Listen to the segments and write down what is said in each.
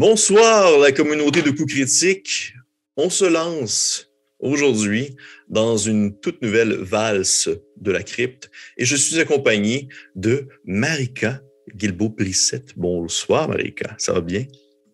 Bonsoir, la communauté de coups critiques. On se lance aujourd'hui dans une toute nouvelle valse de la crypte et je suis accompagné de Marika Guilbeault-Plissette. Bonsoir, Marika. Ça va bien?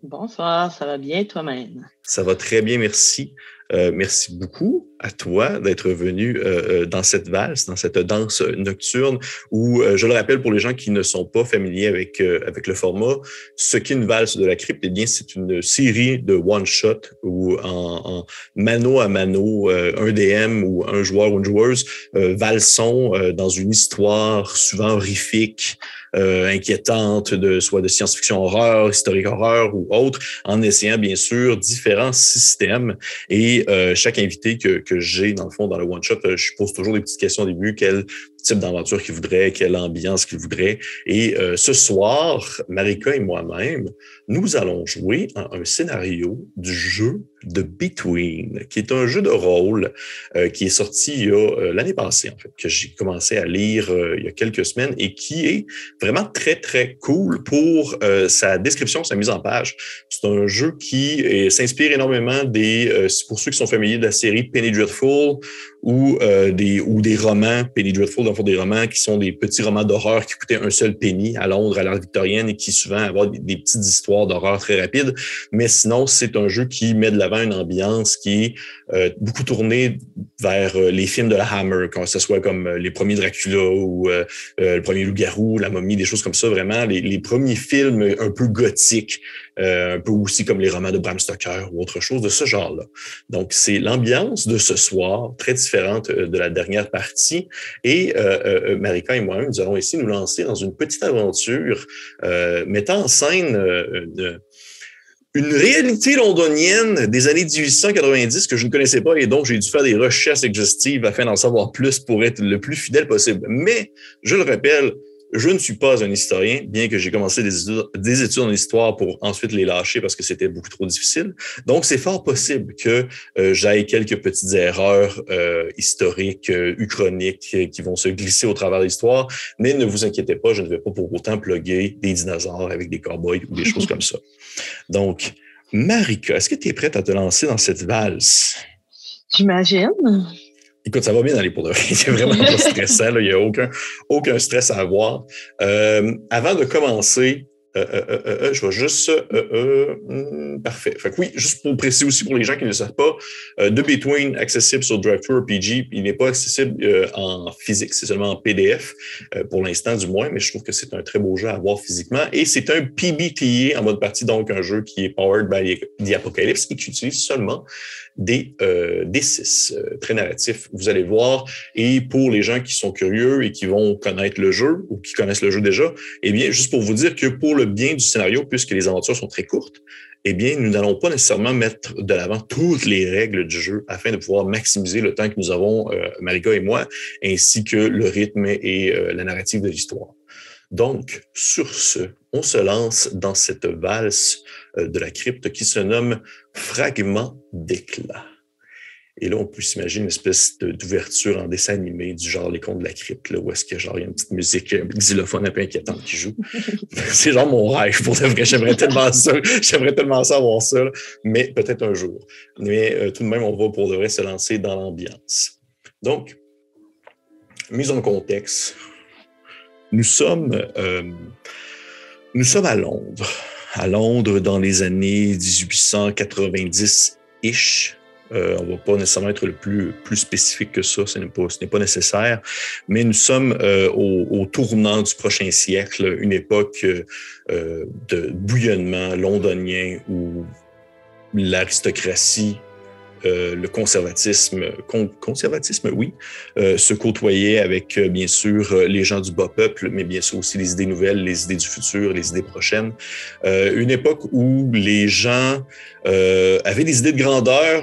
Bonsoir, ça va bien toi-même? Ça va très bien, merci. Euh, merci beaucoup à toi d'être venu euh, euh, dans cette valse, dans cette danse nocturne où, je le rappelle pour les gens qui ne sont pas familiers avec, avec le format, ce qu'est une valse de la crypte, eh bien, c'est une série de one-shot où en, en, mano à mano, un DM ou un joueur ou une joueuse valsons dans une histoire souvent horrifique, inquiétante, de, soit de science-fiction horreur, historique horreur ou autre, en essayant bien sûr différents systèmes et euh, chaque invité que, que j'ai, dans le fond, dans le one-shot, euh, je pose toujours des petites questions au début. Quel type d'aventure qu'il voudrait, quelle ambiance qu'il voudrait. Et euh, ce soir, Marika et moi-même, nous allons jouer un scénario du jeu de Between, qui est un jeu de rôle euh, qui est sorti euh, l'année passée, en fait, que j'ai commencé à lire il y a quelques semaines et qui est vraiment très, très cool pour sa description, sa mise en page. C'est un jeu qui s'inspire énormément des, pour ceux qui sont familiers de la série Penny Dreadful ou, des, ou des romans Penny Dreadful, des romans qui sont des petits romans d'horreur qui coûtaient un seul penny à Londres à l'ère victorienne et qui souvent avaient des, petites histoires d'horreur très rapides. Mais sinon, c'est un jeu qui met de l'avant une ambiance qui est euh, beaucoup tournée vers euh, les films de la Hammer, que ce soit comme euh, les premiers Dracula ou le premier Loup-garou, la momie, des choses comme ça, vraiment les, les premiers films un peu gothiques, un peu aussi comme les romans de Bram Stoker ou autre chose de ce genre-là. Donc, c'est l'ambiance de ce soir, très différente de la dernière partie. Et euh, euh, Marika et moi-même, nous allons ici nous lancer dans une petite aventure euh, mettant en scène une réalité londonienne des années 1890 que je ne connaissais pas et donc j'ai dû faire des recherches exhaustives afin d'en savoir plus pour être le plus fidèle possible. Mais, je le rappelle, je ne suis pas un historien, bien que j'ai commencé des études, en histoire pour ensuite les lâcher parce que c'était beaucoup trop difficile. Donc, c'est fort possible que euh, j'aille quelques petites erreurs euh, historiques, euh, uchroniques euh, qui vont se glisser au travers de l'histoire. Mais ne vous inquiétez pas, je ne vais pas pour autant plugger des dinosaures avec des cowboys ou des choses comme ça. Donc, Marika, est-ce que tu es prête à te lancer dans cette valse? J'imagine. Écoute, ça va bien aller pour de vrai. C'est vraiment pas stressant. Il n'y a aucun, aucun stress à avoir. Euh, avant de commencer, euh, euh, euh, je vais juste. Hmm, parfait. Fait que oui, juste pour préciser aussi pour les gens qui ne le savent pas, The Between accessible sur DriveThru Il n'est pas accessible en physique, c'est seulement en PDF pour l'instant du moins, mais je trouve que c'est un très beau jeu à voir physiquement. Et c'est un PBTA en mode partie, donc un jeu qui est powered by The Apocalypse et qui utilise seulement des D6 très narratifs. Vous allez voir. Et pour les gens qui sont curieux et qui vont connaître le jeu ou qui connaissent le jeu déjà, eh bien, juste pour vous dire que pour le bien du scénario, puisque les aventures sont très courtes, eh bien, nous n'allons pas nécessairement mettre de l'avant toutes les règles du jeu afin de pouvoir maximiser le temps que nous avons, euh, et moi, ainsi que le rythme et euh, la narrative de l'histoire. Donc, sur ce, on se lance dans cette valse euh, de la crypte qui se nomme Fragment d'éclat. Et là, on peut s'imaginer une espèce d'ouverture en dessin animé du genre Les Contes de la Crypte, là, où est-ce qu'il y a genre une petite musique euh, xylophone un peu inquiétante qui joue. c'est genre mon rêve pour de vrai. J'aimerais tellement ça. J'aimerais tellement ça avoir ça, mais peut-être un jour. Mais euh, tout de même, on va pour de vrai se lancer dans l'ambiance. Donc, mise en contexte, nous sommes, euh, nous sommes à Londres. À Londres dans les années 1890-ish euh, on ne va pas nécessairement être le plus, plus spécifique que ça, ce n'est pas, pas, nécessaire, mais nous sommes euh, au, tournant du prochain siècle, une époque de bouillonnement londonien où l'aristocratie le conservatisme, conservatisme, oui, se côtoyait avec, bien sûr, les gens du bas peuple, mais bien sûr aussi les idées nouvelles, les idées du futur, les idées prochaines. une époque où les gens avaient des idées de grandeur,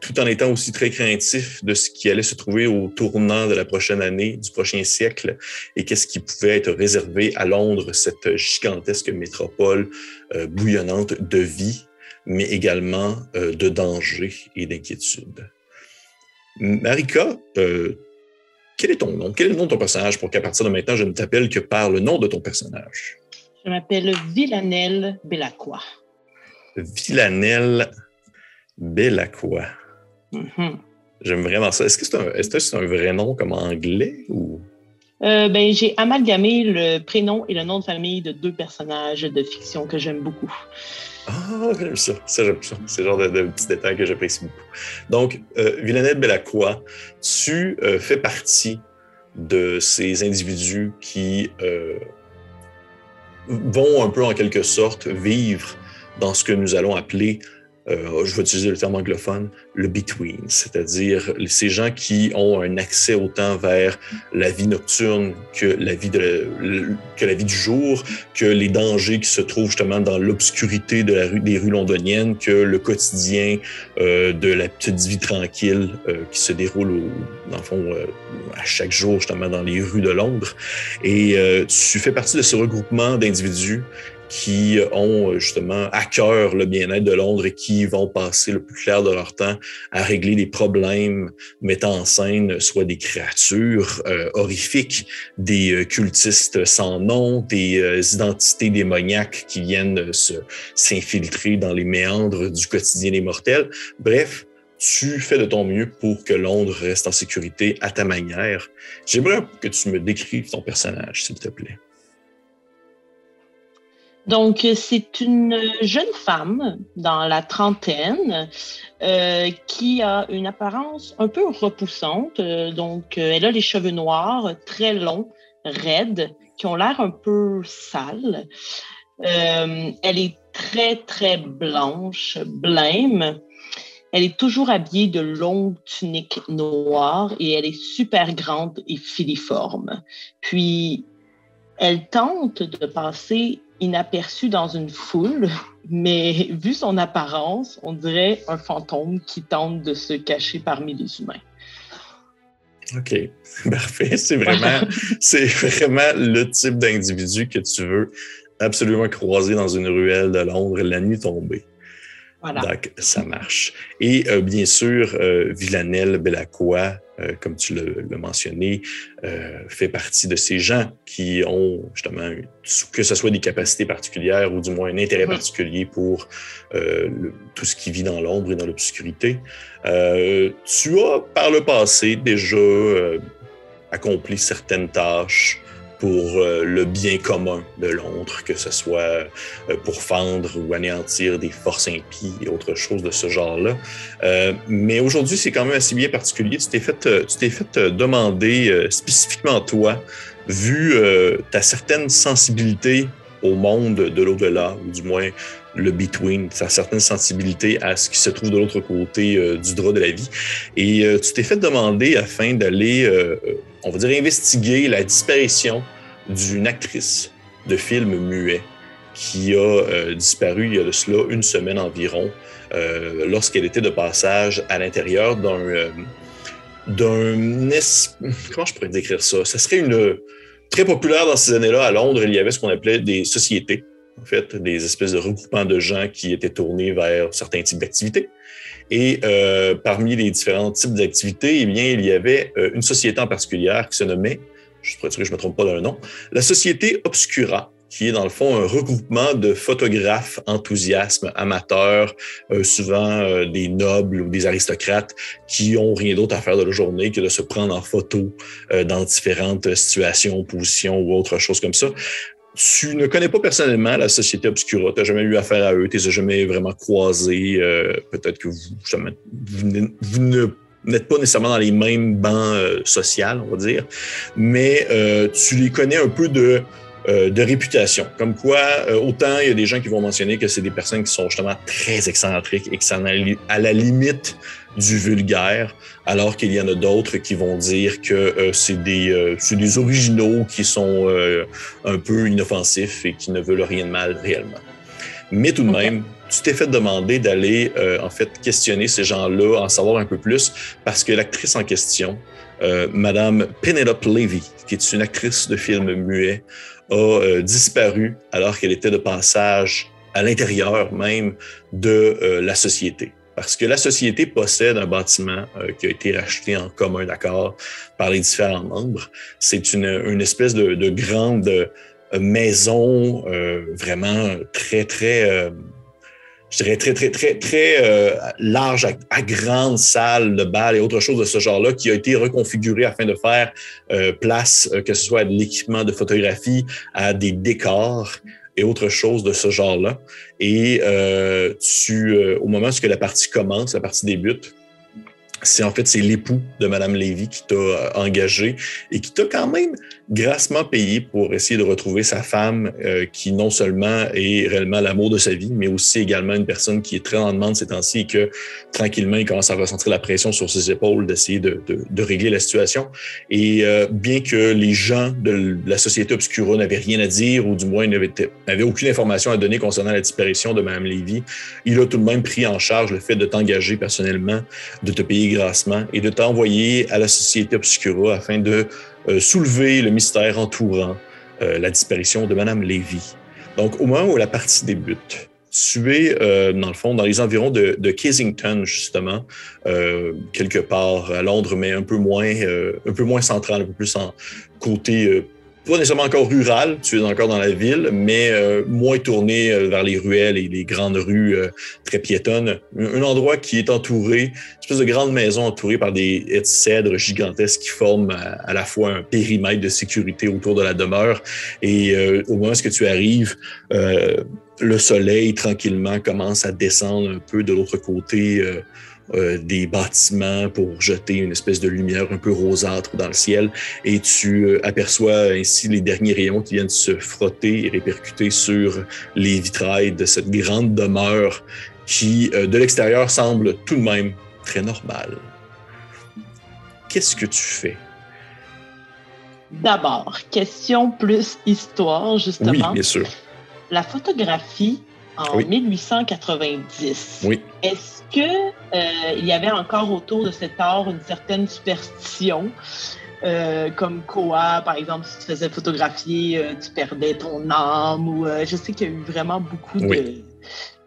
tout en étant aussi très craintif de ce qui allait se trouver au tournant de la prochaine année, du prochain siècle, et qu'est-ce qui pouvait être réservé à Londres, cette gigantesque métropole euh, bouillonnante de vie, mais également euh, de danger et d'inquiétude. Marika, euh, quel est ton nom? Quel est le nom de ton personnage pour qu'à partir de maintenant, je ne t'appelle que par le nom de ton personnage? Je m'appelle Villanelle Bellacqua. Villanelle Bellacqua. Mhm. J'aime vraiment ça. Est-ce que c'est un, est-ce que c'est un vrai nom comme anglais ou? Euh, ben, j'ai amalgamé le prénom et le nom de famille de deux personnages de fiction que j'aime beaucoup. Ah, j'aime ça. Ça, j'aime ça. C'est le genre de, de petits détails que j'apprécie beaucoup. Donc, euh, Villanelle Bellacqua, tu euh, fais partie de ces individus qui euh, vont un peu en quelque sorte vivre dans ce que nous allons appeler euh, je vais utiliser le terme anglophone, le between, c'est-à-dire ces gens qui ont un accès autant vers la vie nocturne que la vie, de, que la vie du jour, que les dangers qui se trouvent justement dans l'obscurité de la rue, des rues londoniennes, que le quotidien euh, de la petite vie tranquille euh, qui se déroule, au, dans le fond, euh, à chaque jour justement dans les rues de Londres. Et euh, tu fais partie de ce regroupement d'individus qui ont justement à cœur le bien-être de Londres et qui vont passer le plus clair de leur temps à régler des problèmes mettant en scène soit des créatures euh, horrifiques, des euh, cultistes sans nom, des euh, identités démoniaques qui viennent s'infiltrer dans les méandres du quotidien des mortels. Bref, tu fais de ton mieux pour que Londres reste en sécurité à ta manière. J'aimerais que tu me décrives ton personnage, s'il te plaît. Donc, c'est une jeune femme dans la trentaine euh, qui a une apparence un peu repoussante. Euh, donc, elle a les cheveux noirs, très longs, raides, qui ont l'air un peu sales. Euh, elle est très, très blanche, blême. Elle est toujours habillée de longues tuniques noires et elle est super grande et filiforme. Puis, elle tente de passer inaperçue dans une foule, mais vu son apparence, on dirait un fantôme qui tente de se cacher parmi les humains. OK, parfait. C'est vraiment, c'est vraiment le type d'individu que tu veux absolument croiser dans une ruelle de Londres la nuit tombée. Voilà. Donc, ça marche. Et euh, bien sûr, euh, Villanelle Bellacqua, euh, comme tu l'as mentionné, euh, fait partie de ces gens qui ont justement, que ce soit des capacités particulières ou du moins un intérêt particulier pour le- tout ce qui vit dans l'ombre et dans l'obscurité. Tu as, par le passé, déjà accompli certaines tâches pour euh, le bien commun de Londres, que ce soit euh, pour fendre ou anéantir des forces impies et autre chose de ce genre-là. Euh, mais aujourd'hui, c'est quand même assez bien particulier. Tu t'es fait, tu t'es fait demander spécifiquement toi, vu euh, ta certaine sensibilité au monde de l'au-delà, ou du moins le between, ta certaine sensibilité à ce qui se trouve de l'autre côté du drap de la vie. Et tu t'es fait demander afin d'aller, on va dire, investiguer la disparition d'une actrice de film muet qui a euh, disparu il y a de cela une semaine environ, euh, lorsqu'elle était de passage à l'intérieur d'un euh, d'un comment je pourrais décrire ça? Ça serait une très populaire dans ces années-là à Londres. Il y avait ce qu'on appelait des sociétés, en fait, des espèces de regroupements de gens qui étaient tournés vers certains types d'activités. Et euh, parmi les différents types d'activités, eh bien, il y avait euh, une société en particulier qui se nommait, je suis que je ne me trompe pas d'un nom, la Société Obscura, qui est dans le fond un regroupement de photographes enthousiastes, amateurs, euh, souvent des nobles ou des aristocrates qui ont rien d'autre à faire de la journée que de se prendre en photo dans différentes situations, positions ou autre chose comme ça. Tu ne connais pas personnellement la Société Obscura, tu n'as jamais eu affaire à eux, tu les jamais vraiment croisés. euh, Peut-être que vous, jamais, vous, n'êtes pas nécessairement dans les mêmes bancs euh, sociales, on va dire, mais euh, tu les connais un peu de, euh, de réputation. Comme quoi, euh, autant il y a des gens qui vont mentionner que c'est des personnes qui sont justement très excentriques et qui sont à la limite du vulgaire, alors qu'il y en a d'autres qui vont dire que euh, c'est des, euh, c'est des originaux qui sont euh, un peu inoffensifs et qui ne veulent rien de mal réellement. Mais tout de même, tu t'es fait demander d'aller euh, en fait questionner ces gens-là, en savoir un peu plus, parce que l'actrice en question, euh, Madame Penelope Levy, qui est une actrice de film muet, a euh, disparu alors qu'elle était de passage à l'intérieur même de la société. Parce que la société possède un bâtiment euh, qui a été racheté en commun d'accord par les différents membres. C'est une, une espèce de, de grande euh, maison euh, vraiment très, très, euh, je dirais, très, très, très, très euh, large, à, grande salle de bal et autre chose de ce genre-là, qui a été reconfiguré afin de faire euh, place, que ce soit à de l'équipement de photographie, à des décors et autre chose de ce genre-là. Et tu, au moment où la partie commence, la partie débute, c'est en fait c'est l'époux de Madame Lévy qui t'a euh, engagé et qui t'a quand même grassement payé pour essayer de retrouver sa femme euh, qui non seulement est réellement l'amour de sa vie, mais aussi également une personne qui est très en demande ces temps-ci et que tranquillement il commence à ressentir la pression sur ses épaules d'essayer de, de, de, régler la situation. Et euh, bien que les gens de la société obscura n'avaient rien à dire ou du moins n'avaient aucune information à donner concernant la disparition de Madame Lévy, il a tout de même pris en charge le fait de t'engager personnellement, de te payer grassement et de t'envoyer à la société obscura afin de soulever le mystère entourant euh, la disparition de Madame Lévy. Donc, au moment où la partie débute, tu es, euh, dans le fond, dans les environs de, Kensington, justement, quelque part à Londres, mais un peu moins, un peu moins central, un peu plus en côté pas nécessairement encore rural, tu es encore dans la ville, mais euh, moins tourné euh, vers les ruelles et les grandes rues euh, très piétonnes. Un, endroit qui est entouré, une espèce de grande maison entourée par des haies de cèdre gigantesques qui forment à, la fois un périmètre de sécurité autour de la demeure. Et au moment où tu arrives, le soleil tranquillement commence à descendre un peu de l'autre côté euh, des bâtiments pour jeter une espèce de lumière un peu rosâtre dans le ciel et tu euh, aperçois ainsi les derniers rayons qui viennent se frotter et répercuter sur les vitrailles de cette grande demeure qui, euh, de l'extérieur, semble tout de même très normale. Qu'est-ce que tu fais? D'abord, question plus histoire, justement. Oui, bien sûr. La photographie en 1890. Oui. Est-ce que euh, il y avait encore autour de cet art une certaine superstition? Euh, comme quoi, par exemple, si tu faisais photographier, euh, tu perdais ton âme ou je sais qu'il y a eu vraiment beaucoup de,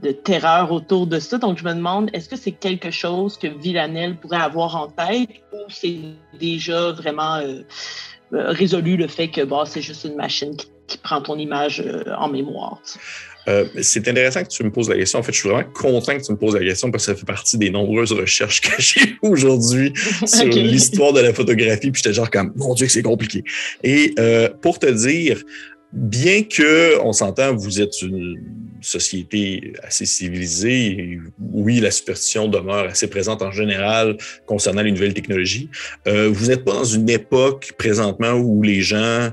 de, terreur autour de ça. Donc, je me demande, est-ce que c'est quelque chose que Villanelle pourrait avoir en tête ou c'est déjà vraiment résolu le fait que bon, c'est juste une machine qui, qui prend ton image en mémoire? Euh, c'est intéressant que tu me poses la question. En fait, je suis vraiment content que tu me poses la question parce que ça fait partie des nombreuses recherches que j'ai aujourd'hui sur l'histoire de la photographie. Puis j'étais genre comme, mon Dieu, que c'est compliqué. Et euh, pour te dire, bien que on s'entend, vous êtes une société assez civilisée, oui, la superstition demeure assez présente en général concernant les nouvelles technologies. Euh, vous n'êtes pas dans une époque présentement où les gens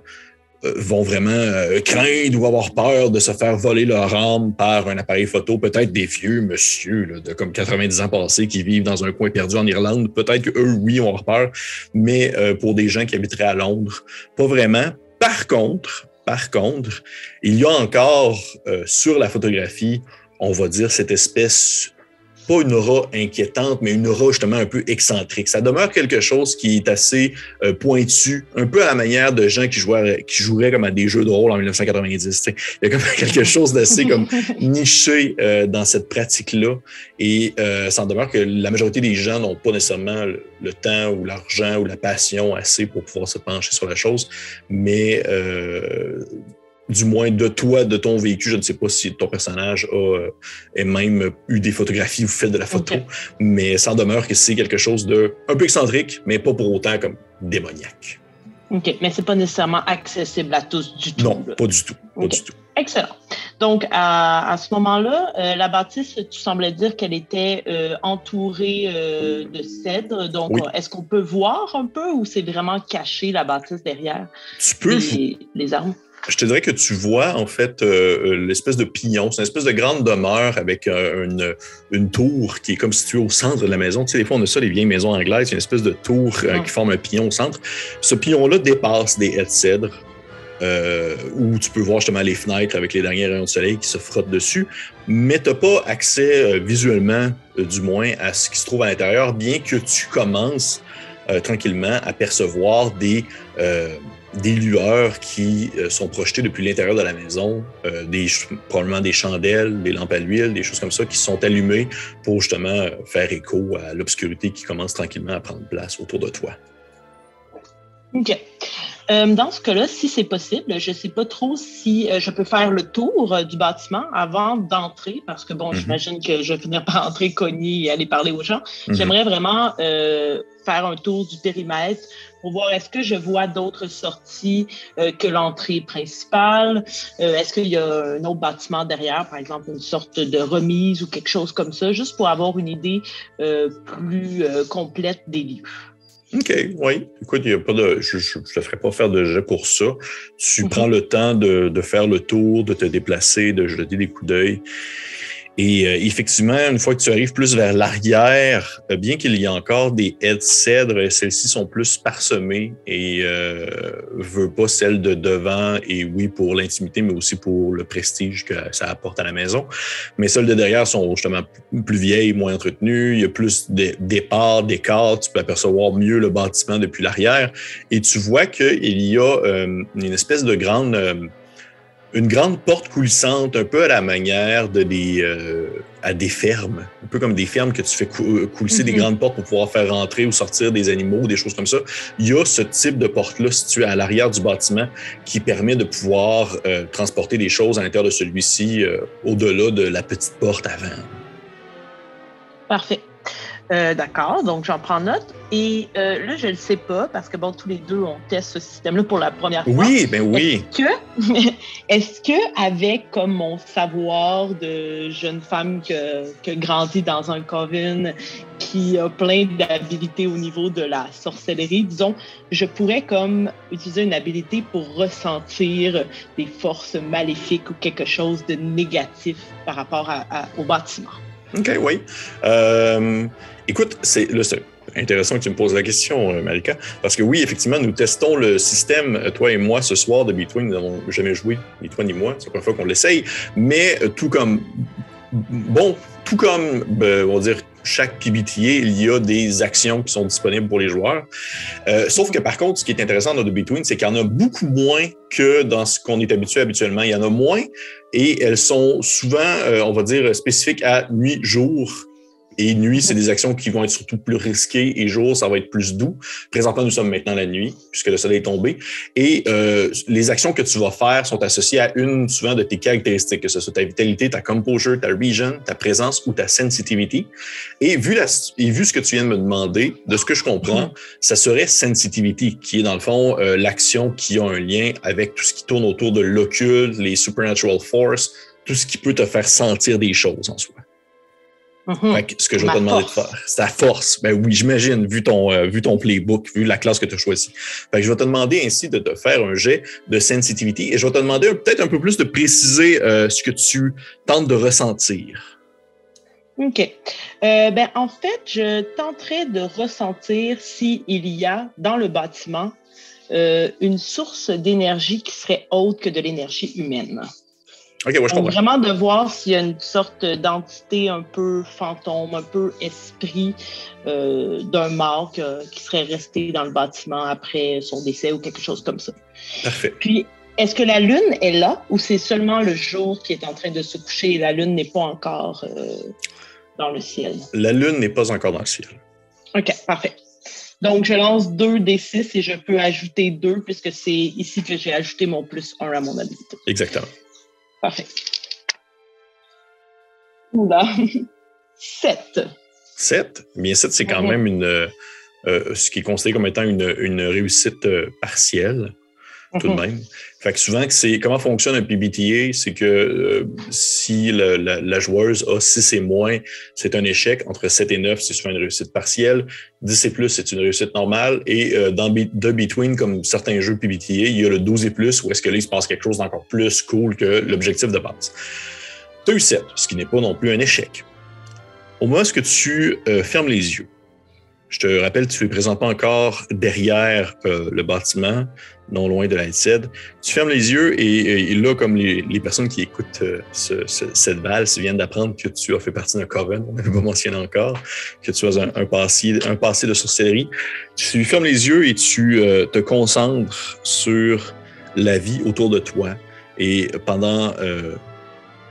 vont vraiment euh, craindre ou avoir peur de se faire voler leur âme par un appareil photo, peut-être des vieux monsieur de comme 90 ans passés qui vivent dans un coin perdu en Irlande, peut-être qu'eux, oui, ont peur, mais euh, pour des gens qui habiteraient à Londres, pas vraiment. Par contre, par contre, il y a encore sur la photographie, on va dire, cette espèce pas une aura inquiétante, mais une aura justement un peu excentrique. Ça demeure quelque chose qui est assez euh, pointu, un peu à la manière de gens qui, jouaient, qui joueraient comme à des jeux de rôle en 1990. Il y a comme quelque chose d'assez comme niché euh, dans cette pratique-là. Et euh, ça en demeure que la majorité des gens n'ont pas nécessairement le, le temps ou l'argent ou la passion assez pour pouvoir se pencher sur la chose. Mais du moins de toi, de ton vécu. Je ne sais pas si ton personnage a, euh, même eu des photographies ou fait de la photo, mais ça demeure que c'est quelque chose de un peu excentrique, mais pas pour autant comme démoniaque. OK, mais c'est pas nécessairement accessible à tous du tout. Non, pas du tout. Pas du tout. Excellent. Donc, à, ce moment-là, euh, la bâtisse, tu semblais dire qu'elle était euh, entourée de cèdres. Donc, est-ce qu'on peut voir un peu ou c'est vraiment caché la bâtisse derrière tu peux, les, les armes? Je te dirais que tu vois en fait euh, euh, l'espèce de pignon. C'est une espèce de grande demeure avec euh, une, une, tour qui est comme située au centre de la maison. Tu sais, des fois, on a ça, les vieilles maisons anglaises, une espèce de tour qui forme un pignon au centre. Ce pignon-là dépasse des haies de cèdre. où tu peux voir justement les fenêtres avec les derniers rayons de soleil qui se frottent dessus, mais tu n'as pas accès visuellement, du moins, à ce qui se trouve à l'intérieur, bien que tu commences tranquillement à percevoir des, des lueurs qui euh, sont projetées depuis l'intérieur de la maison, euh, des, probablement des chandelles, des lampes à l'huile, des choses comme ça qui sont allumées pour justement euh, faire écho à l'obscurité qui commence tranquillement à prendre place autour de toi. OK. Euh, dans ce cas-là, si c'est possible, je ne sais pas trop si euh, je peux faire le tour euh, du bâtiment avant d'entrer, parce que bon, mhm. j'imagine que je vais finir par entrer, cogner et aller parler aux gens. Mhm. J'aimerais vraiment faire un tour du périmètre pour voir est-ce que je vois d'autres sorties que l'entrée principale. est-ce qu'il y a un autre bâtiment derrière, par exemple une sorte de remise ou quelque chose comme ça, juste pour avoir une idée plus complète des lieux. OK, oui. Écoute, y a pas de, je ne te ferai pas faire de jet pour ça. Tu prends le temps de, de, faire le tour, de te déplacer, de jeter des coups d'œil. Et euh, effectivement, une fois que tu arrives plus vers l'arrière, euh, bien qu'il y ait encore des haies de celles-ci sont plus parsemées et euh, veut pas celles de devant. Et oui, pour l'intimité, mais aussi pour le prestige que ça apporte à la maison. Mais celles de derrière sont justement plus vieilles, moins entretenues. Il y a plus de départs, d'écarts. Tu peux apercevoir mieux le bâtiment depuis l'arrière. Et tu vois qu'il y a euh, une espèce de grande une grande porte coulissante, un peu à la manière de des, euh, à des fermes, un peu comme des fermes que tu fais euh, coulisser des mhm. grandes portes pour pouvoir faire rentrer ou sortir des animaux, des choses comme ça. Il y a ce type de porte-là située à l'arrière du bâtiment qui permet de pouvoir euh, transporter des choses à l'intérieur de celui-ci au-delà de la petite porte avant. Parfait. Euh, d'accord, donc j'en prends note. Et euh, là, je ne le sais pas parce que bon, tous les deux, on teste ce système-là pour la première fois. Oui, ben oui. Est-ce que, est-ce que avec comme mon savoir de jeune femme que, que grandit dans un coven, qui a plein d'habilités au niveau de la sorcellerie, disons, je pourrais comme utiliser une habilité pour ressentir des forces maléfiques ou quelque chose de négatif par rapport au bâtiment? OK, oui. Euh, écoute, c'est intéressant que tu me poses la question, euh, Marika, parce que oui, effectivement, nous testons le système, euh, toi et moi, ce soir de Between. Nous n'avons jamais joué, ni toi ni moi. C'est la première fois qu'on l'essaye. Mais tout comme, bon, tout comme, ben, on va dire, chaque PBTA, il y a des actions qui sont disponibles pour les joueurs. sauf que par contre, ce qui est intéressant dans The Between, c'est qu'il y en a beaucoup moins que dans ce qu'on est habitué habituellement. Il y en a moins et elles sont souvent, euh, on va dire, spécifiques à nuit-jour et nuit, c'est des actions qui vont être surtout plus risquées et jour, ça va être plus doux. Présentement, nous sommes maintenant la nuit puisque le soleil est tombé. Et euh, les actions que tu vas faire sont associées à une souvent de tes caractéristiques, que ce soit ta vitalité, ta composure, ta region, ta présence ou ta sensitivity. Et vu, la, et vu ce que tu viens de me demander, de ce que je comprends, ça serait sensitivity, qui est dans le fond euh, l'action qui a un lien avec tout ce qui tourne autour de l'occulte, les supernatural force, tout ce qui peut te faire sentir des choses en soi. Mhm. ce que je vais te demander de faire, c'est ta force. Ben oui, j'imagine, vu ton, euh, vu ton playbook, vu la classe que tu as choisie. Fait que je vais te demander ainsi de te faire un jet de sensitivity et je vais te demander peut-être un peu plus de préciser euh, ce que tu tentes de ressentir. OK. Euh, ben, en fait, je tenterai de ressentir s'il y a dans le bâtiment une source d'énergie qui serait autre que de l'énergie humaine. Vraiment de voir s'il y a une sorte d'entité un peu fantôme, un peu esprit euh, d'un mort qui serait resté dans le bâtiment après son décès ou quelque chose comme ça. Parfait. Puis, est-ce que la Lune est là ou c'est seulement le jour qui est en train de se coucher et la Lune n'est pas encore euh, dans le ciel? La Lune n'est pas encore dans le ciel. OK, parfait. Donc, je lance 2 des 6 et je peux ajouter 2 puisque c'est ici que j'ai ajouté mon plus 1 à mon habilité. Exactement. Parfait. Oula. 7. 7? Bien, 7, c'est quand même une, euh, euh, ce qui est considéré comme étant une, une réussite euh, partielle, tout de mhm. même. Fait que souvent, c'est comment fonctionne un PBTA, c'est que si la, joueuse a 6 et moins, c'est un échec. Entre 7 et 9, c'est souvent une réussite partielle. 10 et plus, c'est une réussite normale. Et dans The Between, comme certains jeux PBTA, il y a le 12 et plus, où est-ce que là, il se passe quelque chose d'encore plus cool que l'objectif de base. Tu as eu 7, ce qui n'est pas non plus un échec. Au moment où tu euh, fermes les yeux, je te rappelle, tu es présentement encore derrière euh, le bâtiment, non loin de la SED. Tu fermes les yeux et, là, comme les, personnes qui écoutent euh, cette valse viennent d'apprendre que tu as fait partie d'un coven, on n'avait pas mentionné encore, que tu as un, passé, de sorcellerie, tu fermes les yeux et tu te concentres sur la vie autour de toi. Et pendant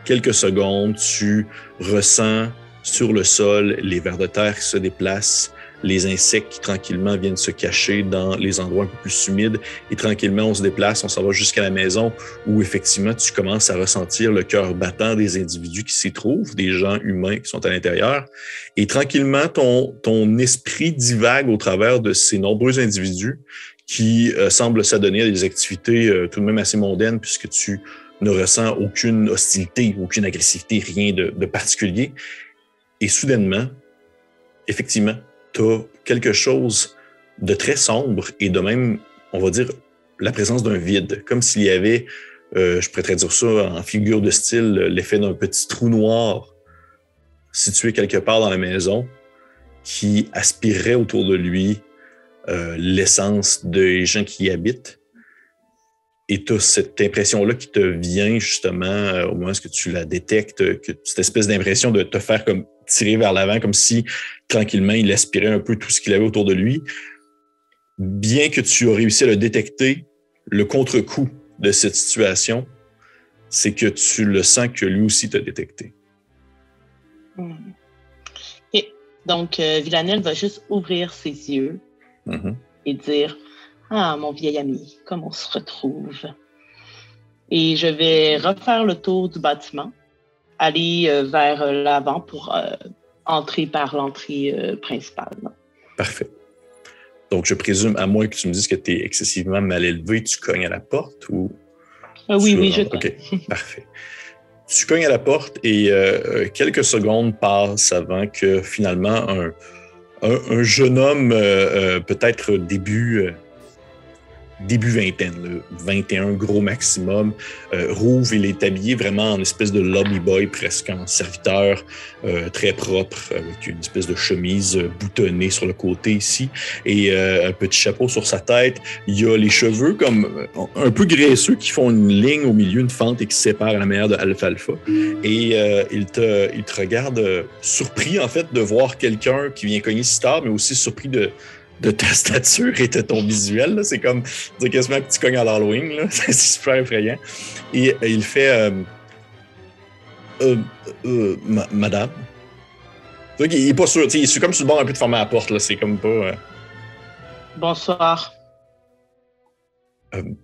quelques secondes, tu ressens sur le sol les vers de terre qui se déplacent, les insectes qui tranquillement viennent se cacher dans les endroits un peu plus humides. Et tranquillement, on se déplace, on s'en va jusqu'à la maison où effectivement, tu commences à ressentir le cœur battant des individus qui s'y trouvent, des gens humains qui sont à l'intérieur. Et tranquillement, ton, ton esprit divague au travers de ces nombreux individus qui euh, semblent s'adonner à des activités euh, tout de même assez mondaines puisque tu ne ressens aucune hostilité, aucune agressivité, rien de, de particulier. Et soudainement, effectivement, tu as quelque chose de très sombre et de même, on va dire, la présence d'un vide, comme s'il y avait, euh, je pourrais dire ça en figure de style, l'effet d'un petit trou noir situé quelque part dans la maison qui aspirerait autour de lui euh, l'essence des gens qui y habitent. Et tu as cette impression-là qui te vient justement euh, au moment où tu la détectes, que cette espèce d'impression de te faire comme tirer vers l'avant, comme si tranquillement il aspirait un peu tout ce qu'il avait autour de lui. Bien que tu aies réussi à le détecter, le contre-coup de cette situation, c'est que tu le sens que lui aussi t'a détecté. Hmm. Et donc, euh, Villanelle va juste ouvrir ses yeux mm-hmm. et dire Ah, mon vieil ami, comme on se retrouve. Et je vais refaire le tour du bâtiment aller euh, vers euh, l'avant pour euh, entrer par l'entrée principale. Parfait. Donc, je présume, à moins que tu me dises que tu es excessivement mal élevé, tu cognes à la porte ou. oui, oui, je OK, parfait. Tu cognes à la porte et quelques secondes passent avant que finalement un, un jeune homme, peut-être début début vingtaine, 21 gros maximum. Euh, Rouve, il est habillé vraiment en espèce de lobby boy, presque en serviteur, euh, très propre, avec une espèce de chemise boutonnée sur le côté ici et euh, un petit chapeau sur sa tête. Il a les cheveux comme euh, un peu graisseux qui font une ligne au milieu, une fente et qui sépare la manière de Alfalfa. Et euh, il, te, il te regarde surpris en fait de voir quelqu'un qui vient cogner si tard, mais aussi surpris de de ta stature et de ton visuel. C'est comme dire quasiment que tu cognes à l'Halloween. C'est super effrayant. Et euh, il fait euh, euh, euh Madame. Donc, il est pas sûr. Il est comme sur le bord un peu de fermer la porte. C'est comme pas. Bonsoir.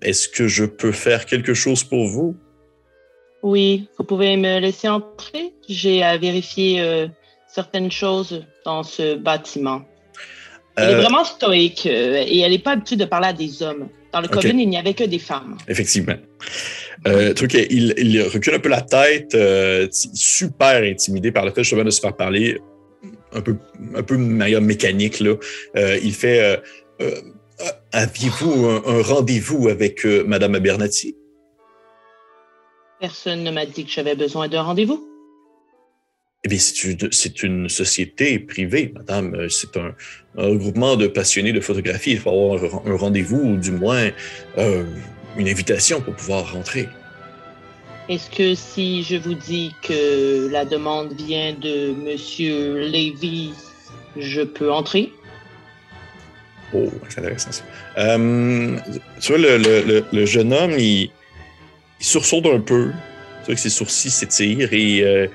Est-ce que je peux faire quelque chose pour vous? Oui, vous pouvez me laisser entrer. J'ai à vérifier certaines choses dans ce bâtiment. Elle est euh, vraiment stoïque euh, et elle n'est pas habituée de parler à des hommes. Dans le Coven, il n'y avait que des femmes. Effectivement. Euh, truc, il, il, recule un peu la tête, euh, super intimidé par le fait justement de se faire parler un peu, un peu de manière mécanique. Là. il fait Aviez-vous un, rendez-vous avec Madame Abernathy? Personne ne m'a dit que j'avais besoin d'un rendez-vous. Eh bien, c'est une, société privée, madame. Euh, c'est un, regroupement de passionnés de photographie. Il faut avoir un, rendez-vous ou du moins euh, une invitation pour pouvoir rentrer. Est-ce que si je vous dis que la demande vient de Monsieur Lévy, je peux entrer? Oh, c'est intéressant ça. Euh, tu vois, le, jeune homme, il, il sursaute un peu. Tu vois que ses sourcils s'étirent et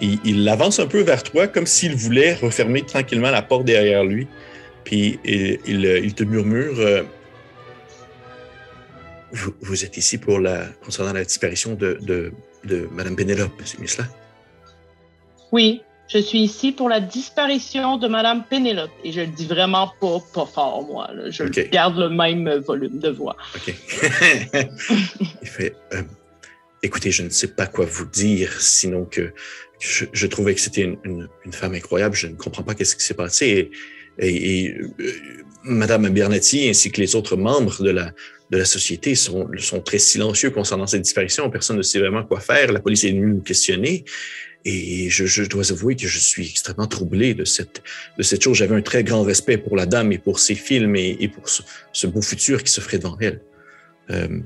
il, avance un peu vers toi comme s'il voulait refermer tranquillement la porte derrière lui. Puis il, te murmure euh, vous, êtes ici pour la, concernant la disparition de, de, de Mme Pénélope, c'est cela? Oui, je suis ici pour la disparition de Mme Pénélope. Et je le dis vraiment pas, pas fort, moi. Je garde le même volume de voix. OK. il fait euh, Écoutez, je ne sais pas quoi vous dire, sinon que je, trouvais que c'était une, femme incroyable. Je ne comprends pas qu'est-ce qui s'est passé. Et, euh, Madame Bernati ainsi que les autres membres de la, de la société sont, sont très silencieux concernant cette disparition. Personne ne sait vraiment quoi faire. La police est venue nous questionner. Et je, dois avouer que je suis extrêmement troublé de cette, de cette chose. J'avais un très grand respect pour la dame et pour ses films et, pour ce, beau futur qui s'offrait devant elle. Euh,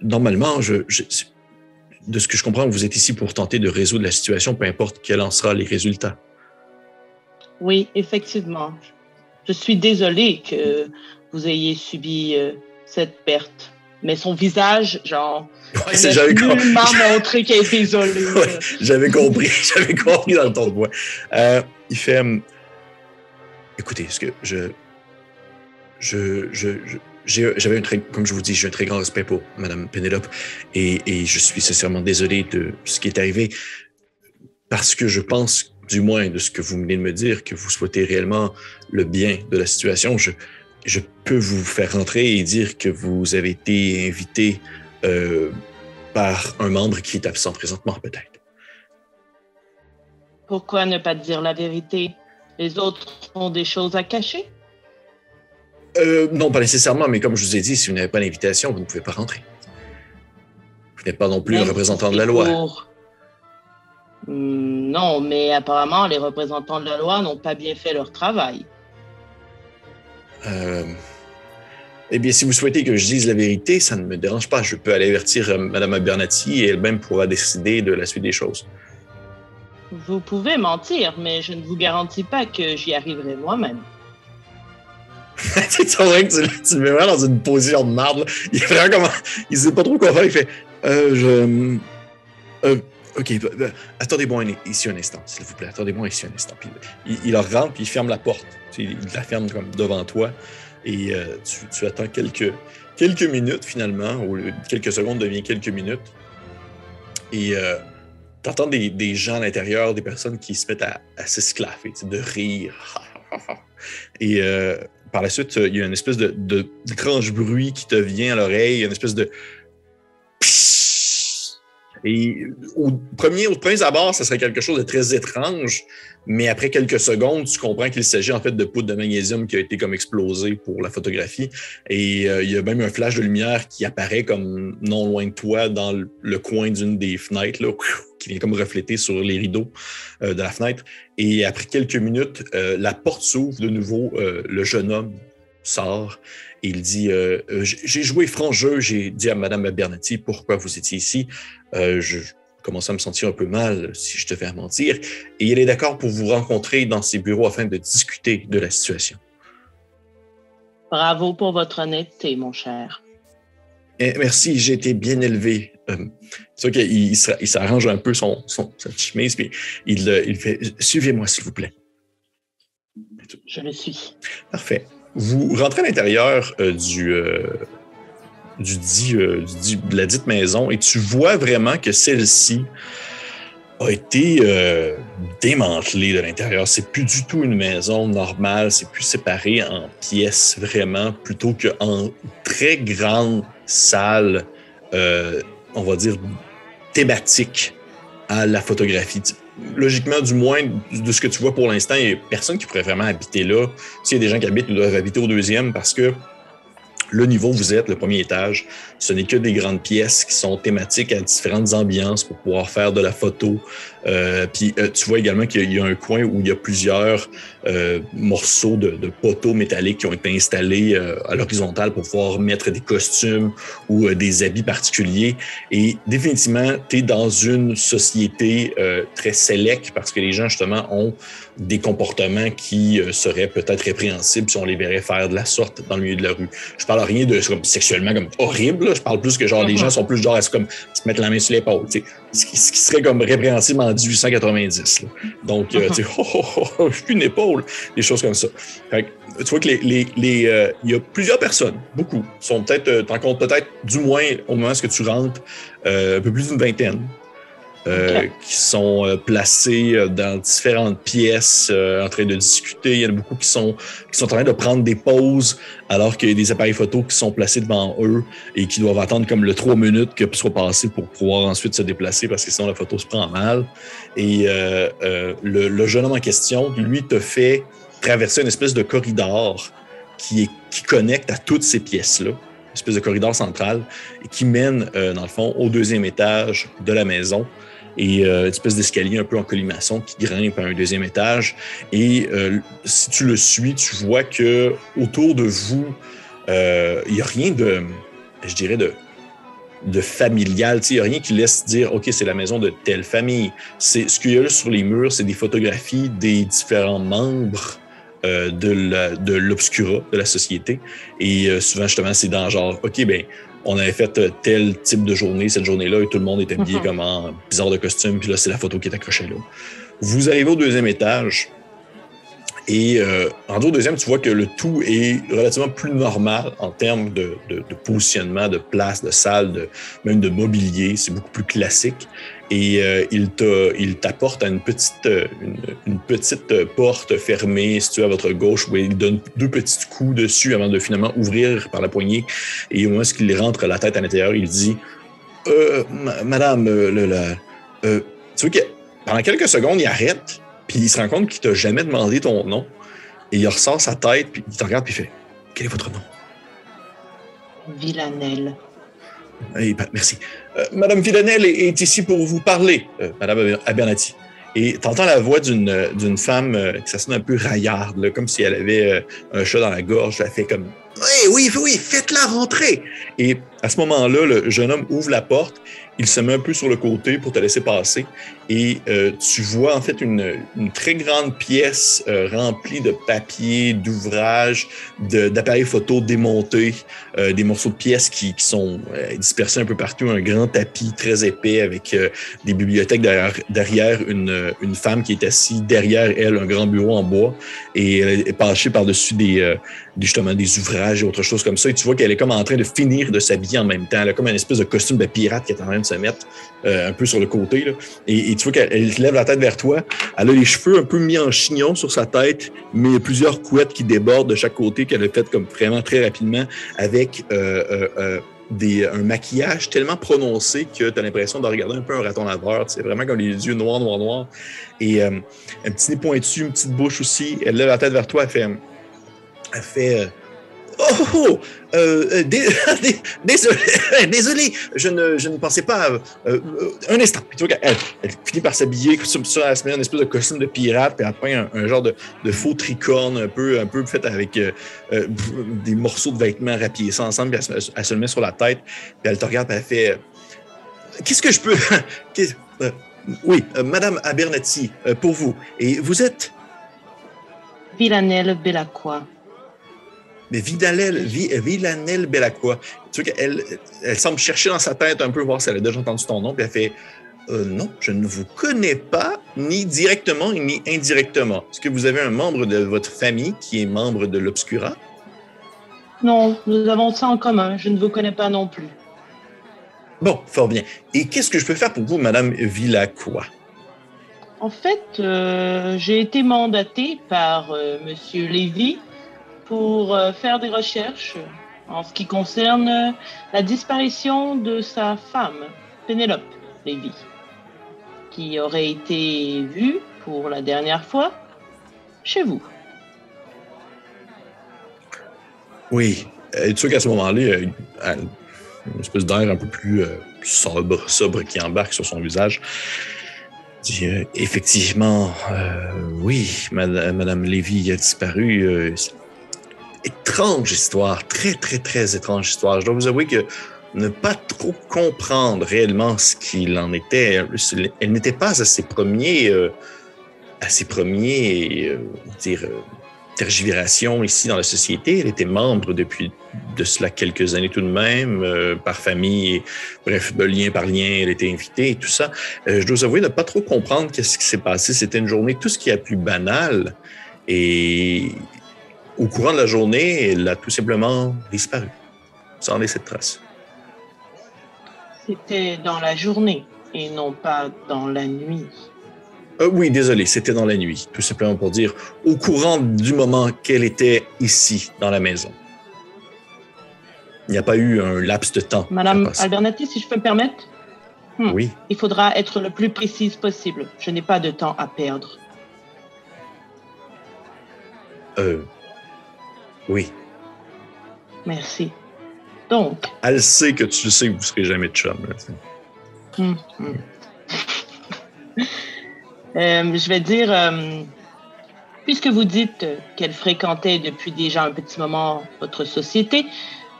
normalement, je, de ce que je comprends, vous êtes ici pour tenter de résoudre la situation, peu importe quels en sera les résultats. Oui, effectivement. Je suis désolée que vous ayez subi euh, cette perte. Mais son visage, genre, ouais, j'avais nullement montré qu'elle est désolée. j'avais compris, j'avais compris dans le ton de voix. Euh, il fait, hum, écoutez, ce que je, je, je, j'avais un très, comme je vous dis, j'ai un très grand respect pour Madame Penelope et, je suis sincèrement désolé de ce qui est arrivé parce que je pense, du moins de ce que vous venez de me dire, que vous souhaitez réellement le bien de la situation. Je, je peux vous faire rentrer et dire que vous avez été invité euh, par un membre qui est absent présentement, peut-être. Pourquoi ne pas dire la vérité? Les autres ont des choses à cacher euh, Non, pas nécessairement, mais comme je vous ai dit, si vous n'avez pas l'invitation, vous ne pouvez pas rentrer. Vous n'êtes pas non plus un représentant de la loi. Hmm, non, mais apparemment, les représentants de la loi n'ont pas bien fait leur travail. Euh, eh bien, si vous souhaitez que je dise la vérité, ça ne me dérange pas. Je peux aller avertir euh, Mme Abernathy et elle-même pourra décider de la suite des choses. Vous pouvez mentir, mais je ne vous garantis pas que j'y arriverai moi-même. tu, tu, me mets dans une position de marde. Il est vraiment comment. Il sait pas trop quoi faire. Il fait euh, je. Euh, OK, attendez-moi ici un instant, s'il vous plaît. Attendez-moi ici un instant. Puis, il, il rentre, puis il ferme la porte. Il la ferme comme devant toi. Et euh, tu, attends quelques, quelques minutes finalement, ou quelques secondes devient quelques minutes. Et euh, tu entends des, gens à l'intérieur, des personnes qui se mettent à, s'esclaffer, de rire. Et euh, par la suite, il y a une espèce de, d'étrange bruit qui te vient à l'oreille, une espèce de et au premier, au premier abord, ça serait quelque chose de très étrange, mais après quelques secondes, tu comprends qu'il s'agit en fait de poudre de magnésium qui a été comme explosée pour la photographie. Et euh, il y a même un flash de lumière qui apparaît comme non loin de toi dans le, coin d'une des fenêtres, qui vient comme refléter sur les rideaux euh, de la fenêtre. Et après quelques minutes, euh, la porte s'ouvre de nouveau. le jeune homme sort il dit euh, euh, J'ai joué franc jeu, j'ai dit à Mme Bernati pourquoi vous étiez ici? Euh, je commence à me sentir un peu mal si je devais mentir. Et il est d'accord pour vous rencontrer dans ses bureaux afin de discuter de la situation. Bravo pour votre honnêteté, mon cher. Eh, merci, j'ai été bien élevé. c'est sûr qu'il s'arrange un peu son, son, sa chemise, puis il, il fait Suivez-moi, s'il vous plaît. Je le suis. Parfait. Vous rentrez à l'intérieur euh, du, euh, dit, euh, du, de la dite maison et tu vois vraiment que celle-ci a été démantelée de l'intérieur. C'est plus du tout une maison normale, c'est plus séparé en pièces vraiment, plutôt qu'en très grande salle, on va dire, thématique à la photographie logiquement, du moins de ce que tu vois pour l'instant, il n'y a personne qui pourrait vraiment habiter là. S'il y a des gens qui habitent, ils doivent habiter au deuxième parce que le niveau où vous êtes, le premier étage, ce n'est que des grandes pièces qui sont thématiques à différentes ambiances pour pouvoir faire de la photo. Euh, puis euh, tu vois également qu'il y a un coin où il y a plusieurs euh, morceaux de, de, poteaux métalliques qui ont été installés euh, à l'horizontale pour pouvoir mettre des costumes ou euh, des habits particuliers. Et définitivement, tu es dans une société très sélect parce que les gens justement ont des comportements qui seraient peut-être répréhensibles si on les verrait faire de la sorte dans le milieu de la rue. Je parle rien de comme, sexuellement comme horrible. Je parle plus que genre les gens sont plus genre à se, comme, se mettre la main sur l'épaule. Ce qui, ce qui serait comme répréhensible en 1890. Donc, tu sais, oh, oh, oh, oh, une épaule, des choses comme ça. tu vois que les, les, euh, il y a plusieurs personnes, beaucoup, sont peut-être, euh, t'en comptes peut-être du moins au moment où tu rentres, euh, un peu plus d'une vingtaine. Euh, qui sont euh, placés euh, dans différentes pièces en train de discuter. Il y en a beaucoup qui sont, qui sont en train de prendre des pauses alors qu'il y a des appareils photo qui sont placés devant eux et qui doivent attendre comme le trois minutes que soit passé pour pouvoir ensuite se déplacer parce que sinon la photo se prend mal. Et le, le, jeune homme en question, lui, te fait traverser une espèce de corridor qui, est, qui connecte à toutes ces pièces-là une espèce de corridor central et qui mène, dans le fond, au deuxième étage de la maison et euh, une espèce d'escalier un peu en collimation qui grimpe à un deuxième étage. Et euh, si tu le suis, tu vois que autour de vous, euh, il n'y a rien de, je dirais, de, de familial. Il n'y a rien qui laisse dire, OK, c'est la maison de telle famille. Ce qu'il y a là sur les murs, c'est des photographies des différents membres de, l'obscura, de la société. Et souvent, justement, c'est dans genre, OK, ben on avait fait euh, tel type de journée cette journée-là et tout le monde était habillé mhm. comme en bizarre de costume. Puis là, c'est la photo qui est accrochée là. Vous arrivez au deuxième étage Et euh, en au deuxième, tu vois que le tout est relativement plus normal en termes de, de, de positionnement, de place, de salle, de, même de mobilier. C'est beaucoup plus classique. Et euh, il t'apporte à une petite, une, petite porte fermée située à votre gauche où il donne deux petits coups dessus avant de finalement ouvrir par la poignée. Et au moment où il rentre la tête à l'intérieur, il dit euh, Madame, euh, euh, tu vois que pendant quelques secondes, il arrête puis il se rend compte qu'il t'a jamais demandé ton nom. Et il ressort sa tête, puis il te regarde, puis il fait Quel est votre nom Villanelle. Merci. Euh, Madame Villanelle est, ici pour vous parler, euh, Madame Abernathy. Et tu entends la voix d'une femme euh, qui sonne un peu raillarde, comme si elle avait euh, un chat dans la gorge. Elle fait comme Oui, oui, oui, faites-la rentrer. Et à ce moment-là, le jeune homme ouvre la porte il se met un peu sur le côté pour te laisser passer et euh, tu vois en fait une, très grande pièce euh, remplie de papiers, d'ouvrages, d'appareils photo démontés, euh, des morceaux de pièces qui, sont dispersés un peu partout, un grand tapis très épais avec des bibliothèques derrière, derrière une, une, femme qui est assise derrière elle, un grand bureau en bois et elle est penchée par-dessus des, justement des ouvrages et autre chose comme ça. Et tu vois qu'elle est comme en train de finir de s'habiller en même temps. Elle a comme une espèce de costume de pirate qui est en train de se mettre euh, un peu sur le côté. Et, tu vois qu'elle lève la tête vers toi. Elle a les cheveux un peu mis en chignon sur sa tête, mais plusieurs couettes qui débordent de chaque côté qu'elle a faites comme vraiment très rapidement avec euh, euh, un maquillage tellement prononcé que tu as l'impression de regarder un peu un raton laveur. C'est vraiment comme les yeux noirs, noirs, noirs. Et un petit nez pointu, une petite bouche aussi. Elle lève la tête vers toi, elle fait elle fait euh, Oh, oh, oh euh, dé, désolé, désolé, je ne, je ne pensais pas. Euh, euh, un instant. Elle, finit par s'habiller comme ça, elle se met une espèce de costume de pirate, puis elle peint un, un genre de, de, faux tricorne un peu, un peu fait avec euh, euh, des morceaux de vêtements rapiés ça ensemble, puis elle, se le met sur la tête, puis elle te regarde, puis elle fait Qu'est-ce que je peux. oui, Madame Abernathy, pour vous. Et vous êtes? Villanelle Bellacqua mais Vidalel, Villanelle Bellacqua. Tu vois qu'elle elle semble chercher dans sa tête un peu, voir si elle a déjà entendu ton nom, puis elle fait euh, Non, je ne vous connais pas, ni directement, ni indirectement. Est-ce que vous avez un membre de votre famille qui est membre de l'Obscura? Non, nous avons ça en commun. Je ne vous connais pas non plus. Bon, fort bien. Et qu'est-ce que je peux faire pour vous, Madame Villacqua En fait, euh, j'ai été mandatée par euh, Monsieur Lévy pour euh, faire des recherches en ce qui concerne la disparition de sa femme, Pénélope Lévy, qui aurait été vue pour la dernière fois chez vous. Oui. Et tu sais qu'à ce moment-là, il y une espèce d'air un peu plus euh, sobre, qui embarque sur son visage. Dit, euh, effectivement, euh, oui, Madame, Madame Lévy a disparu. Étrange histoire, très, très, très étrange histoire. Je dois vous avouer que ne pas trop comprendre réellement ce qu'il en était, elle n'était pas à ses premiers, euh, à ses premiers, euh, dire, euh, ici dans la société. Elle était membre depuis de cela quelques années tout de même, euh, par famille, bref, lien par lien, elle était invitée et tout ça. Euh, je dois vous avouer ne pas trop comprendre qu'est-ce qui s'est passé. C'était une journée tout ce qui est plus banal et au courant de la journée, elle a tout simplement disparu, sans laisser de trace. C'était dans la journée et non pas dans la nuit. Euh, oui, désolé, c'était dans la nuit, tout simplement pour dire au courant du moment qu'elle était ici, dans la maison. Il n'y a pas eu un laps de temps. Madame Albernati, si je peux me permettre? Hmm. Oui. Il faudra être le plus précise possible. Je n'ai pas de temps à perdre. Euh, oui. Merci. Donc. Elle sait que tu sais que vous ne serez jamais de chum. Là, hum, hum. euh, je vais dire, euh, puisque vous dites qu'elle fréquentait depuis déjà un petit moment votre société,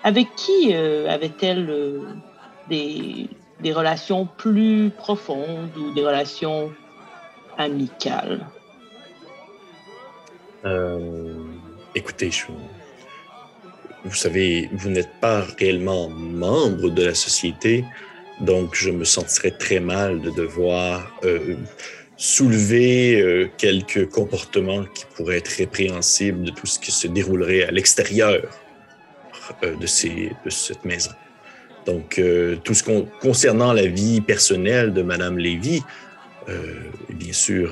avec qui euh, avait-elle des, des relations plus profondes ou des relations amicales? écoutez, je vous savez, vous n'êtes pas réellement membre de la société, donc je me sentirais très mal de devoir euh, soulever quelques comportements qui pourraient être répréhensibles de tout ce qui se déroulerait à l'extérieur de, ces, de cette maison. Donc, tout ce concernant la vie personnelle de Madame Lévy, bien sûr,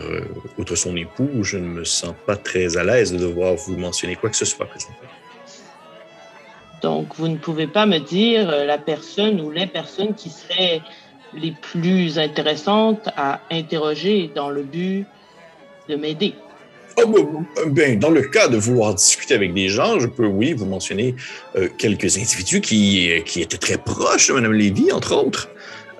outre son époux, je ne me sens pas très à l'aise de devoir vous mentionner quoi que ce soit. Donc, vous ne pouvez pas me dire euh, la personne ou les personnes qui seraient les plus intéressantes à interroger dans le but de m'aider. Oh, ben, dans le cas de vouloir discuter avec des gens, je peux, oui, vous mentionner euh, quelques individus qui, qui étaient très proches de Mme Lévy, entre autres.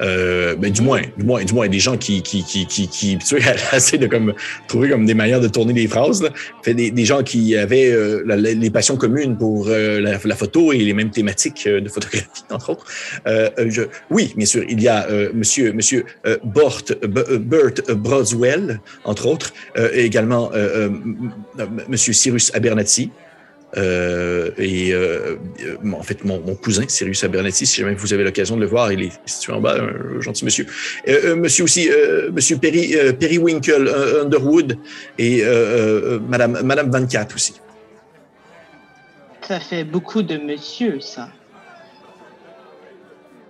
Euh, ben, du moins, du moins, du moins, des gens qui, qui, qui, qui, tu sais, de comme trouver comme des manières de tourner des phrases. Là. Fait des, des gens qui avaient euh, les passions communes pour euh, la, la, photo et les mêmes thématiques de photographie, entre autres. Je, oui, bien sûr, il y a Monsieur, Monsieur Bort, Bert Brodswell, entre autres, et également Monsieur Cyrus Abernathy. Euh, et euh, en fait, mon, cousin, Cyrus Abernathy, si jamais vous avez l'occasion de le voir, il est situé en bas, un gentil monsieur. Euh, monsieur aussi, monsieur Perry, Periwinkle Underwood et Madame, Madame Van Cat aussi. Ça fait beaucoup de monsieur, ça.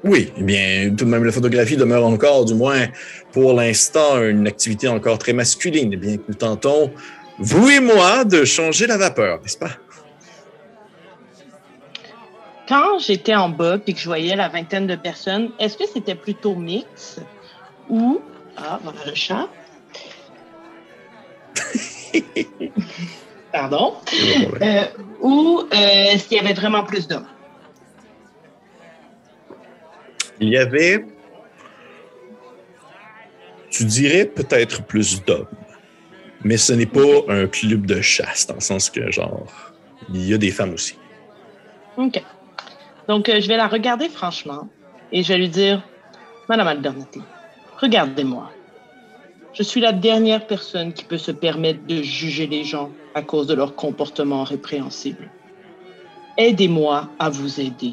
Oui, eh bien, tout de même, la photographie demeure encore, du moins pour l'instant, une activité encore très masculine, eh bien que nous tentons, vous et moi, de changer la vapeur, n'est-ce pas? Quand j'étais en bas et que je voyais la vingtaine de personnes, est-ce que c'était plutôt mix ou. Ah, voilà le chat. Pardon? Euh, ou euh, s'il y avait vraiment plus d'hommes? Il y avait. Tu dirais peut-être plus d'hommes. Mais ce n'est pas un club de chasse, dans le sens que, genre, il y a des femmes aussi. OK. Donc, euh, je vais la regarder franchement et je vais lui dire, Madame Albernati, regardez-moi. Je suis la dernière personne qui peut se permettre de juger les gens à cause de leur comportement répréhensible. Aidez-moi à vous aider.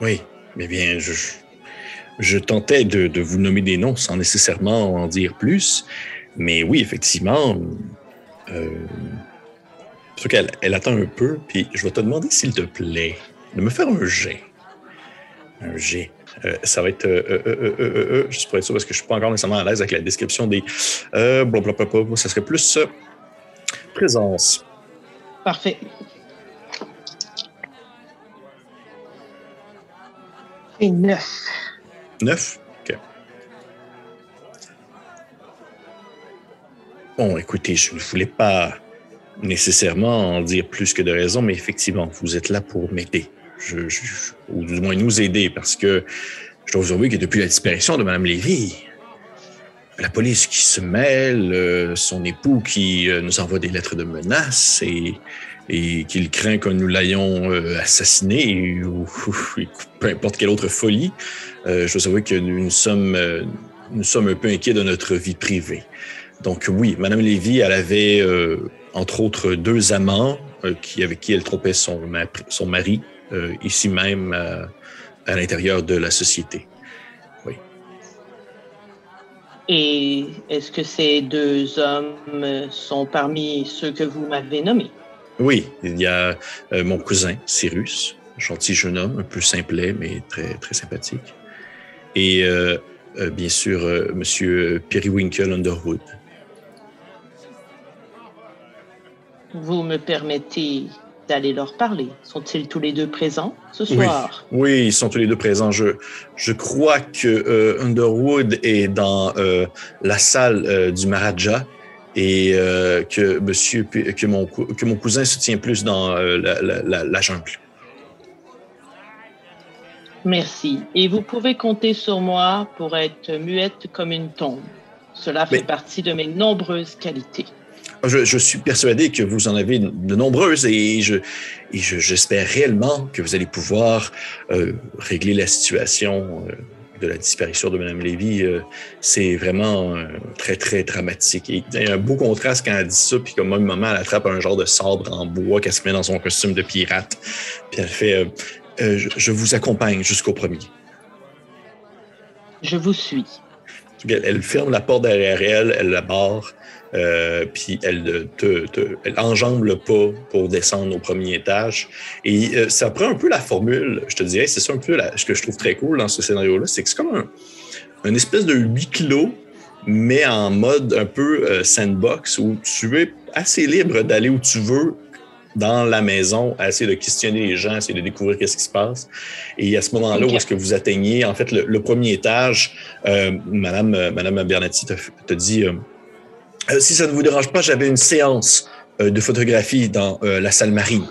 Oui, mais bien, je, tentais de, de, vous nommer des noms sans nécessairement en dire plus. Mais oui, effectivement, euh, Sauf qu'elle elle attend un peu, puis je vais te demander, s'il te plaît, de me faire un G. Un G. Euh, ça va être. Euh, euh, euh, juste pour être sûr, parce que je ne suis pas encore nécessairement à l'aise avec la description des. blablabla. Ça serait plus présence. Parfait. Et neuf. Neuf? OK. Bon, écoutez, je ne voulais pas nécessairement en dire plus que de raison, mais effectivement, vous êtes là pour m'aider. Ou du moins nous aider, parce que je dois vous avouer que depuis la disparition de Mme Lévy, la police qui se mêle, euh, son époux qui euh, nous envoie des lettres de menaces et, et qu'il craint que nous l'ayons euh, assassiné ou, peu importe quelle autre folie, je dois avouer que nous sommes, nous sommes un peu inquiets de notre vie privée. Donc oui, Mme Lévy, elle avait entre autres deux amants euh, qui, avec qui elle trompait son, son mari, euh, ici même euh, à l'intérieur de la société. Oui. Et est-ce que ces deux hommes sont parmi ceux que vous m'avez nommés? Oui, il y a mon cousin Cyrus, gentil jeune homme, un peu simplet, mais très, très sympathique. Et bien sûr, Monsieur Periwinkle Underwood, Vous me permettez d'aller leur parler. Sont-ils tous les deux présents ce soir? Oui, ils sont tous les deux présents. Je, je crois que euh, Underwood est dans euh, la salle euh, du Maharaja et que, monsieur, que, mon, que mon cousin se tient plus dans la, la, la, jungle. Merci. Et vous pouvez compter sur moi pour être muette comme une tombe. Cela fait partie de mes nombreuses qualités. Je, suis persuadé que vous en avez de nombreuses et je, j'espère réellement que vous allez pouvoir euh, régler la situation euh, de la disparition de Mme Lévy. Euh, c'est vraiment très, très dramatique. Et il y a un beau contraste quand elle dit ça, puis comme un moment, elle attrape un genre de sabre en bois qu'elle se met dans son costume de pirate. Puis elle fait je, je vous accompagne jusqu'au premier. Je vous suis. Elle ferme la porte derrière elle, elle la barre, euh, puis elle te, elle enjambe le pas pour descendre au premier étage. Et euh, ça prend un peu la formule, je te dirais, c'est ça un peu ce que je trouve très cool dans ce scénario-là, c'est que c'est comme un, espèce de huis clos, mais en mode un peu euh, sandbox, où tu es assez libre d'aller où tu veux dans la maison à essayer de questionner les gens, essayer de découvrir qu'est-ce qui se passe. Et à ce moment-là, où est-ce que vous atteignez, en fait, le, premier étage, euh, Madame, euh, Madame Bernati te, dit, euh, euh, si ça ne vous dérange pas, j'avais une séance de photographie dans la salle marine.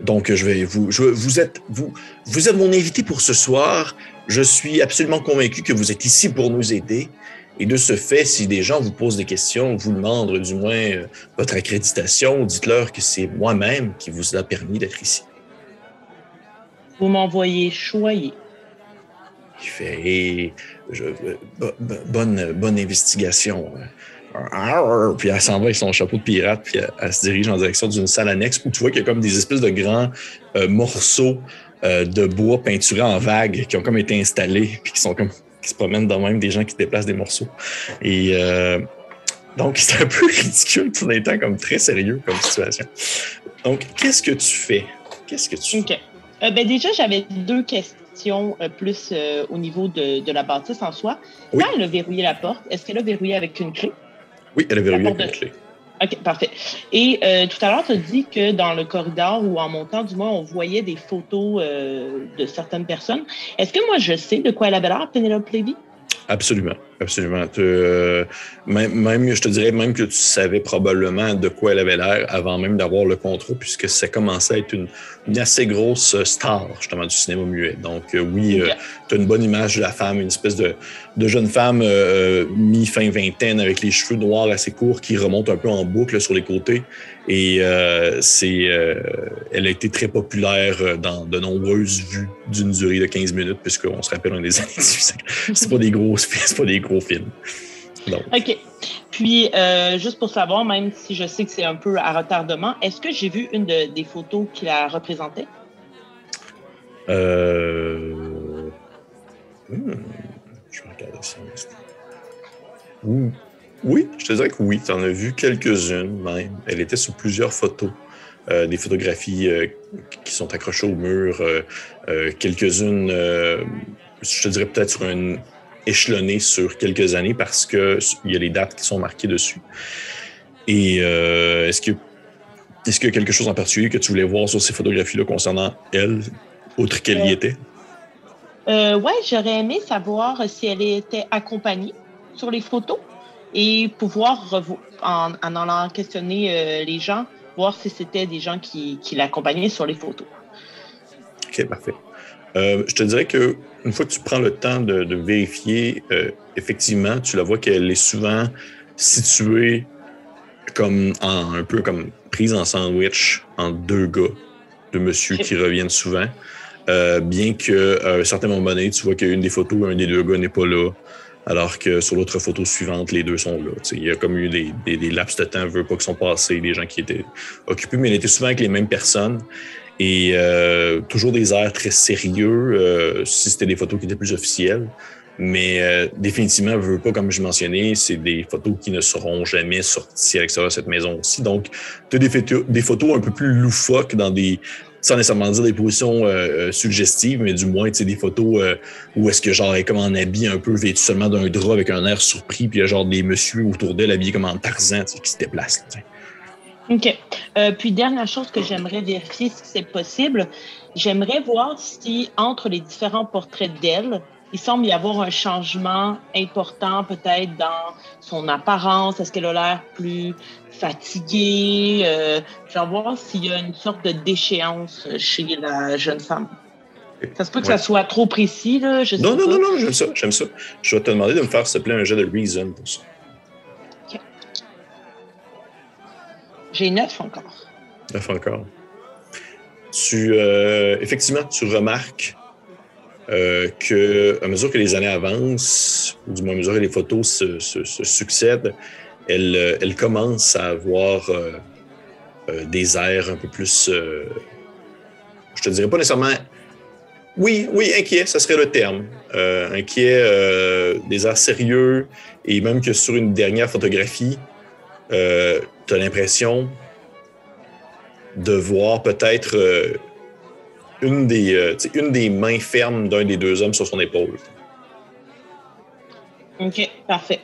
Donc, je vais vous, je, vous êtes, vous, vous êtes mon invité pour ce soir. Je suis absolument convaincu que vous êtes ici pour nous aider. Et de ce fait, si des gens vous posent des questions, vous demandent du moins euh, votre accréditation, dites-leur que c'est moi-même qui vous a permis d'être ici. Vous m'envoyez choyer. Il fait je, euh, bonne, bonne investigation. Puis elle s'en va avec son chapeau de pirate, puis elle, se dirige en direction d'une salle annexe où tu vois qu'il y a comme des espèces de grands euh, morceaux de bois peinturés en vagues qui ont comme été installés, puis qui sont comme qui se promènent dans même des gens qui déplacent des morceaux. Et euh, donc, c'est un peu ridicule tout temps, comme très sérieux comme situation. Donc, qu'est-ce que tu fais? Qu'est-ce que tu fais? Euh, ben déjà, j'avais deux questions euh, plus au niveau de, la bâtisse en soi. Quand elle a verrouillé la porte, est-ce qu'elle a verrouillé avec une clé? Oui, elle a verrouillé avec une clé. OK, parfait. Et euh, tout à l'heure, tu as dit que dans le corridor ou en montant, du moins, on voyait des photos euh, de certaines personnes. Est-ce que moi, je sais de quoi elle avait l'air, Penelope Levy? Absolument, absolument. Euh, même, je te dirais même que tu savais probablement de quoi elle avait l'air avant même d'avoir le contrat, puisque ça commençait à être une, assez grosse star, justement, du cinéma muet. Donc, euh, oui, euh, tu as une bonne image de la femme, une espèce de, jeune femme mi-fin vingtaine avec les cheveux noirs assez courts qui remontent un peu en boucle sur les côtés. Et c'est, elle a été très populaire dans de nombreuses vues d'une durée de 15 minutes, puisqu'on se rappelle, on est des années 18. C'est pas des gros, c'est pas des gros films. OK. Puis, euh, juste pour savoir, même si je sais que c'est un peu à retardement, est-ce que j'ai vu une des photos qui la représentait? Euh... Hmm. Je vais regarder ça. Oui, je te dirais que oui. Tu en as vu quelques-unes même. Elle était sur plusieurs photos. Euh, des photographies euh, qui sont accrochées au mur. quelques-unes, je te dirais peut-être sur une échelonné sur quelques années parce qu'il y a les dates qui sont marquées dessus. Et euh, est-ce que est-ce qu'il y a quelque chose en particulier que tu voulais voir sur ces photographies-là concernant elle, autre qu'elle y euh, était? Euh, oui, j'aurais aimé savoir si elle était accompagnée sur les photos et pouvoir, en, en allant questionner les gens, voir si c'était des gens qui, qui l'accompagnaient sur les photos. OK, parfait. Euh, je te dirais que une fois que tu prends le temps de, vérifier, euh, effectivement, tu la vois qu'elle est souvent située comme un peu comme prise en sandwich en deux gars, de monsieur qui reviennent souvent. Euh, bien qu'à un certain moment donné, tu vois qu'une des photos, un des deux gars n'est pas là, alors que sur l'autre photo suivante, les deux sont là. il y a comme eu des, des, laps de temps, veut pas qu'ils sont passés, des gens qui étaient occupés, mais elle était souvent avec les mêmes personnes. Et euh, toujours des airs très sérieux, euh, si c'était des photos qui étaient plus officielles. Mais euh, définitivement, je veux pas, comme je mentionnais, c'est des photos qui ne seront jamais sorties avec ça, cette maison aussi. Donc, tu as des photos, des photos un peu plus loufoques dans des, sans nécessairement dire des positions suggestives, mais du moins, tu sais, des photos où est-ce que genre elle est comme en habit un peu vêtu seulement d'un drap avec un air surpris, puis il y a genre des messieurs autour d'elle habillés comme en Tarzan, qui se déplacent. OK. Euh, puis, dernière chose que j'aimerais vérifier, si c'est possible, j'aimerais voir si entre les différents portraits d'elle, il semble y avoir un changement important peut-être dans son apparence. Est-ce qu'elle a l'air plus fatiguée? Euh, je vais voir s'il y a une sorte de déchéance chez la jeune femme. Ça se peut que ça soit trop précis, là. Je non, non, non, non, j'aime ça, j'aime ça. Je vais te demander de me faire, s'il te plaît, un jeu de reason pour ça. J'ai neuf encore. Neuf encore. Tu, euh, effectivement, tu remarques euh, que, à mesure que les années avancent, ou du moins à mesure que les photos se, succèdent, elle, euh, elle, commence à avoir des airs un peu plus, je te dirais pas nécessairement Oui, oui, inquiet, ça serait le terme. inquiet, des airs sérieux, et même que sur une dernière photographie, tu as l'impression de voir peut-être une, des, une des mains fermes d'un des deux hommes sur son épaule. OK, parfait.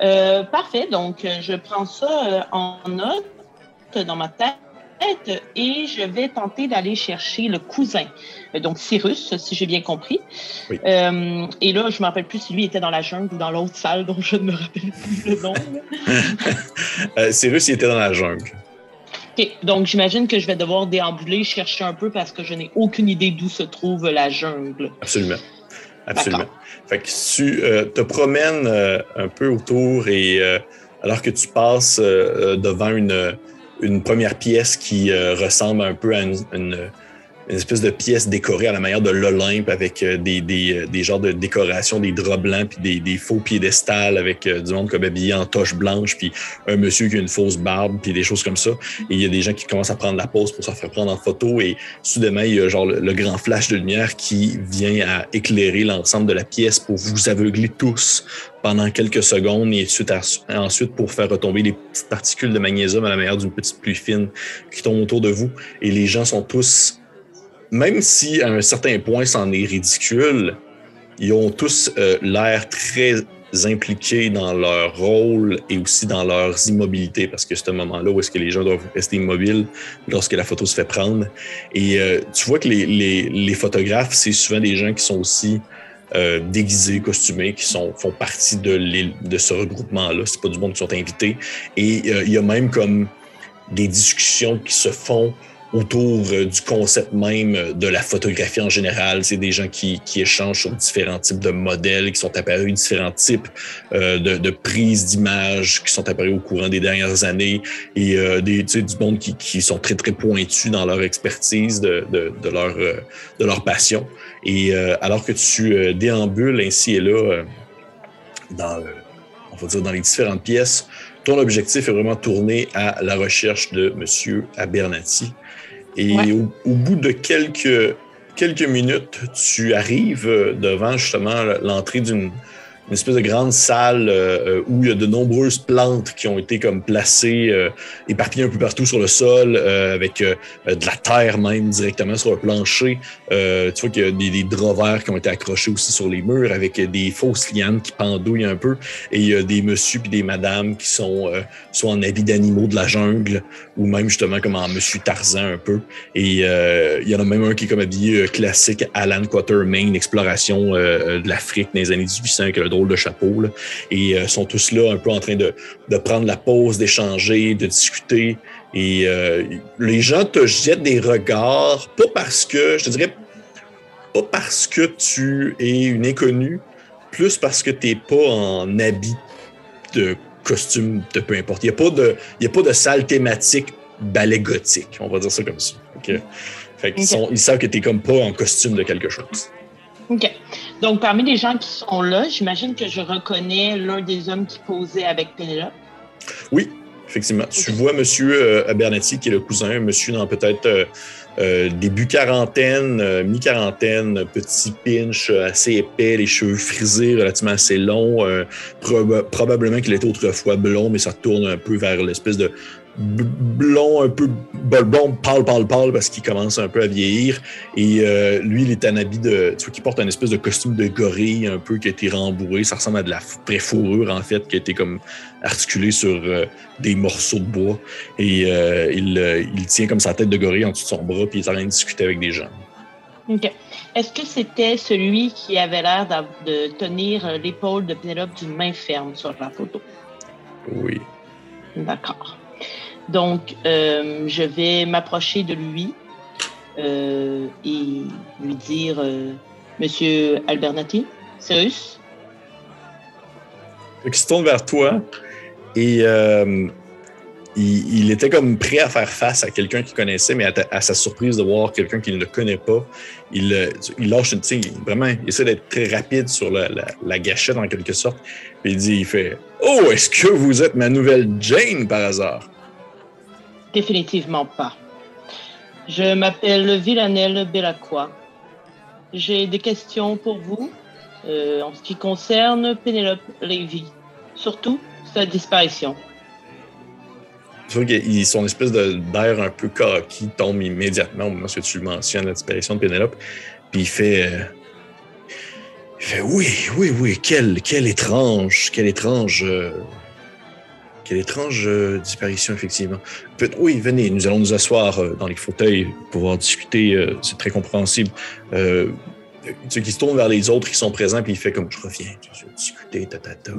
Euh, parfait. Donc, euh, je prends ça euh, en note dans ma tête et je vais tenter d'aller chercher le cousin. Donc, Cyrus, si j'ai bien compris. Oui. et là, je ne me rappelle plus si lui était dans la jungle ou dans l'autre salle dont je ne me rappelle plus le nom. Cyrus, il était dans la jungle. Donc, j'imagine que je vais devoir déambuler, chercher un peu parce que je n'ai aucune idée d'où se trouve la jungle. Absolument. Absolument. Fait que tu euh, te promènes euh, un peu autour et euh, alors que tu passes devant une, une première pièce qui ressemble un peu à une une espèce de pièce décorée à la manière de l'Olympe avec euh, des, des, euh, des, genres de décorations, des draps blancs, puis des, des faux piédestals avec euh, du monde comme habillé en toche blanche, puis un monsieur qui a une fausse barbe, puis des choses comme ça. Et il y a des gens qui commencent à prendre la pause pour se faire prendre en photo et soudainement, il y a genre le, grand flash de lumière qui vient à éclairer l'ensemble de la pièce pour vous aveugler tous pendant quelques secondes et ensuite, ensuite pour faire retomber les petites particules de magnésium à la manière d'une petite pluie fine qui tombe autour de vous. Et les gens sont tous même si à un certain point c'en est ridicule, ils ont tous euh, l'air très impliqués dans leur rôle et aussi dans leurs immobilités, parce que c'est un moment-là où est-ce que les gens doivent rester immobiles lorsque la photo se fait prendre. Et euh, tu vois que les, photographes, c'est souvent des gens qui sont aussi euh, déguisés, costumés, qui sont, font partie de, de ce regroupement-là. C'est pas du monde qui sont invités. Et il y a même comme des discussions qui se font autour euh, du concept même de la photographie en général. C'est des gens qui, qui, échangent sur différents types de modèles qui sont apparus, différents types euh, de, de, prises d'images qui sont apparus au courant des dernières années et euh, des, tu sais, du monde qui, qui, sont très, très pointus dans leur expertise de, de, de leur, euh, de leur passion. Et euh, alors que tu déambules ainsi et là dans, on va dire dans les différentes pièces, ton objectif est vraiment tourné à la recherche de M. Abernathy. Et au, bout de quelques, quelques minutes, tu arrives devant justement l'entrée d'une une espèce de grande salle euh, où il y a de nombreuses plantes qui ont été comme placées, euh, éparpillées un peu partout sur le sol, euh, avec de la terre même directement sur le plancher. tu vois qu'il y a des, des draps verts qui ont été accrochés aussi sur les murs avec des fausses lianes qui pendouillent un peu. Et il y a des messieurs puis des madames qui sont soit en habits d'animaux de la jungle ou même justement comme en monsieur Tarzan un peu. Et il y en a même un qui est comme habillé classique Alan Quatermain, exploration de l'Afrique dans les années 1800 avec le de chapeau. et euh, sont tous là un peu en train de, de prendre la pause, d'échanger, de discuter. Et euh, les gens te jettent des regards, pas parce que, je te dirais, pas parce que tu es une inconnue, plus parce que tu n'es pas en habit de costume de peu importe. Il n'y a, pas de, a pas de salle thématique ballet gothique, on va dire ça comme ça. Fait qu'ils ils savent que tu n'es comme pas en costume de quelque chose. OK. Donc, parmi les gens qui sont là, j'imagine que je reconnais l'un des hommes qui posait avec Pénélope. Oui, effectivement. Tu vois M. Euh, Abernathy, qui est le cousin, monsieur dans peut-être euh, euh, début quarantaine, mi-quarantaine, petit pinch assez épais, les cheveux frisés, relativement assez longs. probablement qu'il était autrefois blond, mais ça tourne un peu vers l'espèce de blond, un peu blond, pâle, pâle, pâle, parce qu'il commence un peu à vieillir. Et euh, lui, il est un habit de. Tu vois, qu'il porte un espèce de costume de gorille, un peu, qui a été rembourré. Ça ressemble à de la préfourrure, en fait, qui a été comme articulé sur euh, des morceaux de bois. Et euh, il, il, tient comme sa tête de gorille en dessous de son bras, puis il est en train de discuter avec des gens. OK. Est-ce que c'était celui qui avait l'air de tenir l'épaule de Pénélope d'une main ferme sur la photo? Oui. D'accord. Donc, euh, je vais m'approcher de lui euh, et lui dire euh, Monsieur Albernati, Cyrus? Il se tourne vers toi et il, était comme prêt à faire face à quelqu'un qu'il connaissait, mais à, sa surprise de voir quelqu'un qu'il ne connaît pas, il, il lâche une, vraiment, il essaie d'être très rapide sur la, la, gâchette en quelque sorte. Puis il dit, il fait, oh, est-ce que vous êtes ma nouvelle Jane par hasard? Définitivement pas. Je m'appelle Villanelle Bellacqua. j'ai des questions pour vous euh, en ce qui concerne Penelope Levy, surtout sa disparition. Je qu'il son espèce d'air un peu qui tombe immédiatement au moment où tu mentionnes la disparition de Pénélope. Puis il fait, euh, il fait oui, oui, oui, quelle, quelle étrange, quelle étrange, euh, quelle étrange euh, disparition, effectivement. oui, venez, nous allons nous asseoir dans les fauteuils pour pouvoir discuter. c'est très compréhensible tu qui se tourne vers les autres qui sont présents, puis il fait comme je reviens, je vais discuter, ta, ta, ta.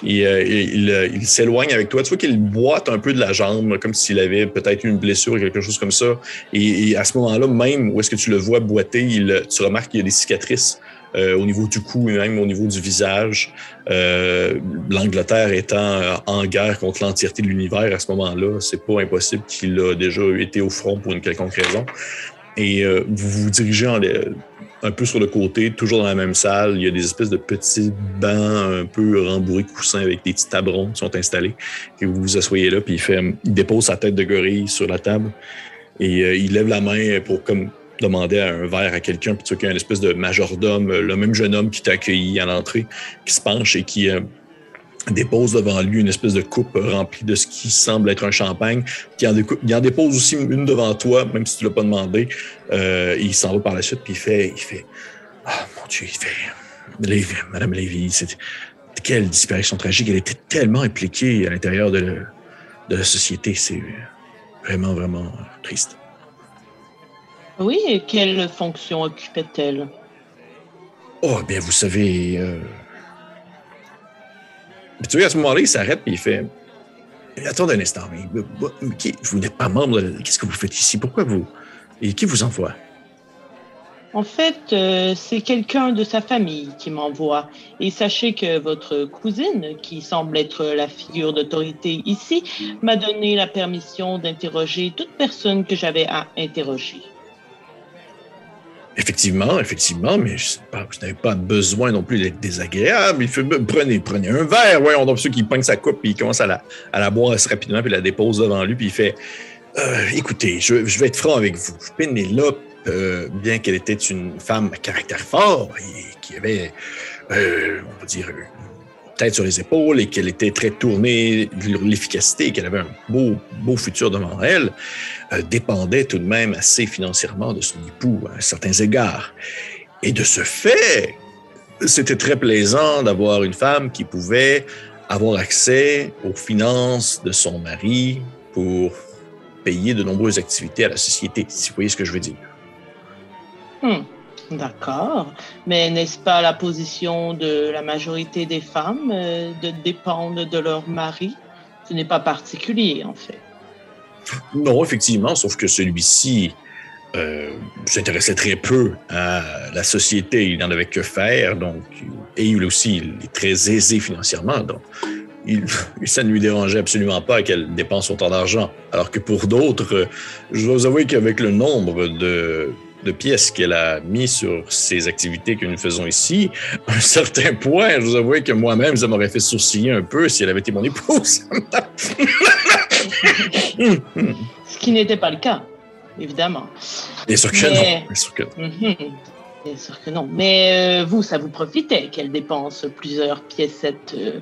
Puis, euh, il, euh, s'éloigne avec toi. Tu vois qu'il boite un peu de la jambe, comme s'il avait peut-être eu une blessure ou quelque chose comme ça. Et, à ce moment-là, même où est-ce que tu le vois boiter, il, tu remarques qu'il y a des cicatrices. Euh, au niveau du cou et même au niveau du visage. L'Angleterre étant en guerre contre l'entièreté de l'univers à ce moment-là, c'est pas impossible qu'il a déjà été au front pour une quelconque raison. Et vous vous dirigez en, un peu sur le côté, toujours dans la même salle. Il y a des espèces de petits bancs un peu rembourrés coussins avec des petits tabrons qui sont installés. Et vous vous asseyez là, puis il, fait, il dépose sa tête de gorille sur la table et euh, il lève la main pour comme demander un verre à quelqu'un. Puis tu vois qu'il y a une espèce de majordome, le même jeune homme qui t'a accueilli à l'entrée, qui se penche et qui, euh, dépose devant lui une espèce de coupe remplie de ce qui semble être un champagne. En, il en dépose aussi une devant toi, même si tu ne l'as pas demandé. Euh, il s'en va par la suite, puis il fait, il fait Ah, mon Dieu, il fait Madame Lévy, quelle disparition tragique. Elle était tellement impliquée à l'intérieur de, la société. C'est vraiment, vraiment triste. Oui, et quelle fonction occupait-elle? Oh, bien, vous savez, euh, tu vois, à ce moment-là, il s'arrête et il fait Attendez un instant, mais, vous n'êtes pas membre. Qu'est-ce que vous faites ici? Pourquoi vous. Et qui vous envoie? En fait, euh, c'est quelqu'un de sa famille qui m'envoie. Et sachez que votre cousine, qui semble être la figure d'autorité ici, m'a donné la permission d'interroger toute personne que j'avais à interroger. Effectivement, effectivement, mais je, pas, n'avais pas besoin non plus d'être désagréable. Il fait, prenez, prenez un verre. Voyons donc, ceux qui pogne sa coupe, puis il commence à la, boire assez rapidement, puis la dépose devant lui, puis il fait euh, Écoutez, je, vais être franc avec vous. Pénélope, euh, bien qu'elle était une femme à caractère fort et qui avait, euh, on va dire, tête sur les épaules et qu'elle était très tournée vers l'efficacité qu'elle avait un beau, beau futur devant elle, dépendait tout de même assez financièrement de son époux à certains égards. Et de ce fait, c'était très plaisant d'avoir une femme qui pouvait avoir accès aux finances de son mari pour payer de nombreuses activités à la société, si vous voyez ce que je veux dire. Hmm. D'accord. Mais n'est-ce pas la position de la majorité des femmes euh, de dépendre de leur mari? Ce n'est pas particulier, en fait. Non, effectivement, sauf que celui-ci euh, s'intéressait très peu à la société. Il n'en avait que faire, donc, et il aussi, il est très aisé financièrement, donc ça ne lui dérangeait absolument pas qu'elle dépense autant d'argent. Alors que pour d'autres, je dois vous avouer qu'avec le nombre de pièces qu'elle a mis sur ces activités que nous faisons ici, un certain point, je vous avoue que moi-même, ça m'aurait fait sourciller un peu si elle avait été mon épouse. Ce qui n'était pas le cas, évidemment. Bien sûr que non. Bien sûr que non. Mhm. Bien sûr que non. Mais euh, vous, ça vous profitait qu'elle dépense plusieurs piécettes euh,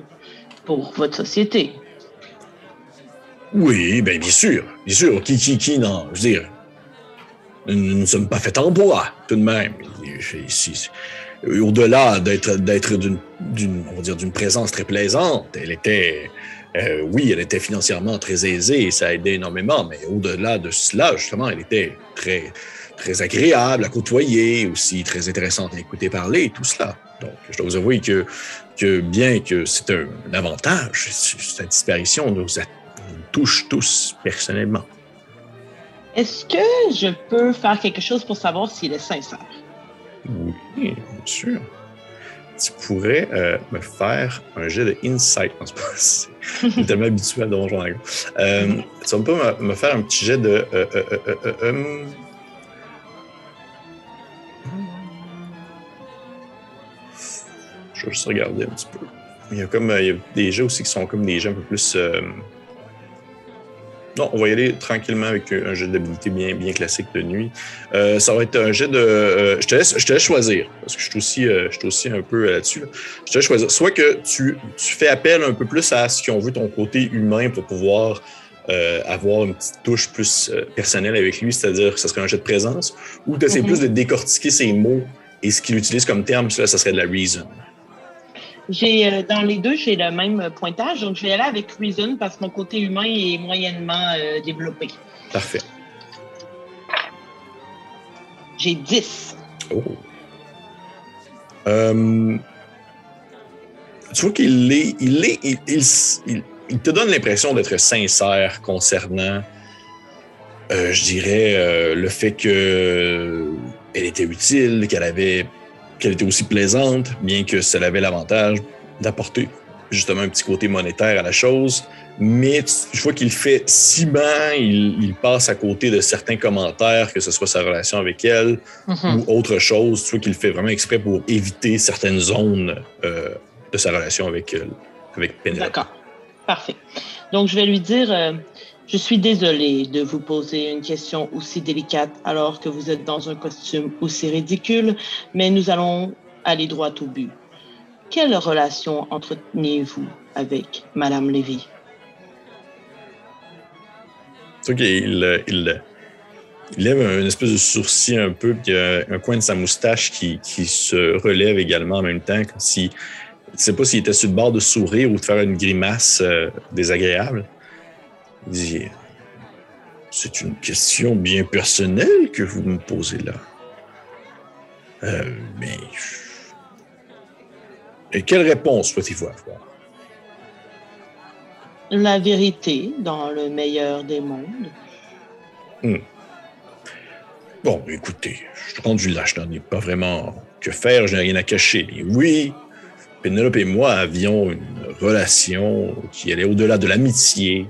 pour votre société. Oui, ben bien sûr. Bien sûr. Qui, qui, qui, non. Je veux dire, nous ne sommes pas faits en bois, tout de même. Au-delà d'être, d'être d'une, on va dire, d'une présence très plaisante, elle était, euh, oui, elle était financièrement très aisée et ça aidait énormément, mais au-delà de cela, justement, elle était très, très agréable à côtoyer, aussi très intéressante à écouter parler, tout cela. Donc, je dois vous avouer que, que bien que c'est un, avantage, cette disparition nous touche tous personnellement. Est-ce que je peux faire quelque chose pour savoir s'il est sincère? Oui, bien sûr. Tu pourrais euh, me faire un jet de insight. Je suis tellement habitué à Donjon euh, Tu vas pas me, faire un petit jet de. Euh, euh, je vais juste regarder un petit peu. Il y a comme il y a des jeux aussi qui sont comme des jeux un peu plus Non, on va y aller tranquillement avec un jet d'habilité bien, bien classique de nuit. Euh, ça va être un jet de. Euh, je, te laisse, je te laisse choisir, parce que je suis aussi, euh, je suis aussi un peu là-dessus. Je te laisse choisir. Soit que tu, tu, fais appel un peu plus à ce qu'on veut ton côté humain pour pouvoir avoir une petite touche plus personnelle avec lui, c'est-à-dire que ça serait un jet de présence, ou tu essaies mm-hmm. plus de décortiquer ses mots et ce qu'il utilise comme terme, ça, ça serait de la reason. J'ai euh, dans les deux, j'ai le même pointage, donc je vais aller avec Reason parce que mon côté humain est moyennement euh, développé. Parfait. J'ai 10. Oh. Euh, tu vois qu'il est, il, est il, il, te donne l'impression d'être sincère concernant, je dirais, le fait que elle était utile, qu'elle avait qu'elle était aussi plaisante, bien que cela avait l'avantage d'apporter justement un petit côté monétaire à la chose. Mais je vois qu'il fait ciment, il, il, passe à côté de certains commentaires, que ce soit sa relation avec elle mm-hmm. ou autre chose. Tu vois qu'il fait vraiment exprès pour éviter certaines zones euh, de sa relation avec, euh, avec Penelope. D'accord. Parfait. Donc, je vais lui dire euh, je suis désolée de vous poser une question aussi délicate alors que vous êtes dans un costume aussi ridicule, mais nous allons aller droit au but. Quelle relation entretenez-vous avec Madame Lévy? OK, il, il, lève une espèce de sourcil un peu, puis il un coin de sa moustache qui, qui se relève également en même temps, comme si, je ne sais pas s'il était sur le bord de sourire ou de faire une grimace euh, désagréable. C'est une question bien personnelle que vous me posez là. Euh, mais. Et quelle réponse souhaitez-vous avoir? La vérité dans le meilleur des mondes. Hmm. Bon, écoutez, je suis rendu là, je n'en ai pas vraiment que faire, je n'ai rien à cacher. Mais oui, Pénélope et moi avions une relation qui allait au-delà de l'amitié,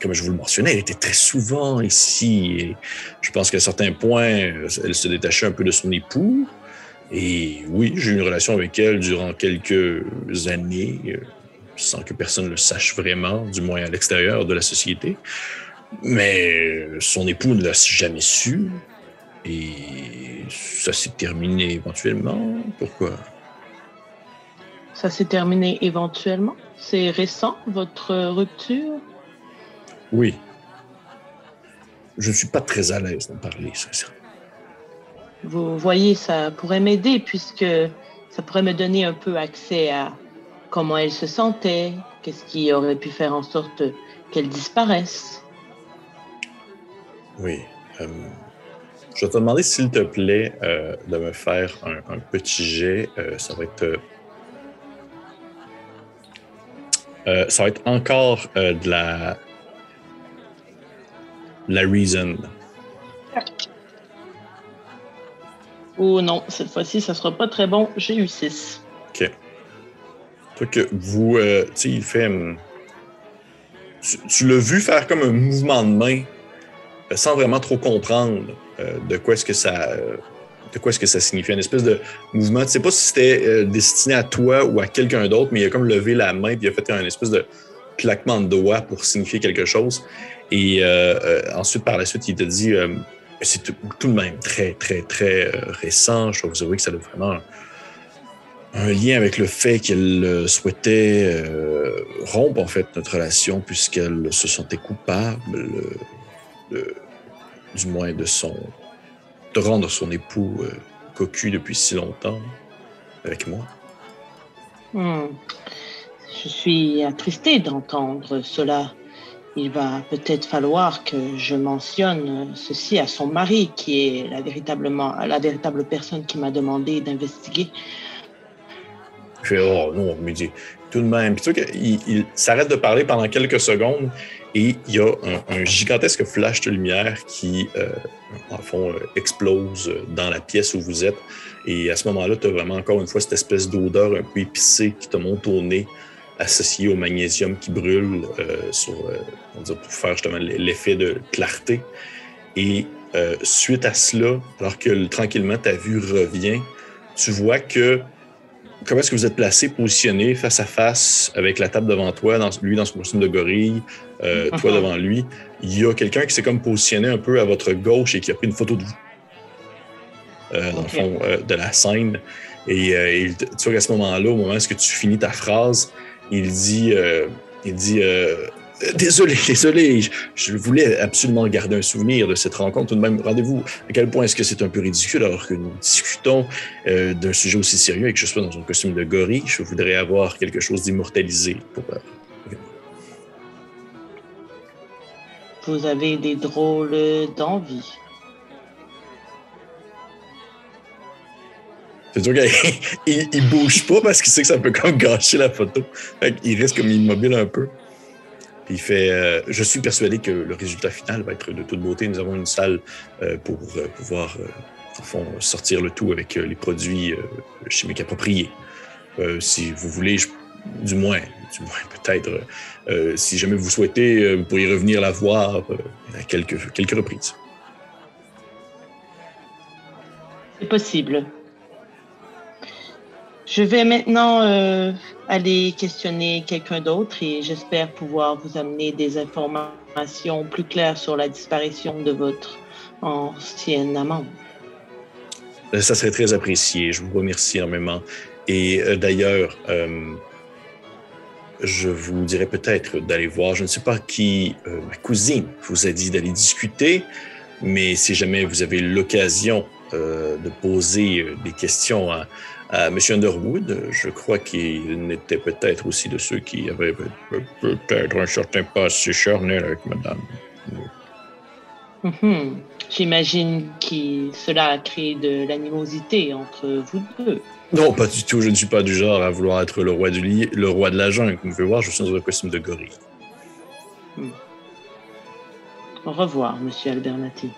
comme je vous le mentionnais, elle était très souvent ici. Je pense qu'à certains points, elle se détachait un peu de son époux. Et oui, j'ai eu une relation avec elle durant quelques années, euh, sans que personne ne le sache vraiment, du moins à l'extérieur de la société. Mais son époux ne l'a jamais su. Et ça s'est terminé éventuellement. Pourquoi? Ça s'est terminé éventuellement? C'est récent, votre rupture? Oui. Je ne suis pas très à l'aise d'en parler, sincèrement. Vous voyez, ça pourrait m'aider puisque ça pourrait me donner un peu accès à comment elle se sentait, qu'est-ce qui aurait pu faire en sorte qu'elle disparaisse. Oui. Euh, je vais te demander, s'il te plaît, euh, de me faire un, petit jet. Euh, ça va être Euh, ça va être encore euh, de la. la reason. Oh non, cette fois-ci, ça sera pas très bon. J'ai eu 6. OK. Toi que vous. Euh, tu sais, il fait. Hum, tu, l'as vu faire comme un mouvement de main sans vraiment trop comprendre de quoi est-ce que ça de quoi est-ce que ça signifie, une espèce de mouvement. Tu sais pas si c'était euh, destiné à toi ou à quelqu'un d'autre, mais il a comme levé la main puis il a fait un espèce de claquement de doigts pour signifier quelque chose. Et euh, euh, ensuite, par la suite, il te dit c'est tout, de même très, très, très récent. Je dois vous avouer que ça a vraiment un, lien avec le fait qu'elle souhaitait rompre en fait notre relation puisqu'elle se sentait coupable, du moins de son de rendre son époux euh, cocu depuis si longtemps avec moi. Hmm. Je suis attristée d'entendre cela. Il va peut-être falloir que je mentionne ceci à son mari, qui est la, véritablement, la véritable personne qui m'a demandé d'investiguer. Je fais, oh non, me dit tout de même. Puis tu il, il s'arrête de parler pendant quelques secondes et il y a un, gigantesque flash de lumière qui, euh, en fond, euh, explose dans la pièce où vous êtes. Et à ce moment-là, tu as vraiment encore une fois cette espèce d'odeur un peu épicée qui te monte au nez, associée au magnésium qui brûle euh, pour faire justement l'effet de clarté. Et suite à cela, alors que tranquillement ta vue revient, tu vois que comment est-ce que vous êtes placé, positionné face à face avec la table devant toi, lui dans son costume de gorille, euh, toi devant lui, il y a quelqu'un qui s'est comme positionné un peu à votre gauche et qui a pris une photo de vous. Euh, dans le fond de la scène. Et tu vois qu'à ce moment-là, au moment où tu finis ta phrase, il dit, il dit Désolé, désolé, je, voulais absolument garder un souvenir de cette rencontre. Tout de même, rendez-vous à quel point est-ce que c'est un peu ridicule alors que nous discutons euh, d'un sujet aussi sérieux et que je sois dans un costume de gorille. Je voudrais avoir quelque chose d'immortalisé pour. Vous avez des drôles d'envie. C'est sûr qu'il il, bouge pas parce qu'il sait que ça peut comme gâcher la photo. il reste comme immobile un peu il fait euh, Je suis persuadé que le résultat final va être de toute beauté. Nous avons une salle euh, pour euh, pouvoir, en fond, sortir le tout avec les produits chimiques appropriés. si vous voulez, du moins, du moins peut-être, si jamais vous souhaitez, vous pourriez revenir la voir à quelques, quelques reprises. C'est possible. Je vais maintenant euh, aller questionner quelqu'un d'autre et j'espère pouvoir vous amener des informations plus claires sur la disparition de votre ancienne amant. Euh, ça serait très apprécié. Je vous remercie énormément. Et euh, d'ailleurs, je vous dirais peut-être d'aller voir, je ne sais pas qui, ma cousine vous a dit d'aller discuter, mais si jamais vous avez l'occasion de poser des questions à, à M. Underwood, je crois qu'il n'était peut-être aussi de ceux qui avaient peut-être un certain passé charnel avec madame. Mm-hmm. J'imagine que cela a créé de l'animosité entre vous deux. Non, pas du tout. Je ne suis pas du genre à vouloir être le roi, du lit, le roi de la jungle. Vous pouvez voir, je suis dans un costume de gorille. Hmm. Au revoir, Monsieur Albernati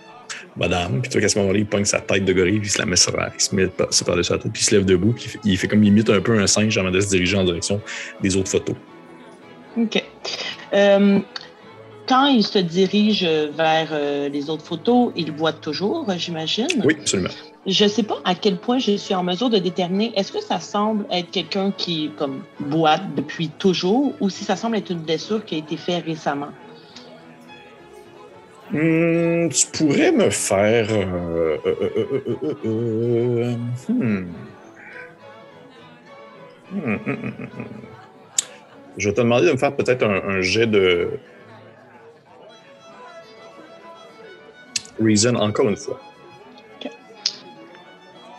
madame. Puis toi, à ce moment-là, il pogne sa tête de gorille, puis il se la met sur il se met par-dessus la tête, puis il se lève debout, puis il fait, comme limite un peu un singe avant de se diriger en direction des autres photos. OK. Euh, quand il se dirige vers euh, les autres photos, il boite toujours, j'imagine? Oui, absolument. Je ne sais pas à quel point je suis en mesure de déterminer est-ce que ça semble être quelqu'un qui comme boite depuis toujours ou si ça semble être une blessure qui a été faite récemment? Hmm, tu pourrais me faire. Je vais te demander de me faire peut-être un, jet de. Reason encore une fois.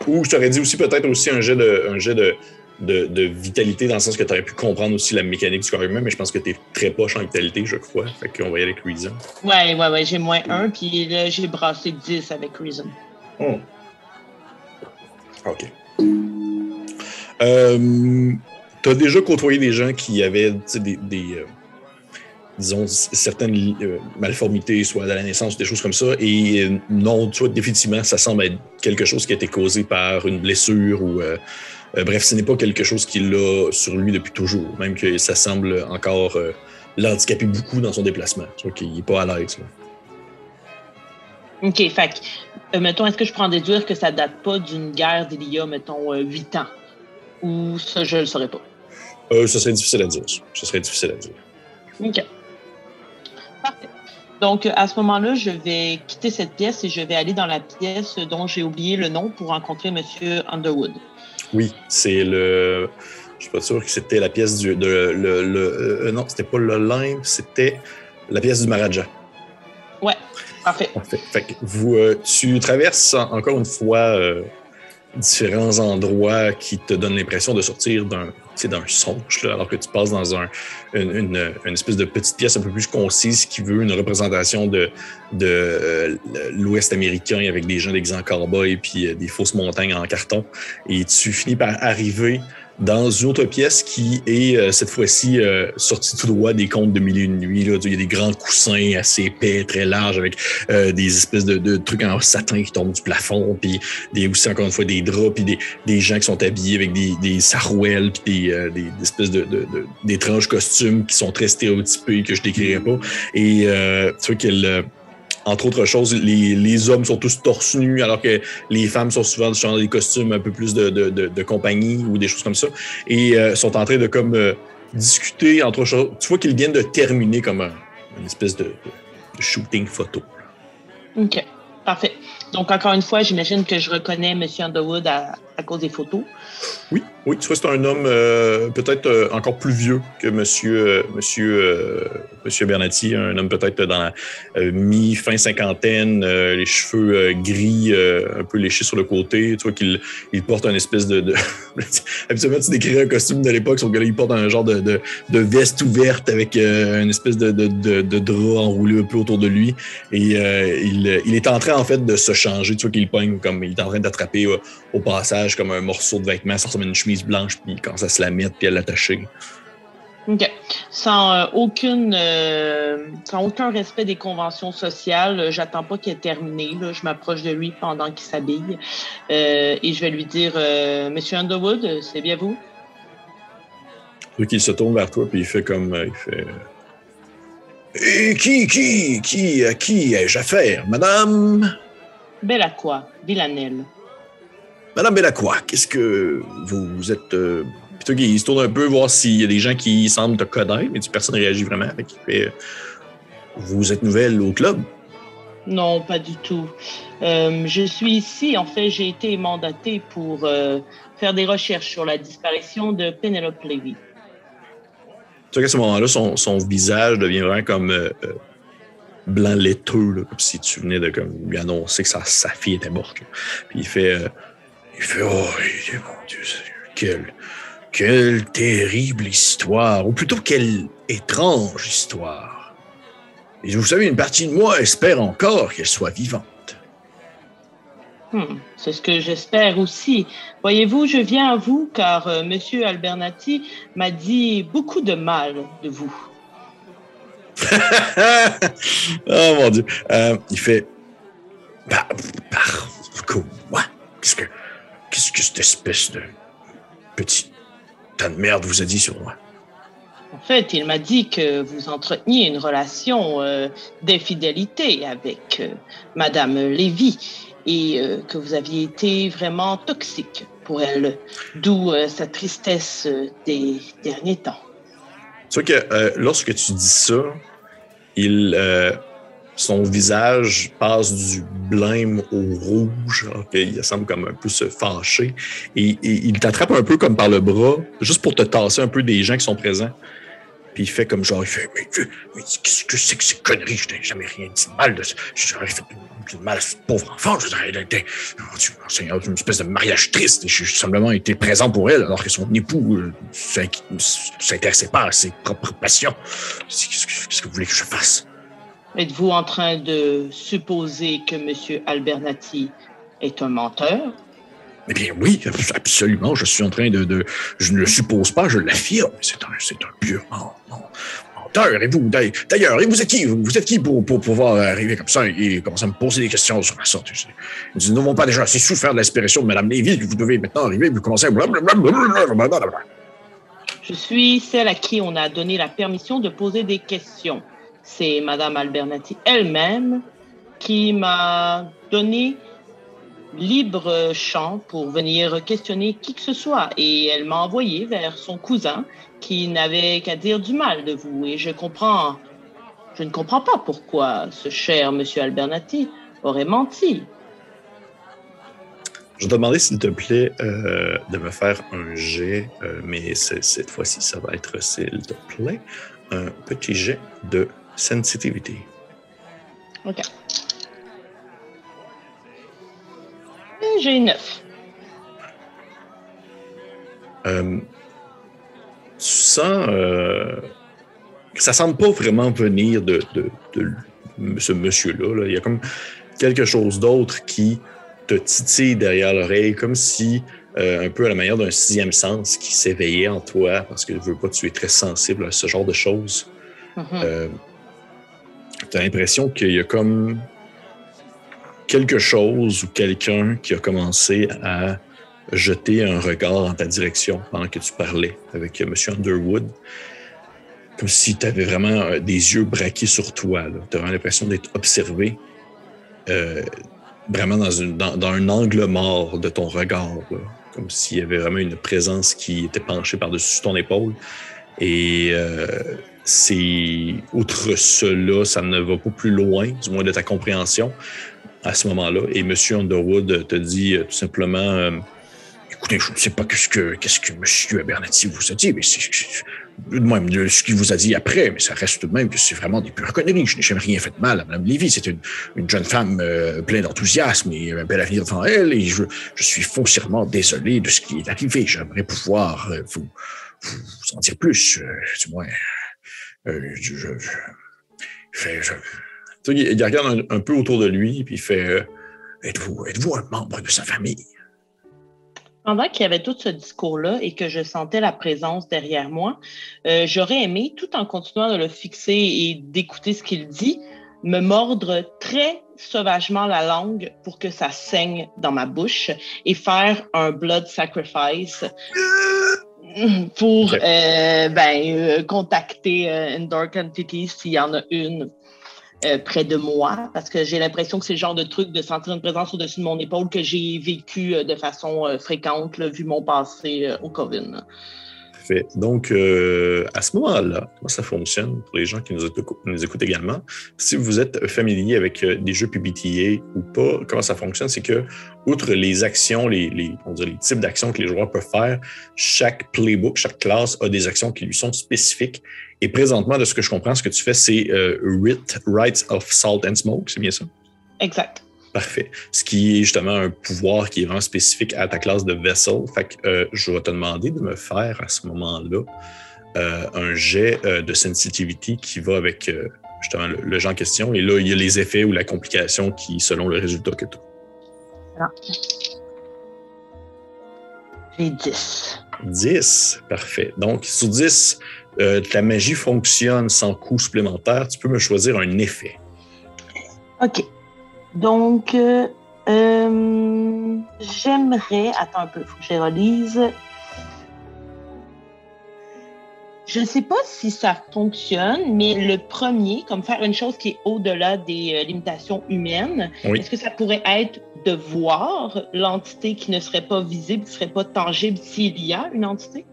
Ou je t'aurais dit aussi peut-être aussi un jet de, un jet de, de, vitalité dans le sens que tu aurais pu comprendre aussi la mécanique du corps humain, mais je pense que tu es très poche en vitalité, je crois. Fait qu'on va y aller avec Reason. Ouais, ouais, ouais, j'ai moins 1, puis là, j'ai brassé 10 avec Reason. Oh. OK. Euh, tu as déjà côtoyé des gens qui avaient des, des euh, disons, certaines euh, malformités, soit à la naissance, des choses comme ça. Et non, tu vois, définitivement, ça semble être quelque chose qui a été causé par une blessure ou euh, bref, ce n'est pas quelque chose qu'il a sur lui depuis toujours, même que ça semble encore euh, l'handicaper beaucoup dans son déplacement. Tu vois qu'il n'est pas à l'aise. OK, fait euh, mettons, est-ce que je prends déduire que ça date pas d'une guerre d'il y a, mettons, huit ans? Ou ça, je ne le saurais pas? ça serait difficile à dire. Ça serait difficile à dire. OK. Parfait. Donc, à ce moment-là, je vais quitter cette pièce et je vais aller dans la pièce dont j'ai oublié le nom pour rencontrer M. Underwood. Oui, c'est le. Je suis pas sûr que c'était la pièce du. De, le, le, euh, non, c'était pas le limbe, c'était la pièce du Maharaja. Ouais, parfait. Fait que vous, euh, tu traverses encore une fois euh, différents endroits qui te donnent l'impression de sortir d'un d'un songe, alors que tu passes dans un, une, une, espèce de petite pièce un peu plus concise qui veut une représentation de, de euh, l'Ouest américain avec des gens déguisés en cowboy puis euh, des fausses montagnes en carton. Et tu finis par arriver dans une autre pièce qui est euh, cette fois-ci euh, sortie tout droit des contes de Mille et une nuits. Là. Il y a des grands coussins assez épais, très larges, avec euh, des espèces de, trucs en satin qui tombent du plafond, puis des, aussi encore une fois des draps, puis des, des gens qui sont habillés avec des, des sarouels, puis des, des, espèces de, d'étranges costumes qui sont très stéréotypés que je décrirais pas. Et tu vois qu'elle entre autres choses, les, hommes sont tous torse nus, alors que les femmes sont souvent dans des costumes un peu plus de, de, compagnie ou des choses comme ça, et euh, sont en train de comme euh, discuter entre autres choses. Tu vois qu'ils viennent de terminer comme un, une espèce de shooting photo. OK. Parfait. Donc, encore une fois, j'imagine que je reconnais M. Underwood à, à cause des photos. Oui, oui, tu vois, c'est un homme euh, peut-être euh, encore plus vieux que Monsieur, euh, monsieur, euh, monsieur Bernati, un homme peut-être dans la mi-fin cinquantaine, les cheveux gris, un peu léchés sur le côté. Tu vois qu'il il porte un espèce de. Habituellement, tu décrirais un costume de l'époque, sauf que là, il porte un genre de, de, veste ouverte avec une espèce de, de, drap enroulé un peu autour de lui. Et il, il est en train, en fait, de se changer. Tu vois qu'il pogne comme il est en train d'attraper au passage comme un morceau de vêtement, ça ressemble à une chemise blanche, puis commence à se la mettre puis à l'attacher. OK. Sans, euh, aucune, euh, sans aucun respect des conventions sociales, euh, j'attends pas qu'il ait terminé. Là. Je m'approche de lui pendant qu'il s'habille et je vais lui dire Monsieur Underwood, c'est bien vous? Tu vois qu'il se tourne vers toi puis il fait comme il fait. Et qui, qui, qui, à qui ai-je affaire, Madame? Bellacqua, Villanelle. Madame Bellacqua, qu'est-ce que vous, vous êtes. Euh... Puis il se tourne un peu voir s'il y a des gens qui semblent te connaître, mais personne ne réagit vraiment. Fait euh, Vous êtes nouvelle au club? Non, pas du tout. Euh, je suis ici, en fait, j'ai été mandatée pour euh, faire des recherches sur la disparition de Penelope Levy. Tu vois qu'à ce moment-là, son, son visage devient vraiment comme blanc laiteux, là, comme si tu venais de comme, lui annoncer que sa, sa fille était morte. là. Puis il fait, il fait, oh, il- mon Dieu, quelle, quelle terrible histoire, ou plutôt quelle étrange histoire. Et vous savez, une partie de moi espère encore qu'elle soit vivante. Hmm, c'est ce que j'espère aussi. Voyez-vous, je viens à vous car euh, Monsieur Albernati m'a dit beaucoup de mal de vous. oh mon Dieu. Euh, il fait. Par. par quoi? Qu'est-ce que. Qu'est-ce que cette espèce de. Petit. tas de merde vous a dit sur moi? En fait, il m'a dit que vous entreteniez une relation euh, d'infidélité avec euh, Madame Lévy et euh, que vous aviez été vraiment toxique pour elle, d'où euh, sa tristesse des derniers temps. Tu vois que lorsque tu dis ça, il. Son visage passe du blême au rouge. qu'il semble comme un peu se fâcher. Et, il t'attrape un peu comme par le bras, juste pour te tasser un peu des gens qui sont présents. Puis il fait comme genre, il fait, mais, mais qu'est-ce que c'est que ces conneries? Je n'ai jamais rien dit de mal de. J'aurais fait du mal à ce pauvre enfant. Seigneur, une espèce de mariage triste. J'ai simplement été présent pour elle, alors que son époux euh, s'inqui- s'intéressait pas à ses propres passions. Qu'est-ce que, qu'est-ce que vous voulez que je fasse? Êtes-vous en train de supposer que Monsieur Albernati est un menteur? Eh bien, oui, absolument. Je suis en train de. de je ne le suppose pas, je l'affirme. C'est un, un pur men- men- menteur. Et vous, d'ailleurs- et vous êtes qui? Vous êtes qui pour, pour pouvoir arriver comme ça et commencer à me poser des questions sur ma sorte? Nous n'avons pas déjà assez souffert de l'aspiration de Mme Lévy que vous devez maintenant arriver et vous commencez à. Je suis celle à qui on a donné la permission de poser des questions. C'est Madame Albernati elle-même qui m'a donné libre champ pour venir questionner qui que ce soit. Et elle m'a envoyé vers son cousin qui n'avait qu'à dire du mal de vous. Et je comprends, je ne comprends pas pourquoi ce cher Monsieur Albernati aurait menti. Je demander, s'il te plaît, euh, de me faire un jet, euh, mais cette fois-ci, ça va être, s'il te plaît, un petit jet de sensitivity. OK. Et J'ai neuf. Euh, tu sens euh, que ça semble pas vraiment venir de, de- de ce monsieur-là. là. Il y a comme quelque chose d'autre qui te titille derrière l'oreille, comme si, euh, un peu à la manière d'un sixième sens qui s'éveillait en toi, parce que je veux pas, tu es très sensible à ce genre de choses. Mhm. Euh, tu as l'impression qu'il y a comme quelque chose ou quelqu'un qui a commencé à jeter un regard en ta direction pendant que tu parlais avec euh, M. Underwood. Comme si tu avais vraiment euh, des yeux braqués sur toi. Tu as l'impression d'être observé euh, vraiment dans, un angle mort de ton regard. Comme s'il y avait vraiment une présence qui était penchée par-dessus ton épaule. Et c'est outre cela, ça ne va pas plus loin, du moins de ta compréhension à ce moment-là. Et M. Underwood te dit tout simplement Écoutez, je ne sais pas qu'est-ce que, qu'est-ce que M. Abernathy vous a dit, mais c'est, même de ce qu'il vous a dit après, mais ça reste tout de même que c'est vraiment des pures conneries. Je n'ai jamais rien fait de mal à Mme Lévy. C'est une, jeune femme euh, pleine d'enthousiasme et un bel avenir devant elle, et je, suis foncièrement désolé de ce qui est arrivé. J'aimerais pouvoir euh, vous, vous, en dire plus, euh, du moins. Je, il regarde un, peu autour de lui, puis il fait Êtes-vous êtes un membre de sa famille? Pendant qu'il y avait tout ce discours-là et que je sentais la présence derrière moi, euh, j'aurais aimé, tout en continuant de le fixer et d'écouter ce qu'il dit, me mordre très sauvagement la langue pour que ça saigne dans ma bouche et faire un blood sacrifice pour euh, ben, euh, contacter une Dark Entity s'il y en a une euh, près de moi parce que j'ai l'impression que c'est le genre de truc de sentir une présence au-dessus de mon épaule que j'ai vécu euh, de façon euh, fréquente vu mon passé au COVID. Donc, euh, à ce moment-là, comment ça fonctionne pour les gens qui nous, écoutent, également? Si vous êtes familier avec euh, des jeux PBTA ou pas, comment ça fonctionne? C'est que, outre les actions, les, on les types d'actions que les joueurs peuvent faire, chaque playbook, chaque classe a des actions qui lui sont spécifiques. Et présentement, de ce que je comprends, ce que tu fais, c'est euh, Rights of Salt and Smoke, c'est bien ça? Exact. Parfait. Ce qui est justement un pouvoir qui est vraiment spécifique à ta classe de Vessel. Fait que euh, je vais te demander de me faire à ce moment-là euh, un jet euh, de sensitivity qui va avec justement le, genre en question. Et là, il y a les effets ou la complication qui, selon le résultat que tu as. J'ai 10. 10, parfait. Donc, sur 10, ta magie fonctionne sans coût supplémentaire. Tu peux me choisir un effet. OK. Donc, euh, euh, j'aimerais. Attends un peu, il faut que je relise. Je ne sais pas si ça fonctionne, mais le premier, comme faire une chose qui est au-delà des euh, limitations humaines, est-ce que ça pourrait être de voir l'entité qui ne serait pas visible, qui ne serait pas tangible s'il y a une entité?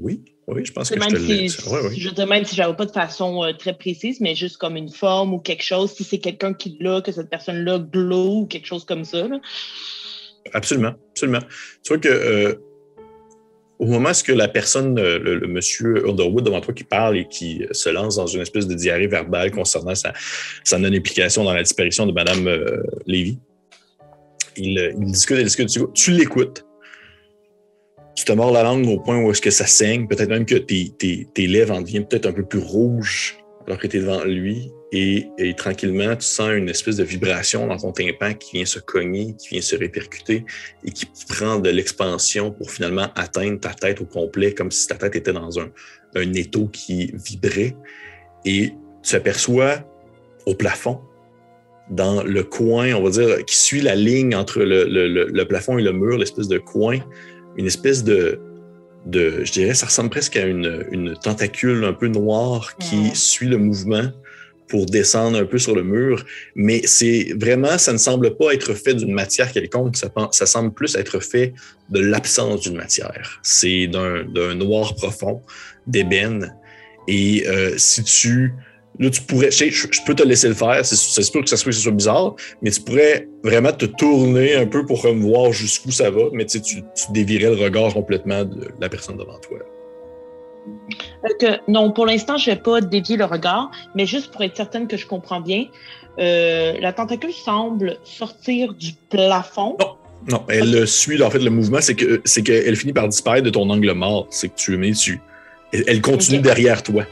oui. Oui, je pense que je te si, Je te même si je pas de façon euh, très précise, mais juste comme une forme ou quelque chose, si c'est quelqu'un qui l'a, que cette personne-là glow ou quelque chose comme ça. Absolument, absolument. Tu vois que euh, au moment où la personne, euh, le, monsieur Underwood devant toi qui parle et qui se lance dans une espèce de diarrhée verbale concernant sa, sa non-implication dans la disparition de Mme Lévy, il, il discute, il discute, tu l'écoutes tu te mords la langue au point où est-ce que ça saigne, peut-être même que tes, tes, lèvres en deviennent peut-être un peu plus rouges alors que tu es devant lui et, tranquillement, tu sens une espèce de vibration dans ton tympan qui vient se cogner, qui vient se répercuter et qui prend de l'expansion pour finalement atteindre ta tête au complet, comme si ta tête était dans un, un étau qui vibrait. Et tu aperçois au plafond, dans le coin, on va dire, qui suit la ligne entre le, le, le plafond et le mur, l'espèce de coin, une espèce de, de, je dirais, ça ressemble presque à une, une tentacule un peu noire qui suit le mouvement pour descendre un peu sur le mur. Mais c'est vraiment, ça ne semble pas être fait d'une matière quelconque, ça, ça semble plus être fait de l'absence d'une matière. C'est d'un noir profond, d'ébène. Et euh, si tu Là, tu pourrais, je, peux te laisser le faire, c'est sûr que ça soit, soit bizarre, mais tu pourrais vraiment te tourner un peu pour voir jusqu'où ça va, mais tu, tu dévirais le regard complètement de la personne devant toi. non, pour l'instant, je ne vais pas dévier le regard, mais juste pour être certaine que je comprends bien, euh, la tentacule semble sortir du plafond. Non, non elle suit en fait le mouvement, c'est que c'est qu'elle finit par disparaître de ton angle mort. C'est que tu mets dessus. Elle continue derrière toi.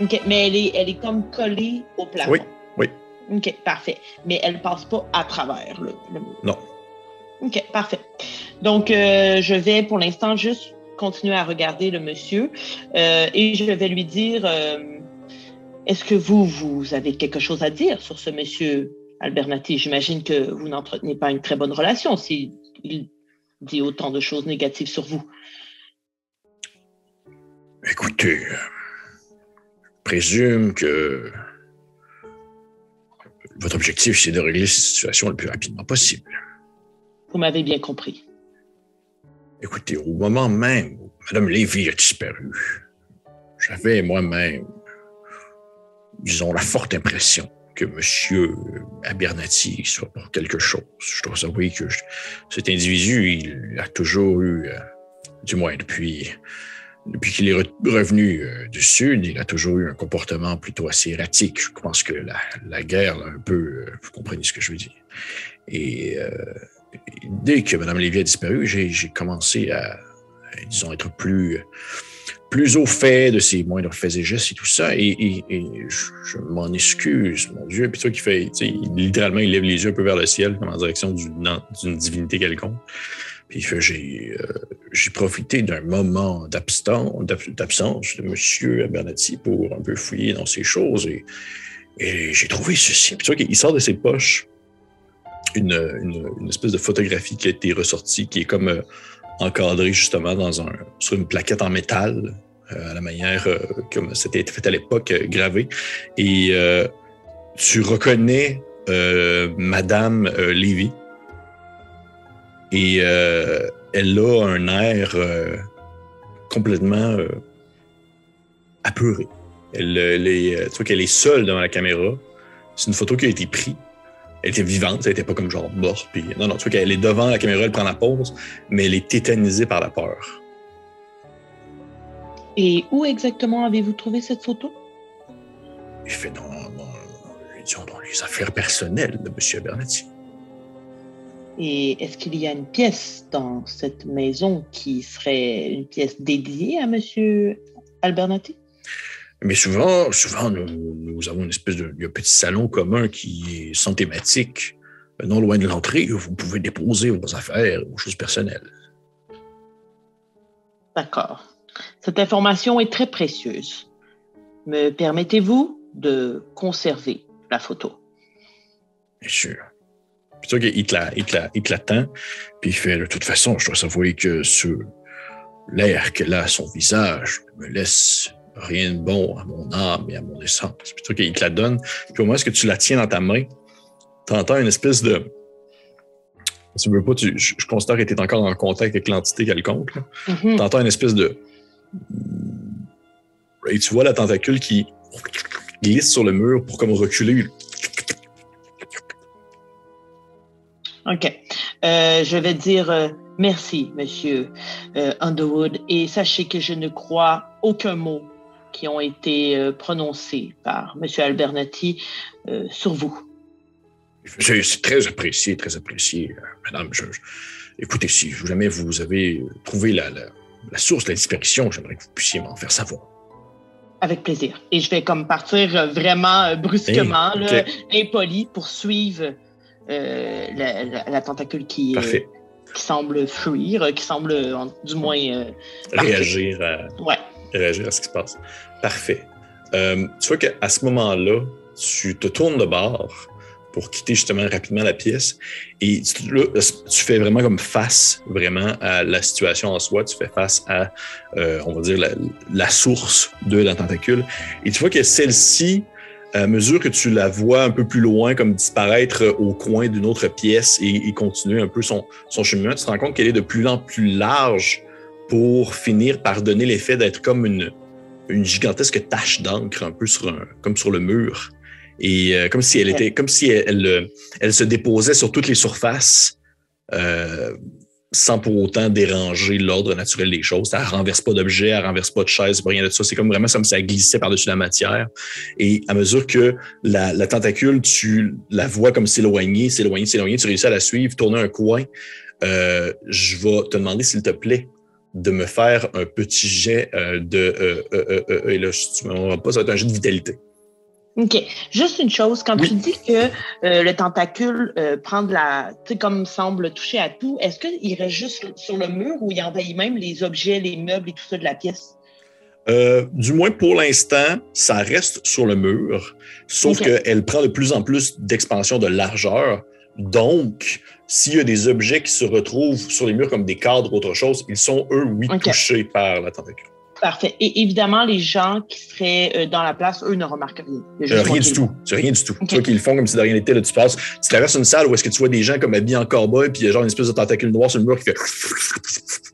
OK, mais elle est, elle est comme collée au plafond. Oui, oui. OK, parfait. Mais elle ne passe pas à travers le, Non. OK, parfait. Donc, euh, je vais pour l'instant juste continuer à regarder le monsieur euh, et je vais lui dire euh, est-ce que vous, vous avez quelque chose à dire sur ce monsieur Albernati? J'imagine que vous n'entretenez pas une très bonne relation s'il dit autant de choses négatives sur vous. Écoutez, présume que votre objectif, c'est de régler cette situation le plus rapidement possible. Vous m'avez bien compris. Écoutez, au moment même où Madame Lévy a disparu. J'avais moi-même, disons, la forte impression que M. Abernathy soit pour quelque chose. Je dois avouer que cet individu, il a toujours eu, euh, du moins depuis, depuis qu'il est revenu euh, du Sud, il a toujours eu un comportement plutôt assez erratique. Je pense que la, guerre, un peu, euh, vous comprenez ce que je veux dire. Et dès que Mme Lévy a disparu, j'ai commencé à, disons, être plus plus au fait de ses moindres faits et gestes et tout ça. Et, je, m'en excuse, mon Dieu. Puis toi qui fait, littéralement, il lève les yeux un peu vers le ciel, comme en direction d'une divinité quelconque. Puis il euh, j'ai profité d'un moment d'absence de M. Abernathy pour un peu fouiller dans ces choses et, j'ai trouvé ceci. Puis tu vois qu'il sort de ses poches une, espèce de photographie qui a été ressortie, qui est comme euh, encadré justement dans un, sur une plaquette en métal, euh, à la manière comme c'était fait à l'époque, euh, gravé. Et tu reconnais Madame Lévy. Et elle a un air complètement apeuré. Elle, est, tu vois qu'elle est seule devant la caméra. C'est une photo qui a été prise elle était vivante, elle n'était pas comme genre morte. Puis, non, non, tu vois qu'elle est devant la caméra, elle prend la pause, mais elle est tétanisée par la peur. Et où exactement avez-vous trouvé cette photo? Il fait dans, dans les affaires personnelles de M. Bernati. Et est-ce qu'il y a une pièce dans cette maison qui serait une pièce dédiée à M. Albernati? Mais souvent, souvent nous, avons une espèce de, petit salon commun qui est sans thématique. Non loin de l'entrée, vous pouvez déposer vos affaires, vos choses personnelles. D'accord. Cette information est très précieuse. Me permettez-vous de conserver la photo? Bien sûr. Puis tu il te l'attend, puis il fait, de toute façon, je dois s'avouer que ce, l'air qu'elle a à son visage me laisse rien de bon à mon âme et à mon essence. Puis toi, il te la donne. Puis au moment où tu la tiens dans ta main, tu entends une espèce de. Tu veux pas, tu, je, considère que tu es encore en contact avec l'entité quelconque. Mm-hmm. Tu entends une espèce de. Et tu vois la tentacule qui glisse sur le mur pour comme reculer. Euh, je vais dire euh, merci, monsieur euh, Underwood, et sachez que je ne crois aucun mot qui ont été prononcés par M. Albernati sur vous. C'est très apprécié, très apprécié, madame. écoutez, si jamais vous avez trouvé la, source de la disparition, j'aimerais que vous puissiez m'en faire savoir. Avec plaisir. Et je vais comme partir vraiment brusquement, impoli, pour suivre la, tentacule qui, qui semble fuir, qui semble du moins réagir à... Ouais. réagir à ce qui se passe. Parfait. Euh, tu vois qu'à ce moment-là, tu te tournes de bord pour quitter justement rapidement la pièce et tu, tu, fais vraiment comme face vraiment à la situation en soi, tu fais face à, euh, on va dire, la, source de la tentacule. Et tu vois que celle-ci, à mesure que tu la vois un peu plus loin, comme disparaître au coin d'une autre pièce et, continuer un peu son, son cheminement, tu te rends compte qu'elle est de plus en plus large pour finir par donner l'effet d'être comme une, une gigantesque tache d'encre un peu sur un, comme sur le mur. Et euh, comme si elle était comme si elle, elle, se déposait sur toutes les surfaces euh, sans pour autant déranger l'ordre naturel des choses. Elle renverse pas d'objets, elle renverse pas de chaises, rien de ça. C'est comme vraiment comme elle glissait par-dessus la matière. Et à mesure que la, tentacule, tu la vois comme s'éloigner, s'éloigner, s'éloigner, tu réussis à la suivre, tourner un coin. Euh, je vais te demander, s'il te plaît, de me faire un petit jet euh, de. Euh, euh, et là, tu ne pas, ça va être un jet de vitalité. OK. Juste une chose, quand tu dis que le tentacule prend de la. Tu sais, comme semble toucher à tout, est-ce qu'il reste juste sur le mur ou il envahit même les objets, les meubles et tout ça de la pièce? du moins pour l'instant, ça reste sur le mur, sauf qu'elle prend de plus en plus d'expansion de largeur. Donc, s'il y a des objets qui se retrouvent sur les murs comme des cadres ou autre chose, ils sont, eux, oui, touchés par la tentacule. Parfait. Et évidemment, les gens qui seraient euh, dans la place, eux, ne remarquent rien. Euh, rien du tout. C'est rien du tout. Tu vois qu'ils font comme si de rien n'était. Là, tu passes, tu traverses une salle où est-ce que tu vois des gens comme habillés en cowboy, puis il y a genre une espèce de tentacule noire sur le mur qui fait.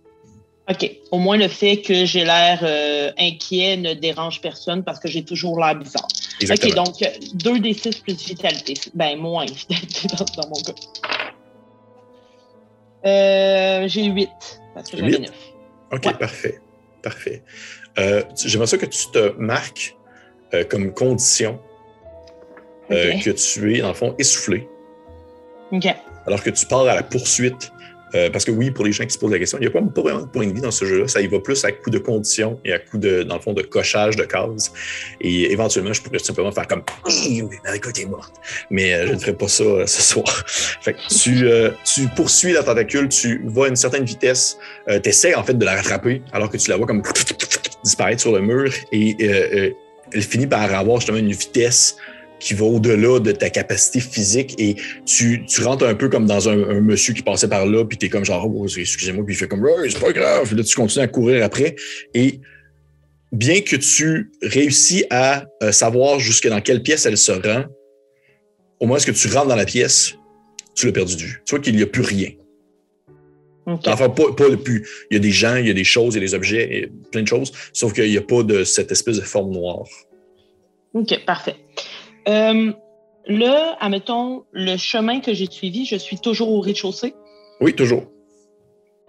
OK. Au moins, le fait que j'ai l'air euh, inquiet ne dérange personne parce que j'ai toujours l'air bizarre. OK, donc 2 des 6 plus vitalité. Ben, moins vitalité dans, mon cas. Euh, j'ai 8 parce que j'avais 9. OK, parfait. Parfait. Euh, j'aimerais ça que tu te marques comme condition que tu es, dans le fond, essoufflé. OK. Alors que tu pars à la poursuite euh, parce que oui, pour les gens qui se posent la question, il n'y a pas, vraiment de point de vie dans ce jeu-là. Ça y va plus à coup de conditions et à coup de, dans le fond, de cochage de cases. Et éventuellement, je pourrais simplement faire comme Marika est morte. Mais euh, je ne ferai pas ça euh, ce soir. fait que tu, tu poursuis la tentacule, tu vas à une certaine vitesse, tu essaies en fait de la rattraper alors que tu la vois comme disparaître sur le mur et elle finit par avoir justement une vitesse qui va au-delà de ta capacité physique et tu, tu rentres un peu comme dans un, monsieur qui passait par là, puis tu es comme genre, oh, excusez-moi, puis il fait comme, oh, c'est pas grave. Là, tu continues à courir après. Et bien que tu réussis à euh, savoir jusque dans quelle pièce elle se rend, au moins, est-ce que tu rentres dans la pièce, tu l'as perdu de vue. Tu vois qu'il n'y a plus rien. Enfin, pas, pas plus. Il y a des gens, il y a des choses, il y a des objets, plein de choses, sauf qu'il n'y a pas de cette espèce de forme noire. OK, parfait. Euh, là, admettons, le chemin que j'ai suivi, je suis toujours au rez-de-chaussée? Oui, toujours.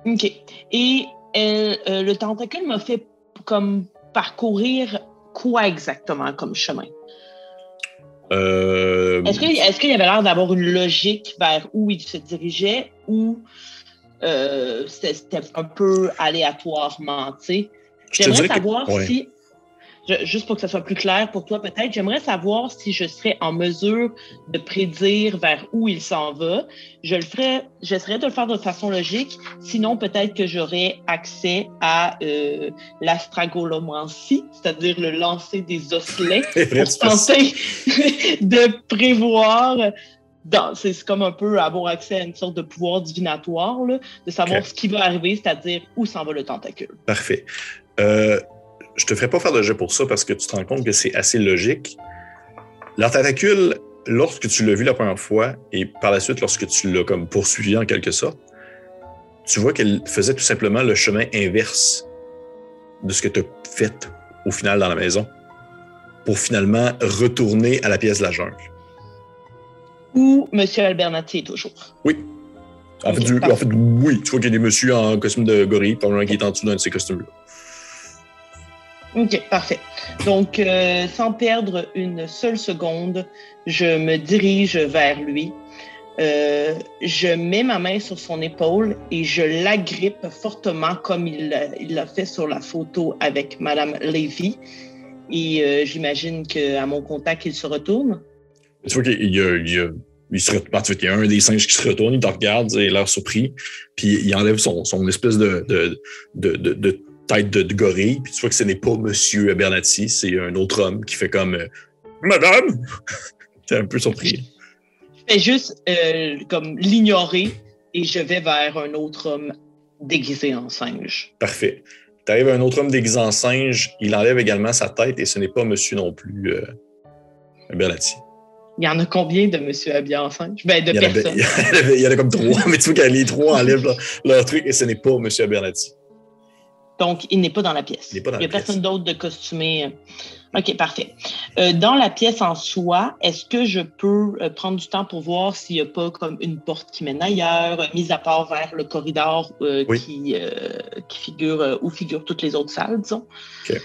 OK. Et euh, euh, le tentacule m'a fait comme parcourir quoi exactement comme chemin? Est-ce qu'il y avait l'air d'avoir une logique vers où il se dirigeait ou c'était un peu aléatoirement, tu sais? J'aimerais savoir si juste pour que ça soit plus clair pour toi peut-être, j'aimerais savoir si je serais en mesure de prédire vers où il s'en va. Je le ferais, j'essaierais de le faire de façon logique. Sinon, peut-être que j'aurais accès à euh, l'astragolomancie, c'est-à-dire le lancer des osselets pour tenter de prévoir c'est comme un peu avoir accès à une sorte de pouvoir divinatoire, là, de savoir ce qui va arriver, c'est-à-dire où s'en va le tentacule. Parfait. Euh, je te ferai pas faire de jeu pour ça parce que tu te rends compte que c'est assez logique. La tentacule, lorsque tu l'as vu la première fois et par la suite, lorsque tu l'as comme poursuivi en quelque sorte, tu vois qu'elle faisait tout simplement le chemin inverse de ce que tu as fait au final dans la maison pour finalement retourner à la pièce de la jungle. Où M. Albernati est toujours. Oui. En, fait, en fait, oui. Tu vois qu'il y a des messieurs en costume de gorille, un qui est en dessous d'un de ces costumes-là. OK, parfait. Donc, euh, sans perdre une seule seconde, je me dirige vers lui. Euh, je mets ma main sur son épaule et je l'agrippe fortement comme il l'a fait sur la photo avec Madame Levy. Et euh, j'imagine qu'à mon contact, il se retourne. Tu vois qu'il y a, il se retourne, il y a un des singes qui se retourne, il te regarde, il a l'air surpris, puis il enlève son, espèce de tête de, gorille, puis tu vois que ce n'est pas Monsieur Abernathy, c'est un autre homme qui fait comme euh, Madame! T'es un peu surpris. Je fais juste euh, comme l'ignorer et je vais vers un autre homme déguisé en singe. Parfait. Tu arrives à un autre homme déguisé en singe, il enlève également sa tête et ce n'est pas monsieur non plus euh. Il y en a combien de monsieur habillé en singe? Ben, de il personnes. il, y en a, comme trois, mais tu vois que les trois enlèvent leur, leur, truc et ce n'est pas monsieur Abernathy. Donc, il n'est pas dans la pièce. Il n'y a personne d'autre de costumé. OK, parfait. Euh, dans la pièce en soi, est-ce que je peux euh, prendre du temps pour voir s'il n'y a pas comme une porte qui mène ailleurs, mis à part vers le corridor euh, qui, qui, figure, où figurent toutes les autres salles, disons? OK.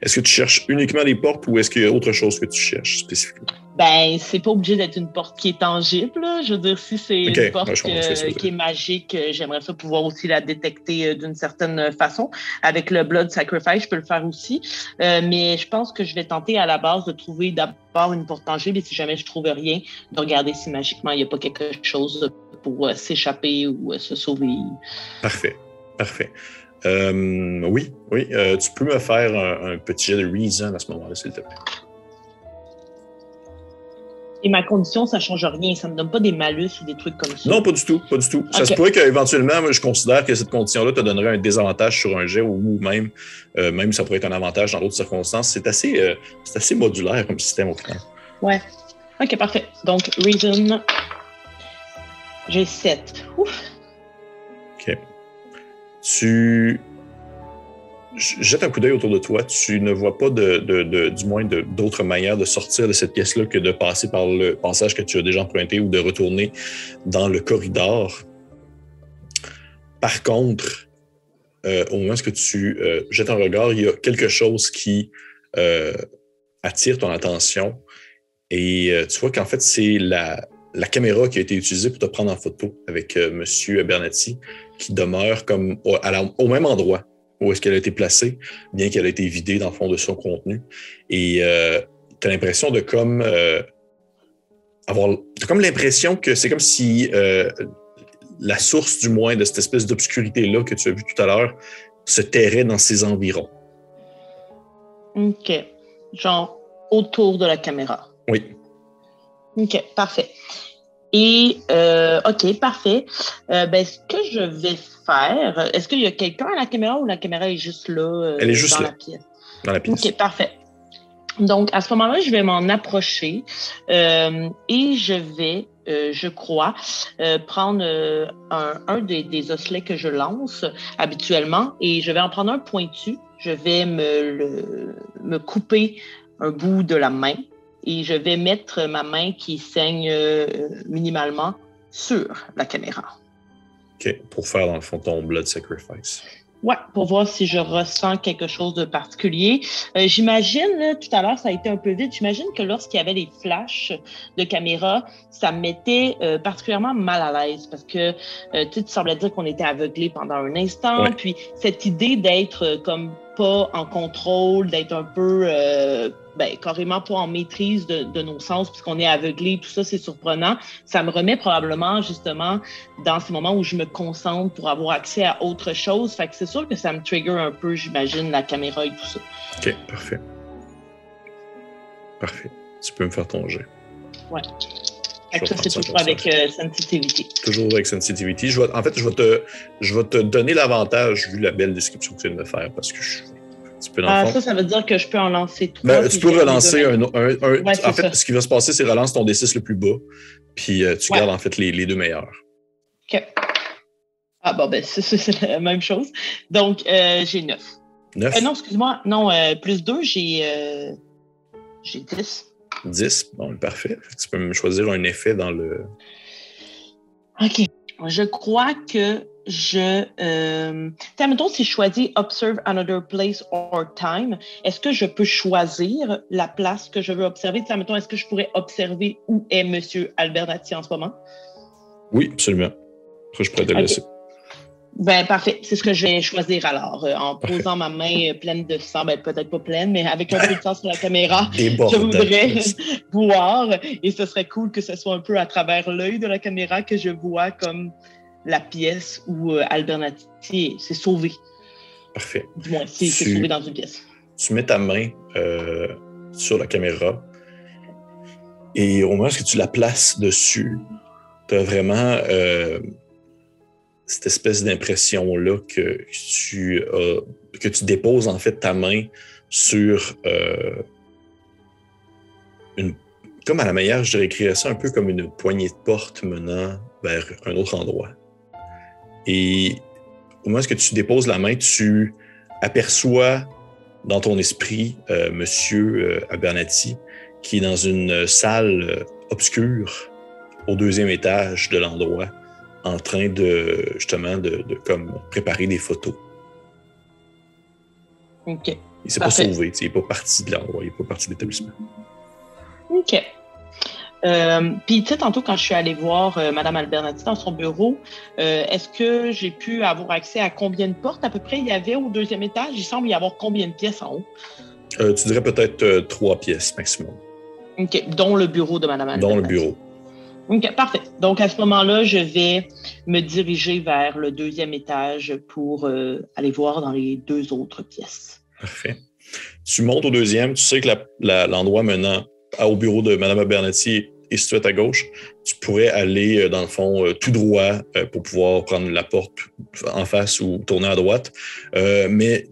Est-ce que tu cherches uniquement les portes ou est-ce qu'il y a autre chose que tu cherches spécifiquement? Ben, c'est pas obligé d'être une porte qui est tangible. Je veux dire, si c'est une porte qui est magique, euh, j'aimerais ça pouvoir aussi la détecter euh, d'une certaine façon. Avec le Blood Sacrifice, je peux le faire aussi. Euh, mais je pense que je vais tenter à la base de trouver d'abord une porte tangible et si jamais je trouve rien, de regarder si magiquement il n'y a pas quelque chose pour s'échapper ou se sauver. Parfait. Parfait. oui, oui. tu peux me faire un, un petit reason à ce moment-là, s'il te plaît. Et ma condition, ça ne change rien. Ça ne me donne pas des malus ou des trucs comme ça. Non, pas du tout. Pas du tout. Ça se pourrait qu'éventuellement, je considère que cette condition-là te donnerait un désavantage sur un jet ou même, euh, même ça pourrait être un avantage dans d'autres circonstances. C'est assez, euh, assez modulaire comme système au final. Ouais. OK, parfait. Donc, Reason, j'ai 7. Ouf. OK. Tu jette un coup d'œil autour de toi. Tu ne vois pas de, de, de du moins d'autres manières de sortir de cette pièce-là que de passer par le passage que tu as déjà emprunté ou de retourner dans le corridor. Par contre, euh, au moment où tu euh, jettes un regard, il y a quelque chose qui euh, attire ton attention. Et euh, tu vois qu'en fait, c'est la, la, caméra qui a été utilisée pour te prendre en photo avec euh, Monsieur Bernati, qui demeure comme au même endroit où est-ce qu'elle a été placée, bien qu'elle ait été vidée dans le fond de son contenu. Et euh, tu as l'impression de comme euh, avoir comme l'impression que c'est comme si euh, la source du moins de cette espèce d'obscurité-là que tu as vu tout à l'heure se terrait dans ses environs. OK. Genre autour de la caméra. Oui. OK, parfait. Et, euh, OK, parfait. Euh, ben, ce que je vais faire, est-ce qu'il y a quelqu'un à la caméra ou la caméra est juste là? Euh, Elle est juste dans là. La pièce? Dans la pièce. OK, parfait. Donc, à ce moment-là, je vais m'en approcher euh, et je vais, je crois, prendre un, un des, des, osselets que je lance habituellement et je vais en prendre un pointu. Je vais me, le, me couper un bout de la main et je vais mettre ma main qui saigne euh, minimalement sur la caméra. OK, pour faire dans le fond ton blood sacrifice. Ouais, pour voir si je ressens quelque chose de particulier. Euh, j'imagine, là, tout à l'heure, ça a été un peu vite. J'imagine que lorsqu'il y avait les flashs de caméra, ça me mettait euh, particulièrement mal à l'aise parce que euh, tu semblais dire qu'on était aveuglé pendant un instant. Ouais. Puis cette idée d'être euh, comme pas en contrôle, d'être un peu euh, ben, carrément pas en maîtrise de, de nos sens puisqu'on est aveuglé, tout ça, c'est surprenant. Ça me remet probablement justement dans ces moments où je me concentre pour avoir accès à autre chose. Fait que c'est sûr que ça me trigger un peu, j'imagine, la caméra et tout ça. OK, parfait. Parfait. Tu peux me faire ton jet. Ouais. Ça, c'est toujours avec euh, sensitivity. Toujours avec sensitivity. Je vais, en fait, je vais, te, je vais te donner l'avantage vu la belle description que tu viens de me faire parce que je suis un petit peu dans Ah, le fond. ça, ça veut dire que je peux en lancer trois. Ben, tu peux relancer un, un, un- Ouais, c'est En fait, ça. ce qui va se passer, c'est relance ton D6 le plus bas, puis euh, tu Ouais. gardes en fait les, les deux meilleurs. OK. Ah, bon, ben, c'est- la même chose. Donc, euh, j'ai neuf. 9, Euh, non, excuse-moi. Non, plus deux, j'ai j'ai 10. 10. Bon, parfait. Tu peux me choisir un effet dans le. OK. Je crois que je. Euh, mettons, si je choisis Observe another place or time, est-ce que je peux choisir la place que je veux observer? T'sais, mettons, est-ce que je pourrais observer où est M. Albernati en ce moment? Oui, absolument. Ça, je pourrais te laisser. Ben, parfait. C'est ce que je vais choisir alors. euh, en posant ma main euh, pleine de sang, ben, peut-être pas pleine, mais avec un peu de sang sur la caméra. Je voudrais voir et ce serait cool que ce soit un peu à travers l'œil de la caméra que je vois comme la pièce où euh, Albernati s'est sauvé. Parfait. Du moins, s'est sauvé dans une pièce. tu mets ta main euh, sur la caméra et au moment où tu la places dessus, tu as vraiment cette espèce d'impression-là que tu, as- que tu déposes en fait ta main sur euh, une. Comme à la manière, je décrirais ça un peu comme une poignée de porte menant vers un autre endroit. Et au moment où tu déposes la main, tu aperçois dans ton esprit euh, Monsieur euh, Abernathy, qui est dans une salle euh, obscure au deuxième étage de l'endroit, en train de justement de, de comme préparer des photos. OK. Il s'est pas sauvé, il n'est pas parti de l'endroit, il n'est pas parti de l'établissement. OK. Euh, Puis, tu sais, tantôt, quand je suis allée voir euh, Mme Albernati dans son bureau, euh, est-ce que j'ai pu avoir accès à combien de portes à peu près? Il y avait au deuxième étage? Il semble y avoir combien de pièces en haut? Euh, tu dirais peut-être trois pièces maximum, OK. Dont le bureau de Mme Albernati. dont le bureau. Parfait. Donc, à ce moment-là, je vais me diriger vers le deuxième étage pour euh, aller voir dans les deux autres pièces. Parfait. Tu montes au deuxième, tu sais que l'endroit menant au bureau de Mme Abernathy est situé à gauche. Tu pourrais aller, euh, dans le fond, euh, tout droit pour pouvoir prendre la porte en face ou tourner à droite. Mais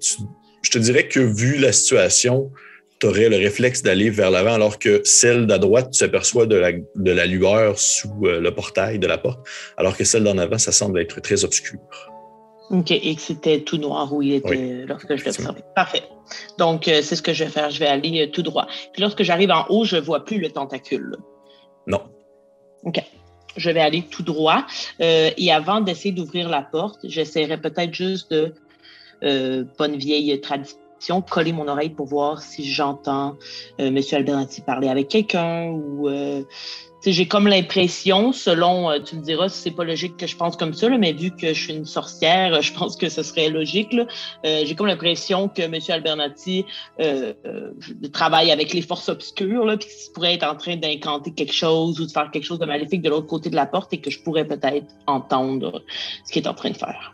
je te dirais que vu la situation, tu aurais le réflexe d'aller vers l'avant, alors que celle d'à droite, tu s'aperçois de la, de la lueur sous euh, le portail de la porte, alors que celle d'en avant, ça semble être très obscur. OK, et que c'était tout noir où il était lorsque je l'observais. Parfait. Donc, euh, c'est ce que je vais faire. Je vais aller euh, tout droit. Puis lorsque j'arrive en haut, je ne vois plus le tentacule. Non. OK. Je vais aller tout droit. Euh, et avant d'essayer d'ouvrir la porte, j'essaierai peut-être juste de, bonne vieille tradition, coller mon oreille pour voir si j'entends M. Alberti parler avec quelqu'un ou j'ai comme l'impression, selon, euh, tu me diras si c'est pas logique que je pense comme ça, mais vu que je suis une sorcière, je pense que ce serait logique. Euh, j'ai comme l'impression que M. Albernati euh, travaille avec les forces obscures, là, puis qu'il pourrait être en train d'incanter quelque chose ou de faire quelque chose de maléfique de l'autre côté de la porte et que je pourrais peut-être entendre ce qu'il est en train de faire.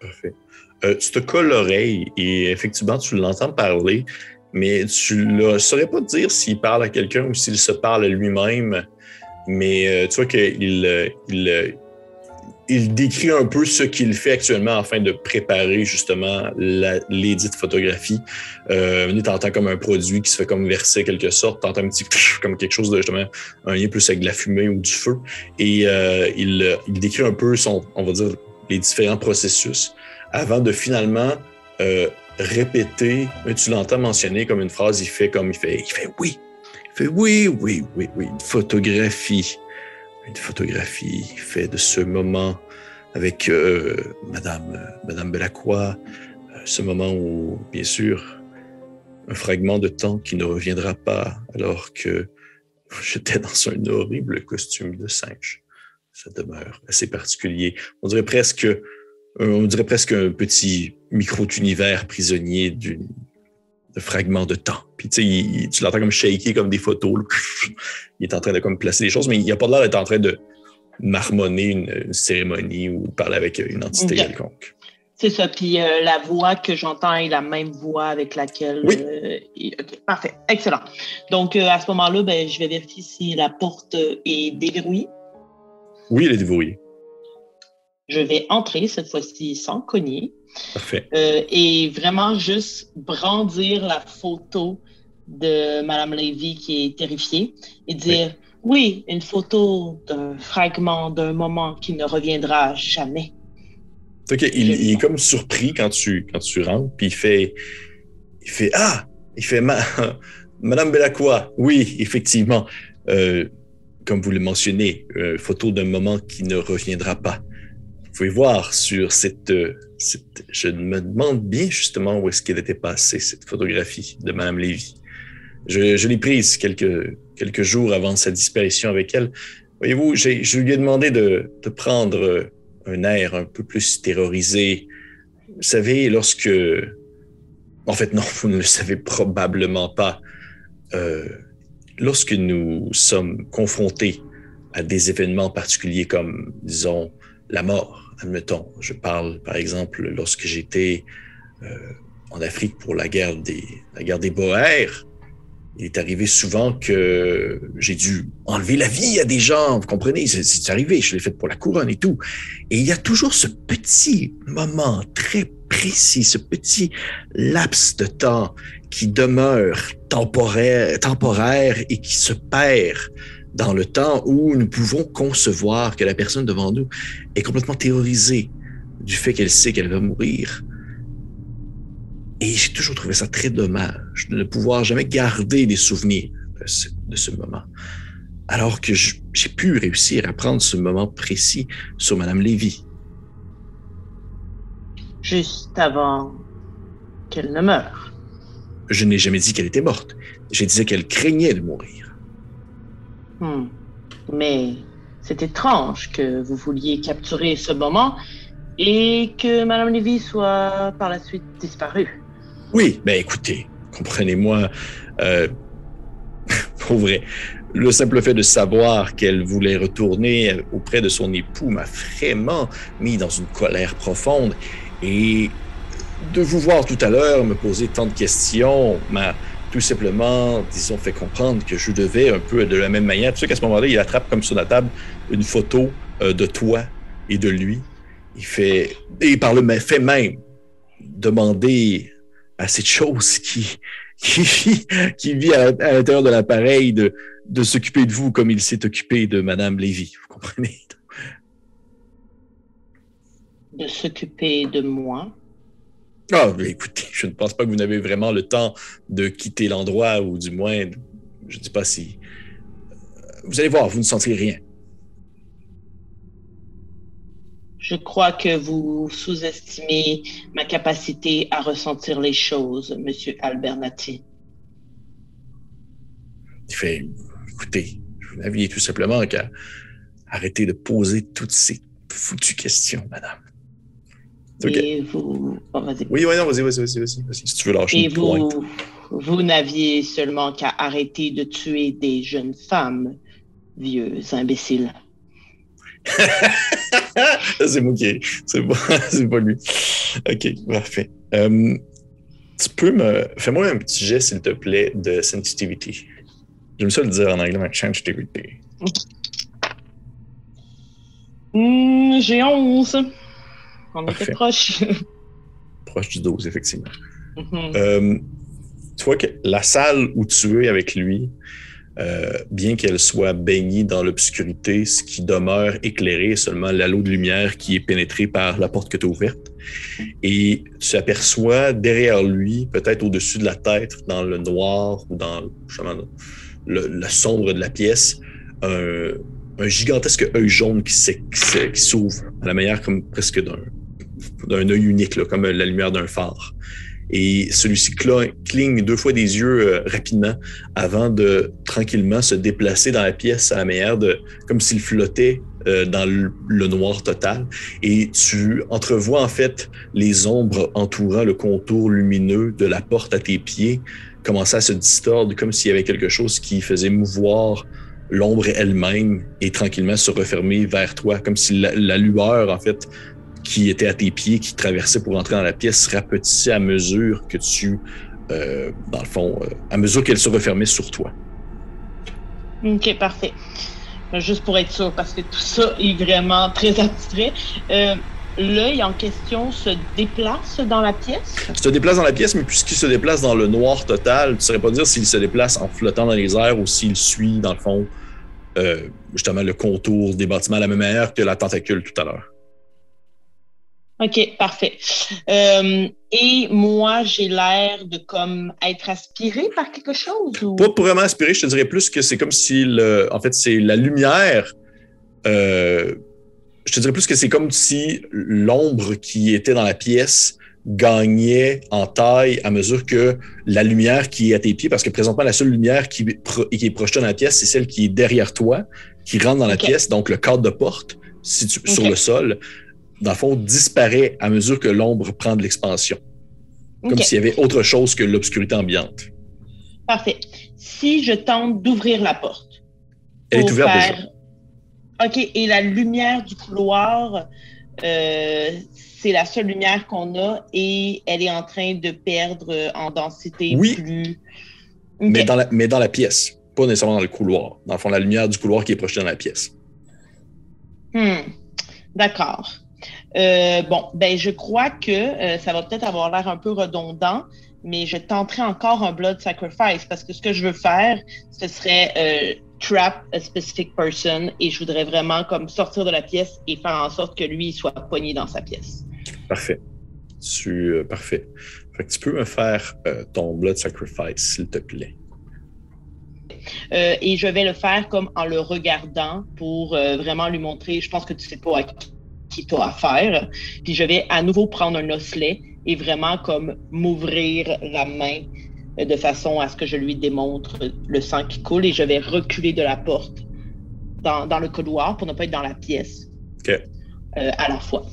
Parfait. Tu te colles l'oreille et effectivement, tu l'entends parler, mais tu ne saurais pas dire s'il parle à quelqu'un ou s'il se parle à lui-même mais euh, tu vois qu'il euh, il, euh, décrit un peu ce qu'il fait actuellement afin de préparer justement l'édite photographie. Euh, tu entends comme un produit qui se fait comme verser quelque sorte, tu un petit comme quelque chose de justement un lien plus avec de la fumée ou du feu. Et il, il, décrit un peu son, on va dire, les différents processus avant de finalement répéter, tu l'entends mentionner comme une phrase, il fait comme il fait, il fait oui, fait oui, oui, oui, oui, une photographie. Une photographie fait de ce moment avec euh, Madame, Madame Belacroix, euh, ce moment où, bien sûr, un fragment de temps qui ne reviendra pas alors que j'étais dans un horrible costume de singe. Ça demeure assez particulier. On dirait presque, on dirait presque un petit micro-univers prisonnier d'une de fragments de temps. Puis tu sais, tu l'entends comme shaker comme des photos. Il est en train de comme placer des choses, mais il a pas l'air d'être en train de marmonner une, cérémonie ou parler avec une entité quelconque. C'est ça. Puis euh, la voix que j'entends est la même voix avec laquelle. Oui. Euh, parfait. Excellent. Donc euh, à ce moment-là, ben, je vais vérifier si la porte est déverrouillée. Oui, elle est déverrouillée. Je vais entrer cette fois-ci sans cogner. Parfait. Euh, et vraiment juste brandir la photo de Madame Lévy qui est terrifiée et dire oui, une photo d'un fragment d'un moment qui ne reviendra jamais. Ok, il, est comme surpris quand tu, quand tu rentres, puis il fait, il fait Ah, il fait Madame Belacqua, oui, effectivement, euh, comme vous le mentionnez, euh, photo d'un moment qui ne reviendra pas pouvez voir sur cette, cette, Je me demande bien justement où est-ce qu'elle était passée, cette photographie de Mme Lévy. Je, l'ai prise quelques, quelques jours avant sa disparition avec elle. Voyez-vous, je lui ai demandé de, de prendre un air un peu plus terrorisé. Vous savez, lorsque... En fait, non, vous ne le savez probablement pas. Euh, lorsque nous sommes confrontés à des événements particuliers comme, disons, la mort, admettons, je parle par exemple lorsque j'étais euh, en Afrique pour la guerre des, la guerre des Boers, il est arrivé souvent que j'ai dû enlever la vie à des gens, vous comprenez, c'est arrivé, je l'ai fait pour la couronne et tout. Et il y a toujours ce petit moment très précis, ce petit laps de temps qui demeure temporaire, temporaire et qui se perd dans le temps où nous pouvons concevoir que la personne devant nous est complètement terrorisée du fait qu'elle sait qu'elle va mourir. Et j'ai toujours trouvé ça très dommage de ne pouvoir jamais garder des souvenirs de ce, moment. Alors que j'ai pu réussir à prendre ce moment précis sur Madame Lévy. Juste avant qu'elle ne meure. Je n'ai jamais dit qu'elle était morte. J'ai dit qu'elle craignait de mourir. Hmm. Mais c'est étrange que vous vouliez capturer ce moment et que Madame Lévy soit par la suite disparue. Oui, ben écoutez, comprenez-moi, euh, pour vrai, le simple fait de savoir qu'elle voulait retourner auprès de son époux m'a vraiment mis dans une colère profonde et de vous voir tout à l'heure me poser tant de questions m'a tout simplement, disons, fait comprendre que je devais un peu de la même manière. Tu sais qu'à ce moment-là, il attrape comme sur la table une photo euh, de toi et de lui. Il fait, et par le fait même, demander à cette chose qui, qui vit, qui vit à, l'intérieur de l'appareil de, de s'occuper de vous comme il s'est occupé de Madame Lévy. Vous comprenez? de s'occuper de moi. Ah, écoutez, je ne pense pas que vous n'avez vraiment le temps de quitter l'endroit, ou du moins, je ne sais pas si. Vous allez voir, vous ne sentirez rien. Je crois que vous sous-estimez ma capacité à ressentir les choses, Monsieur Albernati. Il fait, écoutez, vous n'aviez tout simplement qu'à arrêter de poser toutes ces foutues questions, madame. Et vous. Oh, oui, oui, non, vas-y, vas-y, vas-y, vas-y. si tu veux lâcher Et vous, vous n'aviez seulement qu'à arrêter de tuer des jeunes femmes, vieux imbéciles. c'est moi qui. C'est pas, c'est pas lui. OK, parfait. Euh, tu peux me. Fais-moi un petit geste, s'il te plaît, de sensitivity. J'aime ça le dire en anglais, mais sensitivity. Mm, j'ai 11. On était proche. proche du 12, effectivement. Mm-hmm. Euh, tu vois que la salle où tu es avec lui, euh, bien qu'elle soit baignée dans l'obscurité, ce qui demeure éclairé, seulement l'halo de lumière qui est pénétré par la porte que tu as ouverte. Et tu aperçois derrière lui, peut-être au-dessus de la tête, dans le noir ou dans le, sombre de la pièce, un, gigantesque œil jaune qui s'ouvre à la manière comme presque d'un œil unique, comme la lumière d'un phare. Et celui-ci cligne deux fois des yeux euh, rapidement avant de tranquillement se déplacer dans la pièce à la manière de comme s'il flottait euh, dans le, noir total. Et tu entrevois en fait les ombres entourant le contour lumineux de la porte à tes pieds commencer à se distordre comme s'il y avait quelque chose qui faisait mouvoir l'ombre elle-même et tranquillement se refermer vers toi, comme si la lueur en fait qui était à tes pieds, qui traversait pour entrer dans la pièce, rapetissait à mesure que tu, euh, dans le fond, euh, à mesure qu'elle se refermait sur toi. Ok, parfait. Euh, juste pour être sûr, parce que tout ça est vraiment très abstrait. L'œil en question se déplace dans la pièce? Il se déplace dans la pièce, mais puisqu'il se déplace dans le noir total, tu ne saurais pas dire s'il se déplace en flottant dans les airs ou s'il suit, dans le fond, justement le contour des bâtiments à la même manière que la tentacule tout à l'heure. OK, parfait. Euh, et moi, j'ai l'air de comme être aspiré par quelque chose? Ou... Pas vraiment aspiré, je te dirais plus que c'est comme si, le, en fait, c'est la lumière. Euh, je te dirais plus que c'est comme si l'ombre qui était dans la pièce gagnait en taille à mesure que la lumière qui est à tes pieds, parce que présentement, la seule lumière qui, qui est projetée dans la pièce, c'est celle qui est derrière toi, qui rentre dans la pièce, donc le cadre de porte sur le sol dans le fond, disparaît à mesure que l'ombre prend de l'expansion. Comme s'il y avait autre chose que l'obscurité ambiante. Parfait. Si je tente d'ouvrir la porte. Elle est ouverte déjà. OK. Et la lumière du couloir, euh, c'est la seule lumière qu'on a et elle est en train de perdre en densité oui, plus. Mais, dans la, mais dans la pièce, pas nécessairement dans le couloir. Dans le fond, la lumière du couloir qui est projetée dans la pièce. Hmm. D'accord. Euh, bon, ben je crois que euh, ça va peut-être avoir l'air un peu redondant, mais je tenterai encore un blood sacrifice parce que ce que je veux faire, ce serait euh, trap a specific person et je voudrais vraiment comme sortir de la pièce et faire en sorte que lui soit pogné dans sa pièce. Parfait. Tu, parfait. Fait que tu peux me faire ton blood sacrifice, s'il te plaît. et je vais le faire comme en le regardant pour vraiment lui montrer. Je pense que tu sais pas à qui qui t'a à faire. Puis je vais à nouveau prendre un osselet et vraiment comme m'ouvrir la main de façon à ce que je lui démontre le sang qui coule et je vais reculer de la porte dans, dans le couloir pour ne pas être dans la pièce euh, à la fois.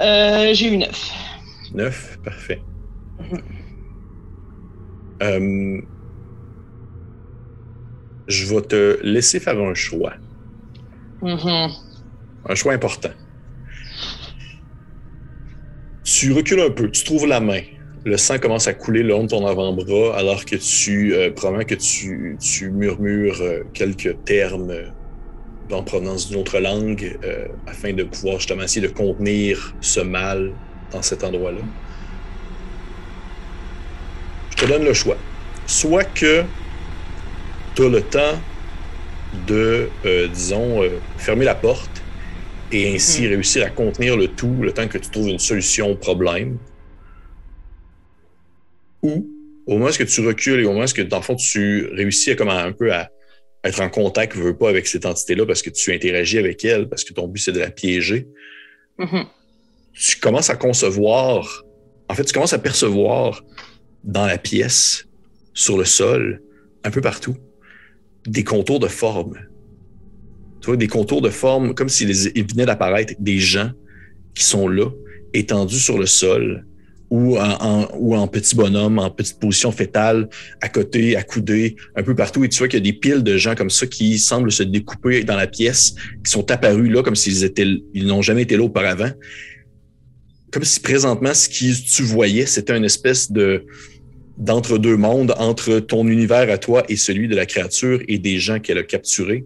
Euh, j'ai eu neuf. Neuf, parfait. Mm-hmm. Euh, je vais te laisser faire un choix. Mm-hmm. Un choix important. Tu recules un peu, tu trouves la main. Le sang commence à couler le long de ton avant-bras alors que tu, euh, probablement que tu, tu murmures euh, quelques termes euh, en provenance d'une autre langue afin de pouvoir justement essayer de contenir ce mal dans cet endroit-là. Je te donne le choix. Soit que tu as le temps de, euh, disons, euh, fermer la porte et ainsi Mhm. réussir à contenir le tout le temps que tu trouves une solution au problème. Ou au moment où tu recules et au moment où, dans le fond, tu réussis à, comme à- un peu à être en contact, veux pas, avec cette entité-là parce que tu interagis avec elle, parce que ton but, c'est de la piéger, Mhm. tu commences à concevoir, en fait, tu commences à percevoir dans la pièce, sur le sol, un peu partout, des contours de forme. Tu vois, des contours de forme comme s'il il venait d'apparaître des gens qui sont là, étendus sur le sol, ou en, ou en petit bonhomme, en petite position fétale, à côté, accoudés, un peu partout. Et tu vois qu'il y a des piles de gens comme ça qui semblent se découper dans la pièce, qui sont apparus là comme s'ils étaient, ils n'ont jamais été là auparavant. Comme si présentement, ce que tu voyais, c'était une espèce de d'entre-deux mondes, entre ton univers à toi et celui de la créature et des gens qu'elle a capturés.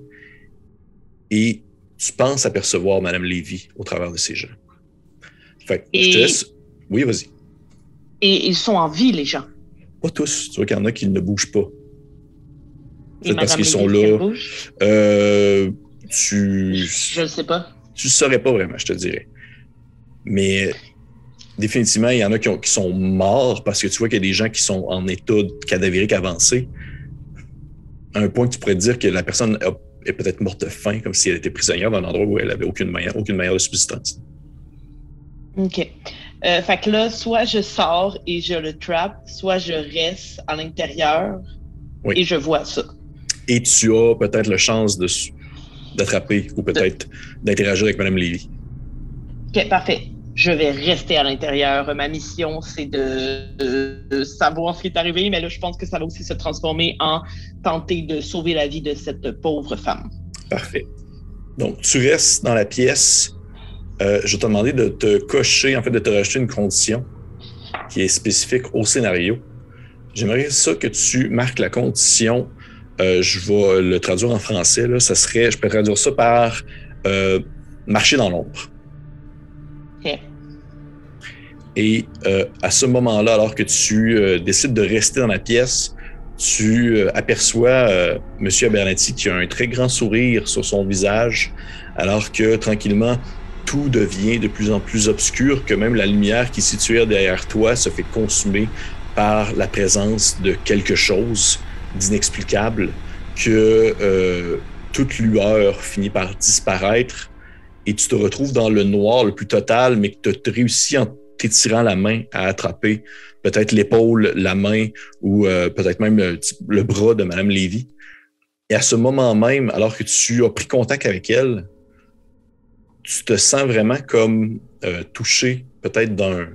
Et tu penses apercevoir Madame Lévy au travers de ces gens. Fait que je te Et- laisse. Oui, vas-y. Et ils sont en vie, les gens. Pas tous. Tu vois qu'il y en a qui ne bougent pas. Et C'est parce qu'ils sont là. Euh, tu. Je ne sais pas. tu ne saurais pas vraiment, je te dirais. Mais définitivement, il y en a qui, ont- qui sont morts parce que tu vois qu'il y a des gens qui sont en état cadavérique avancé. À un point que tu pourrais te dire que la personne a- est peut-être morte de faim, comme si elle était prisonnière dans un endroit où elle avait aucune manière, aucune manière de subsistance. OK. Euh, fait que là, soit je sors et je le trap, soit je reste à l'intérieur Oui. et je vois ça. Et tu as peut-être la chance de d'attraper ou peut-être d'interagir avec Mme Lévy. OK, parfait. Je vais rester à l'intérieur. Ma mission, c'est de, savoir ce qui est arrivé, mais là, je pense que ça va aussi se transformer en tenter de sauver la vie de cette pauvre femme. Parfait. Donc, tu restes dans la pièce. Euh, je vais te demander de te cocher, en fait, de te rajouter une condition qui est spécifique au scénario. J'aimerais ça que tu marques la condition. euh, je vais le traduire en français. Ça serait, je peux traduire ça par euh, marcher dans l'ombre. Et euh, à ce moment-là, alors que tu euh, décides de rester dans la pièce, tu euh, aperçois euh, M. Abernathy qui a un très grand sourire sur son visage, alors que tranquillement, tout devient de plus en plus obscur, que même la lumière qui est située derrière toi se fait consumer par la présence de quelque chose d'inexplicable, que toute lueur finit par disparaître et tu te retrouves dans le noir le plus total, mais que tu as réussi en t'étirant la main à attraper peut-être l'épaule, la main ou euh, peut-être même le, bras de Madame Lévy. Et à ce moment même, alors que tu as pris contact avec elle, tu te sens vraiment comme euh, touché peut-être d'un,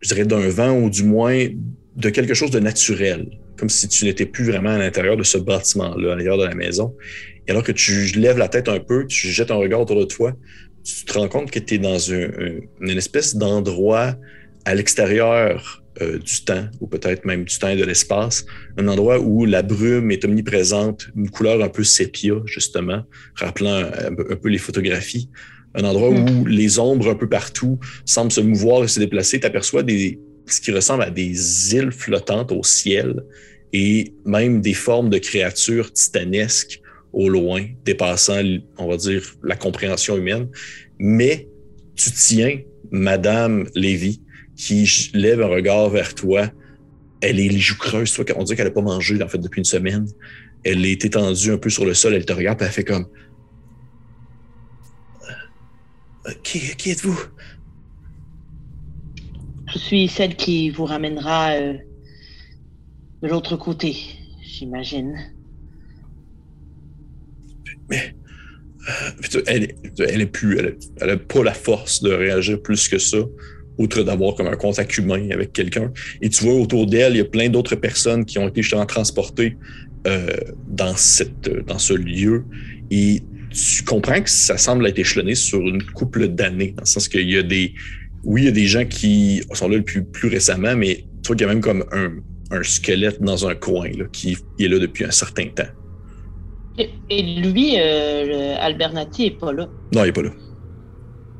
je dirais d'un vent ou du moins de quelque chose de naturel, comme si tu n'étais plus vraiment à l'intérieur de ce bâtiment-là, à l'intérieur de la maison. Et alors que tu lèves la tête un peu, tu jettes un regard autour de toi, tu te rends compte que tu es dans un, un, une espèce d'endroit à l'extérieur euh, du temps, ou peut-être même du temps et de l'espace, un endroit où la brume est omniprésente, une couleur un peu sépia, justement, rappelant un, un peu les photographies. Un endroit Mm. où les ombres un peu partout semblent se mouvoir et se déplacer. Tu aperçois des, ce qui ressemble à des îles flottantes au ciel et même des formes de créatures titanesques au loin, dépassant, on va dire, la compréhension humaine. Mais tu tiens Madame Lévy, qui lève un regard vers toi. Elle est les joues creuses, on dirait qu'elle n'a pas mangé depuis une semaine. Elle est étendue un peu sur le sol, elle te regarde, puis elle fait comme Euh, qui, qui êtes-vous? Je suis celle qui vous ramènera euh, de l'autre côté, j'imagine. Euh, elle, elle est plus, elle, a pas la force de réagir plus que ça, outre d'avoir comme un contact humain avec quelqu'un. Et tu vois autour d'elle, il y a plein d'autres personnes qui ont été justement transportées euh, dans ce lieu. Et tu comprends que ça semble être échelonné sur une couple d'années, dans le sens qu'il y a des, oui, il y a des gens qui sont là depuis plus récemment, mais tu vois qu'il y a même comme un, un squelette dans un coin là, qui est là depuis un certain temps. Et, et lui, euh, Albernati est pas là. Non, il est pas là.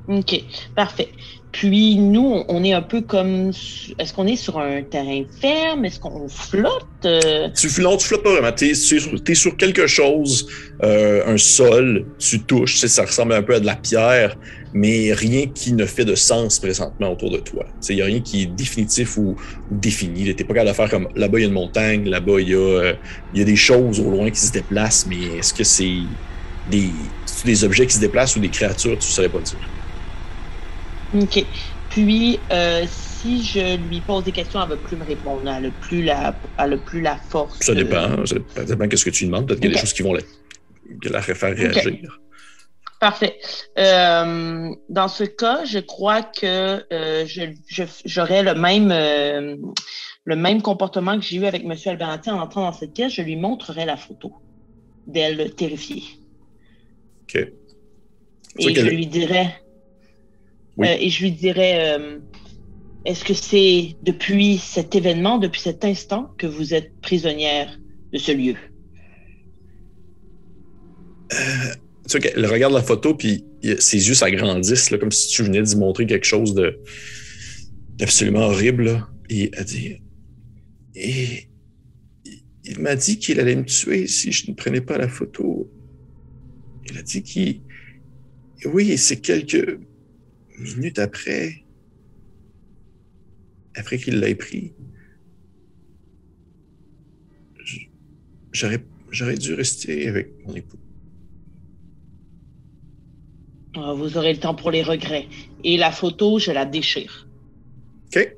OK, parfait. Puis nous, on est un peu comme. Est-ce qu'on est sur un terrain ferme? Est-ce qu'on flotte? Euh? Tu flottes, tu flottes pas vraiment. Tu es, sur quelque chose, euh, un sol, tu touches, ça ressemble un peu à de la pierre, mais rien qui ne fait de sens présentement autour de toi. Il n'y a rien qui est définitif ou, défini. Tu n'es pas capable de faire comme là-bas, il y a une montagne, là-bas, il y, euh, y a des choses au loin qui se déplacent, mais est-ce que c'est des, des objets qui se déplacent ou des créatures? Tu ne saurais pas dire. OK. Puis, euh, si je lui pose des questions, elle ne va plus me répondre. Elle n'a plus, la, plus la force. Ça dépend. Ça dépend de ce que tu lui demandes. Peut-être qu'il y a des choses qui vont la, faire réagir. Parfait. Euh, dans ce cas, je crois que euh, j'aurais le même le même comportement que j'ai eu avec M. Alberti en entrant dans cette pièce. Je lui montrerai la photo d'elle terrifiée. OK. Et je lui dirais euh, et je lui dirais, euh, est-ce que c'est depuis cet événement, depuis cet instant, que vous êtes prisonnière de ce lieu? Euh, tu vois elle regarde la photo, puis ses yeux s'agrandissent, comme si tu venais d'y montrer quelque chose de d'absolument horrible. Et elle dit, et il m'a dit qu'il allait me tuer si je ne prenais pas la photo. Il a dit qu'il... Oui, c'est quelques minutes après, après qu'il l'ait pris, j'aurais, j'aurais dû rester avec mon époux. Ah, vous aurez le temps pour les regrets. Et la photo, je la déchire. OK.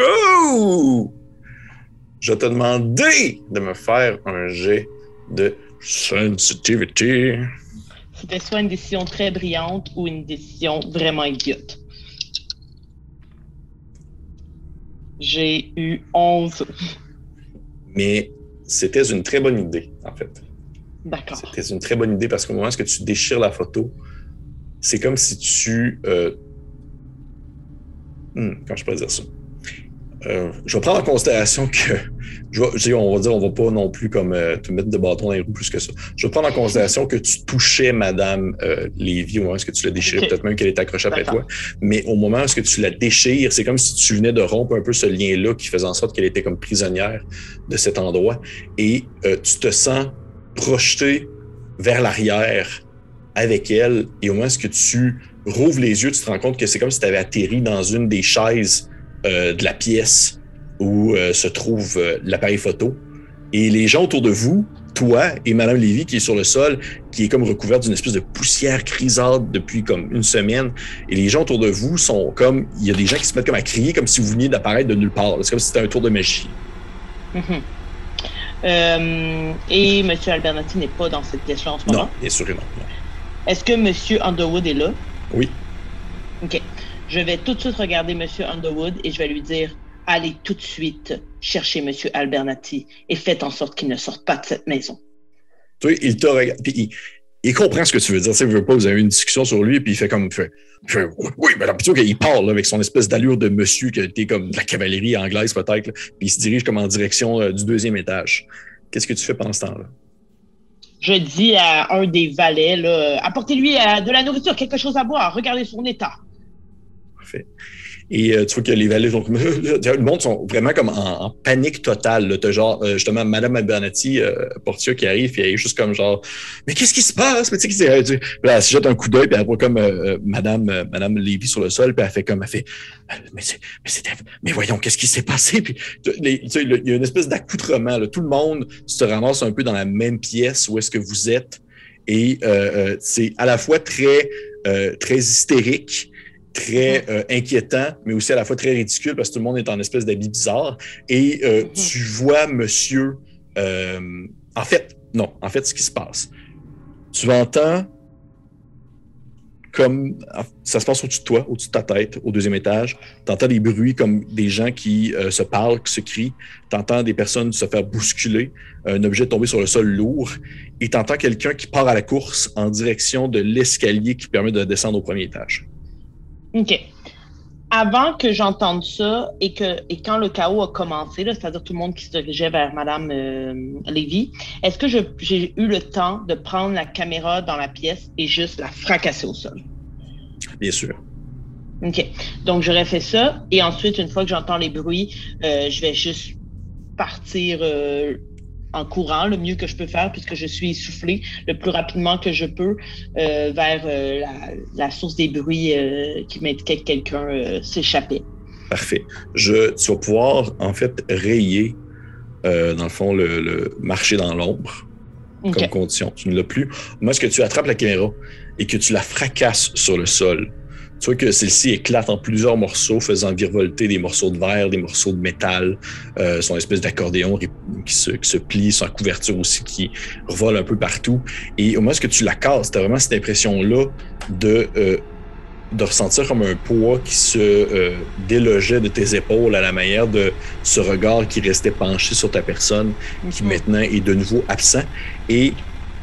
Oh! Je te demandé de me faire un jet de sensitivity. C'était soit une décision très brillante ou une décision vraiment idiote. J'ai eu 11. Mais c'était une très bonne idée, en fait. D'accord. C'était une très bonne idée parce qu'au moment où tu déchires la photo, c'est comme si tu. Euh... Hmm, comment je peux dire ça? Euh, je vais prendre en considération que, je, on va dire, on va pas non plus comme euh, te mettre de bâton dans les roues plus que ça. Je vais prendre en considération que tu touchais Madame euh, Lévy au moment où tu la déchires, peut-être même qu'elle est accrochée après toi, mais au moment où tu la déchires, c'est comme si tu venais de rompre un peu ce lien-là qui faisait en sorte qu'elle était comme prisonnière de cet endroit. Et euh, tu te sens projeté vers l'arrière avec elle. Et au moment où tu rouvres les yeux, tu te rends compte que c'est comme si tu avais atterri dans une des chaises euh, de la pièce où euh, se trouve euh, l'appareil photo. Et les gens autour de vous, toi et Madame Lévy qui est sur le sol, qui est comme recouverte d'une espèce de poussière grisâtre depuis comme une semaine. Et les gens autour de vous sont comme, il y a des gens qui se mettent comme à crier comme si vous veniez d'apparaître de nulle part. C'est comme si c'était un tour de magie. Mm-hmm. et M. Albernati n'est pas dans cette pièce-là en ce moment? Non, bien sûr que non. Est-ce que M. Underwood est là? Oui. OK je vais tout de suite regarder M. Underwood et je vais lui dire allez tout de suite chercher M. Albernati et faites en sorte qu'il ne sorte pas de cette maison. Tu il te regarde, puis il, comprend ce que tu veux dire. Tu veux pas, vous avez une discussion sur lui, puis il fait comme. Fait, oui, mais plutôt qu'il parle avec son espèce d'allure de monsieur qui était comme de la cavalerie anglaise peut-être, puis il se dirige comme en direction euh, du deuxième étage. Qu'est-ce que tu fais pendant ce temps-là? Je dis à un des valets, apportez-lui euh, de la nourriture, quelque chose à boire, regardez son état. Et euh, tu vois que les valets sont le monde sont vraiment comme en, panique totale. Tu genre, euh, justement, Madame Albernati, euh, Portia qui arrive, puis elle est juste comme genre, mais qu'est-ce qui se passe? Mais tu sais, tu elle se jette un coup d'œil, puis elle voit comme Madame, Madame Lévy sur le sol, puis elle fait comme, elle fait, mais, mais, mais voyons, qu'est-ce qui s'est passé? Puis il y a une espèce d'accoutrement. Tout le monde se ramasse un peu dans la même pièce où est-ce que vous êtes. Et c'est à la fois très, très hystérique, très euh, inquiétant, mais aussi à la fois très ridicule parce que tout le monde est en espèce d'habit bizarre. Et euh, mm-hmm. tu vois monsieur. Euh, en fait, non, en fait, ce qui se passe. Tu entends comme ça se passe au-dessus de toi, au-dessus de ta tête, au deuxième étage. Tu entends des bruits comme des gens qui se parlent, qui se crient. Tu entends des personnes se faire bousculer, un objet tomber sur le sol lourd. Et tu entends quelqu'un qui part à la course en direction de l'escalier qui permet de descendre au premier étage. OK. Avant que j'entende ça et que et quand le chaos a commencé, c'est-à-dire tout le monde qui se dirigeait vers Madame euh, Lévy, est-ce que j'ai eu le temps de prendre la caméra dans la pièce et juste la fracasser au sol? bien sûr. OK. Donc, j'aurais fait ça. Et ensuite, une fois que j'entends les bruits, euh, je vais juste partir euh, en courant le mieux que je peux faire puisque je suis essoufflé le plus rapidement que je peux euh, vers la, source des bruits qui m'indiquait que quelqu'un s'échappait. Parfait. Je, tu vas pouvoir, en fait, rayer, dans le fond, le, marcher dans l'ombre comme condition. Tu ne l'as plus. Moi, est-ce que tu attrapes la caméra et que tu la fracasses sur le sol? Tu vois que celle-ci éclate en plusieurs morceaux, faisant virevolter des morceaux de verre, des morceaux de métal, euh, son espèce d'accordéon qui se, qui se plie, sa couverture aussi qui revole un peu partout. Et au moment où tu la casses, tu as vraiment cette impression-là de, euh, de ressentir comme un poids qui se euh, délogeait de tes épaules à la manière de ce regard qui restait penché sur ta personne, qui mhm. maintenant est de nouveau absent. Et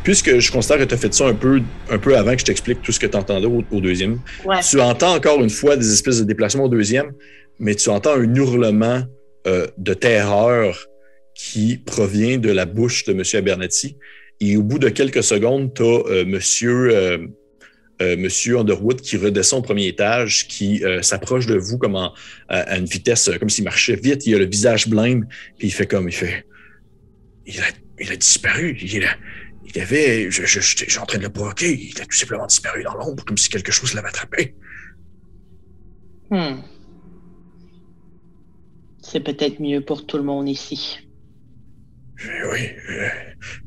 puisque je considère que tu as fait ça un peu, un peu avant que je t'explique tout ce que tu entendais au, deuxième, tu entends encore une fois des espèces de déplacements au deuxième, mais tu entends un hurlement euh, de terreur qui provient de la bouche de M. Abernathy. Et au bout de quelques secondes, tu as euh, monsieur, euh, monsieur Underwood qui redescend au premier étage, qui s'approche de vous comme à une vitesse, comme s'il marchait vite. Il a le visage blême, puis il fait comme, il fait, il a, il a disparu. Il il avait, je, je, en train de le provoquer, il a tout simplement disparu dans l'ombre, comme si quelque chose l'avait attrapé. Hmm. C'est peut-être mieux pour tout le monde ici. Eh oui. Euh,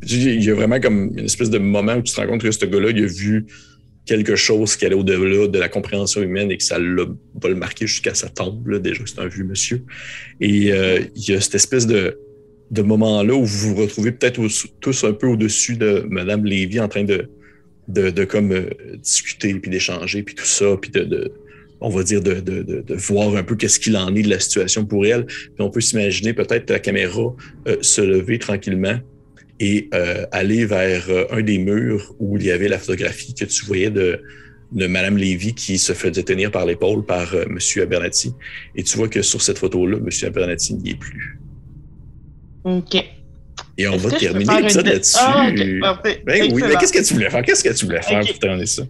il y a vraiment comme une espèce de moment où tu te rends compte que ce gars-là, il a vu quelque chose qui allait au-delà de la compréhension humaine et que ça va le marquer jusqu'à sa tombe. Là, déjà, c'est un vieux monsieur. Et euh, il y a cette espèce de, de moments-là où vous vous retrouvez peut-être tous un peu au-dessus de Madame Lévy en train de, de, comme euh, discuter puis d'échanger puis tout ça puis de, on va dire de, de voir un peu qu'est-ce qu'il en est de la situation pour elle. Puis on peut s'imaginer peut-être la caméra euh, se lever tranquillement et euh, aller vers un des murs où il y avait la photographie que tu voyais de, de Madame Lévy qui se faisait tenir par l'épaule par Monsieur Abernathy. Et tu vois que sur cette photo-là, Monsieur Abernathy n'y est plus. OK. Et on va terminer l'épisode là-dessus. Ah, ben oui, mais qu'est-ce que tu voulais faire? Qu'est-ce que tu voulais faire pour terminer ça?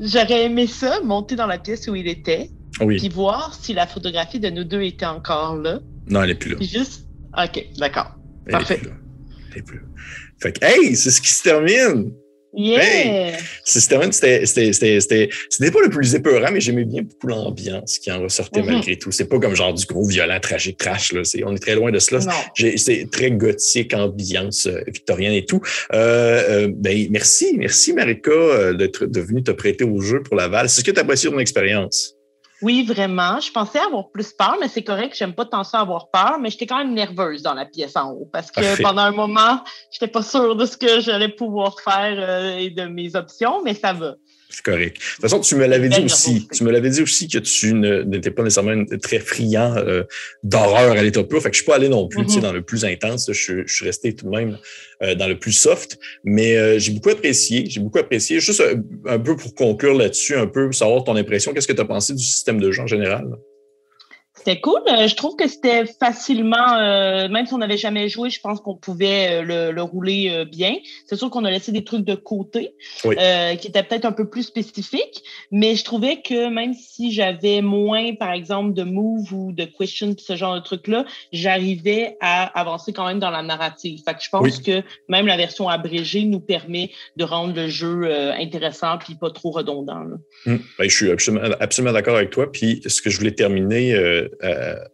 J'aurais aimé ça, monter dans la pièce où il était, oui. puis voir si la photographie de nous deux était encore là. Non, elle n'est plus là. juste. OK, d'accord. Parfait. Est Elle n'est plus là. Fait que, hey, c'est ce qui se termine. Yeah! c'était, pas le plus épeurant, mais j'aimais bien beaucoup l'ambiance qui en ressortait mm-hmm. malgré tout. C'est pas comme genre du gros violent, tragique, trash. Là. on est très loin de cela. c'est très gothique, ambiance euh, victorienne et tout. Euh, euh, ben, merci, merci Marika d'être venue te prêter au jeu pour la Laval. C'est ce que tu apprécié de mon expérience? Oui, vraiment. Je pensais avoir plus peur, mais c'est correct. J'aime pas tant ça avoir peur, mais j'étais quand même nerveuse dans la pièce en haut parce que pendant un moment, j'étais pas sûre de ce que j'allais pouvoir faire euh, et de mes options, mais ça va. C'est correct. De toute façon, tu me l'avais dit aussi. Tu me l'avais dit aussi que tu n'étais pas nécessairement très friand euh, d'horreur à l'état pur. Fait que je suis pas allé non plus mm-hmm. dans le plus intense. Je, suis resté tout de même euh, dans le plus soft. Mais euh, j'ai beaucoup apprécié. J'ai beaucoup apprécié. Juste un, peu pour conclure là-dessus, un peu savoir ton impression. Qu'est-ce que tu as pensé du système de jeu en général? C'était cool. Euh, je trouve que c'était facilement, euh, même si on n'avait jamais joué, je pense qu'on pouvait euh, le, rouler bien. C'est sûr qu'on a laissé des trucs de côté qui étaient peut-être un peu plus spécifiques, mais je trouvais que même si j'avais moins, par exemple, de move ou de question, ce genre de trucs-là, j'arrivais à avancer quand même dans la narrative. Fait que je pense que même la version abrégée nous permet de rendre le jeu intéressant puis pas trop redondant. Hum. Ben, je suis absolument, absolument d'accord avec toi. Puis ce que je voulais terminer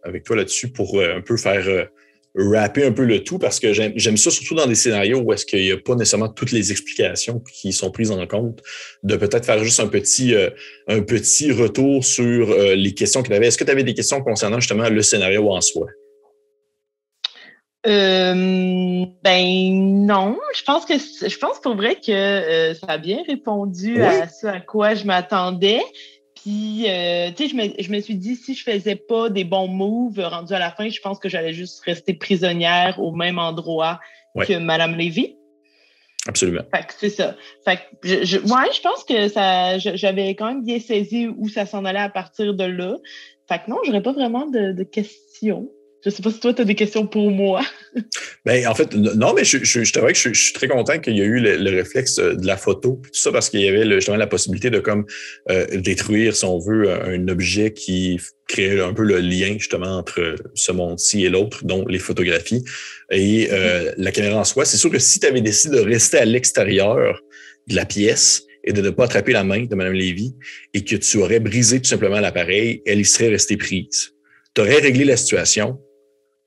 avec toi là-dessus pour euh, un peu faire euh, rapper un peu le tout parce que j'aime ça surtout dans des scénarios où est-ce qu'il n'y a pas nécessairement toutes les explications qui sont prises en compte, de peut-être faire juste un petit, un petit retour sur les questions que tu avais. Est-ce que tu avais des questions concernant justement le scénario en soi? ben non, je pense que je pense pour vrai que ça a bien répondu à ce à quoi je m'attendais. Puis, euh, tu sais, je me, je me, suis dit, si je faisais pas des bons moves rendus à la fin, je pense que j'allais juste rester prisonnière au même endroit que Madame Lévy. Absolument. Fait que c'est ça. Fait que je, je, ouais, je pense que ça, j'avais quand même bien saisi où ça s'en allait à partir de là. Fait que non, j'aurais pas vraiment de, de questions. Je ne sais pas si toi, tu as des questions pour moi. ben, en fait, non, mais je, je, je que je, suis très content qu'il y ait eu le, réflexe euh, de la photo, tout ça, parce qu'il y avait justement la possibilité de comme euh, détruire, si on veut, un objet qui créait un peu le lien justement entre ce monde-ci et l'autre, dont les photographies. Et euh, la caméra en soi, c'est sûr que si tu avais décidé de rester à l'extérieur de la pièce, et de ne pas attraper la main de Mme Lévy et que tu aurais brisé tout simplement l'appareil, elle y serait restée prise. Tu aurais réglé la situation,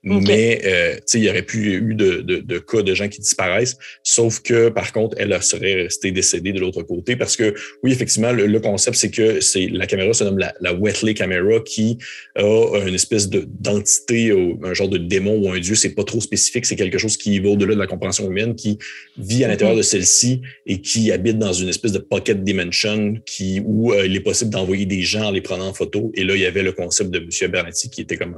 mais euh, il y aurait pu eu de, de, de, cas de gens qui disparaissent, sauf que par contre, elle serait restée décédée de l'autre côté. Parce que oui, effectivement, le, concept, c'est que c'est la caméra se nomme la, la Wetley Camera qui a une espèce d'entité, un genre de démon ou un dieu, c'est pas trop spécifique, c'est quelque chose qui va au-delà de la compréhension humaine, qui vit à l'intérieur de celle-ci et qui habite dans une espèce de pocket dimension qui, où euh, il est possible d'envoyer des gens en les prenant en photo. Et là, il y avait le concept de M. Bernati qui était comme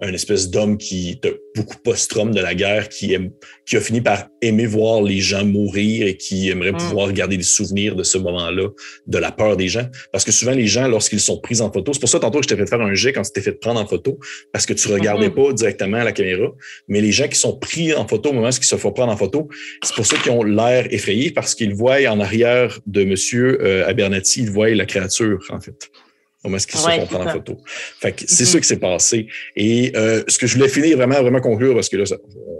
un, un espèce d'homme qui beaucoup post-traum de la guerre, qui, aime, qui a fini par aimer voir les gens mourir et qui aimerait mm. pouvoir garder des souvenirs de ce moment-là, de la peur des gens. Parce que souvent, les gens, lorsqu'ils sont pris en photo, c'est pour ça tantôt que je t'ai fait faire un jet quand tu t'es fait prendre en photo, parce que tu regardais mm-hmm. pas directement à la caméra. Mais les gens qui sont pris en photo au moment où ils se font prendre en photo, c'est pour ça qu'ils ont l'air effrayés, parce qu'ils voient en arrière de Monsieur euh, Abernathy, ils voient la créature, en fait. Comment est-ce qu'ils se font prendre en photo? Fait que c'est mm-hmm. ça qui s'est passé. Et euh, ce que je voulais finir vraiment, vraiment conclure, parce que là,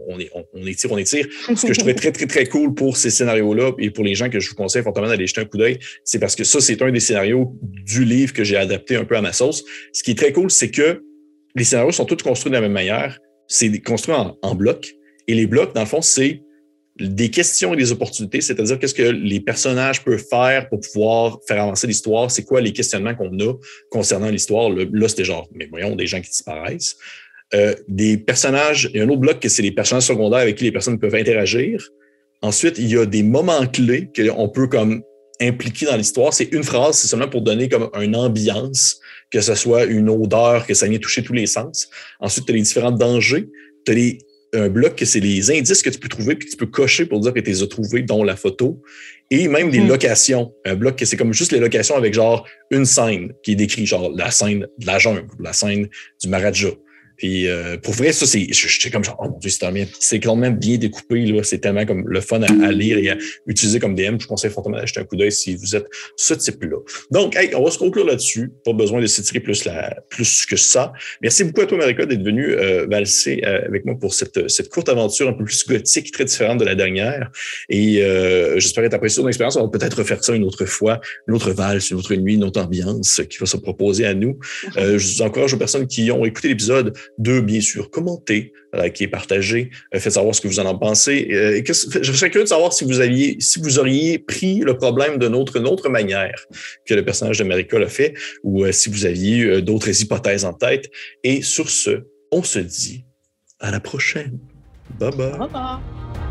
on, est, on, on étire, on étire. Ce que je trouvais très, très, très cool pour ces scénarios-là et pour les gens que je vous conseille fortement d'aller jeter un coup d'œil, c'est parce que ça, c'est un des scénarios du livre que j'ai adapté un peu à ma sauce. Ce qui est très cool, c'est que les scénarios sont tous construits de la même manière. C'est construit en, en blocs. Et les blocs, dans le fond, c'est des questions et des opportunités, c'est-à-dire qu'est-ce que les personnages peuvent faire pour pouvoir faire avancer l'histoire, c'est quoi les questionnements qu'on a concernant l'histoire. Là, c'était genre, mais voyons, des gens qui disparaissent. Euh, des personnages, il y a un autre bloc que c'est les personnages secondaires avec qui les personnes peuvent interagir. Ensuite, il y a des moments clés qu'on peut comme impliquer dans l'histoire. C'est une phrase, c'est seulement pour donner comme une ambiance, que ce soit une odeur, que ça vienne toucher tous les sens. Ensuite, tu as les différents dangers. Tu as les un bloc que c'est les indices que tu peux trouver puis que tu peux cocher pour dire que tu les as trouvés, dont la photo. Et même des hmm. locations. Un bloc que c'est comme juste les locations avec genre une scène qui est décrite, genre la scène de la jungle, la scène du Maraja, puis euh, pour vrai, ça, c'est. J'étais comme genre, oh mon Dieu, c'est quand même bien découpé. là C'est tellement comme le fun à, lire et à utiliser comme DM. Je vous conseille fortement d'acheter un coup d'œil si vous êtes ce type-là. Donc, hey, on va se conclure là-dessus. Pas besoin de s'étirer plus, la, plus que ça. Merci beaucoup à toi, Marika, d'être venu euh, valser euh, avec moi pour cette, cette courte aventure un peu plus gothique, très différente de la dernière. Et euh, j'espère que tu apprécié ton expérience. On va peut-être refaire ça une autre fois, une autre valse, une autre nuit, une autre ambiance qui va se proposer à nous. Euh, je vous encourage aux personnes qui ont écouté l'épisode de bien sûr commenter, liker, partager, euh, faites savoir ce que vous en pensez. Euh, et je serais curieux de savoir si vous aviez, si vous auriez pris le problème d'une autre, autre manière que le personnage de Marika l'a fait, ou euh, si vous aviez d'autres hypothèses en tête. Et sur ce, on se dit à la prochaine. Bye, bye.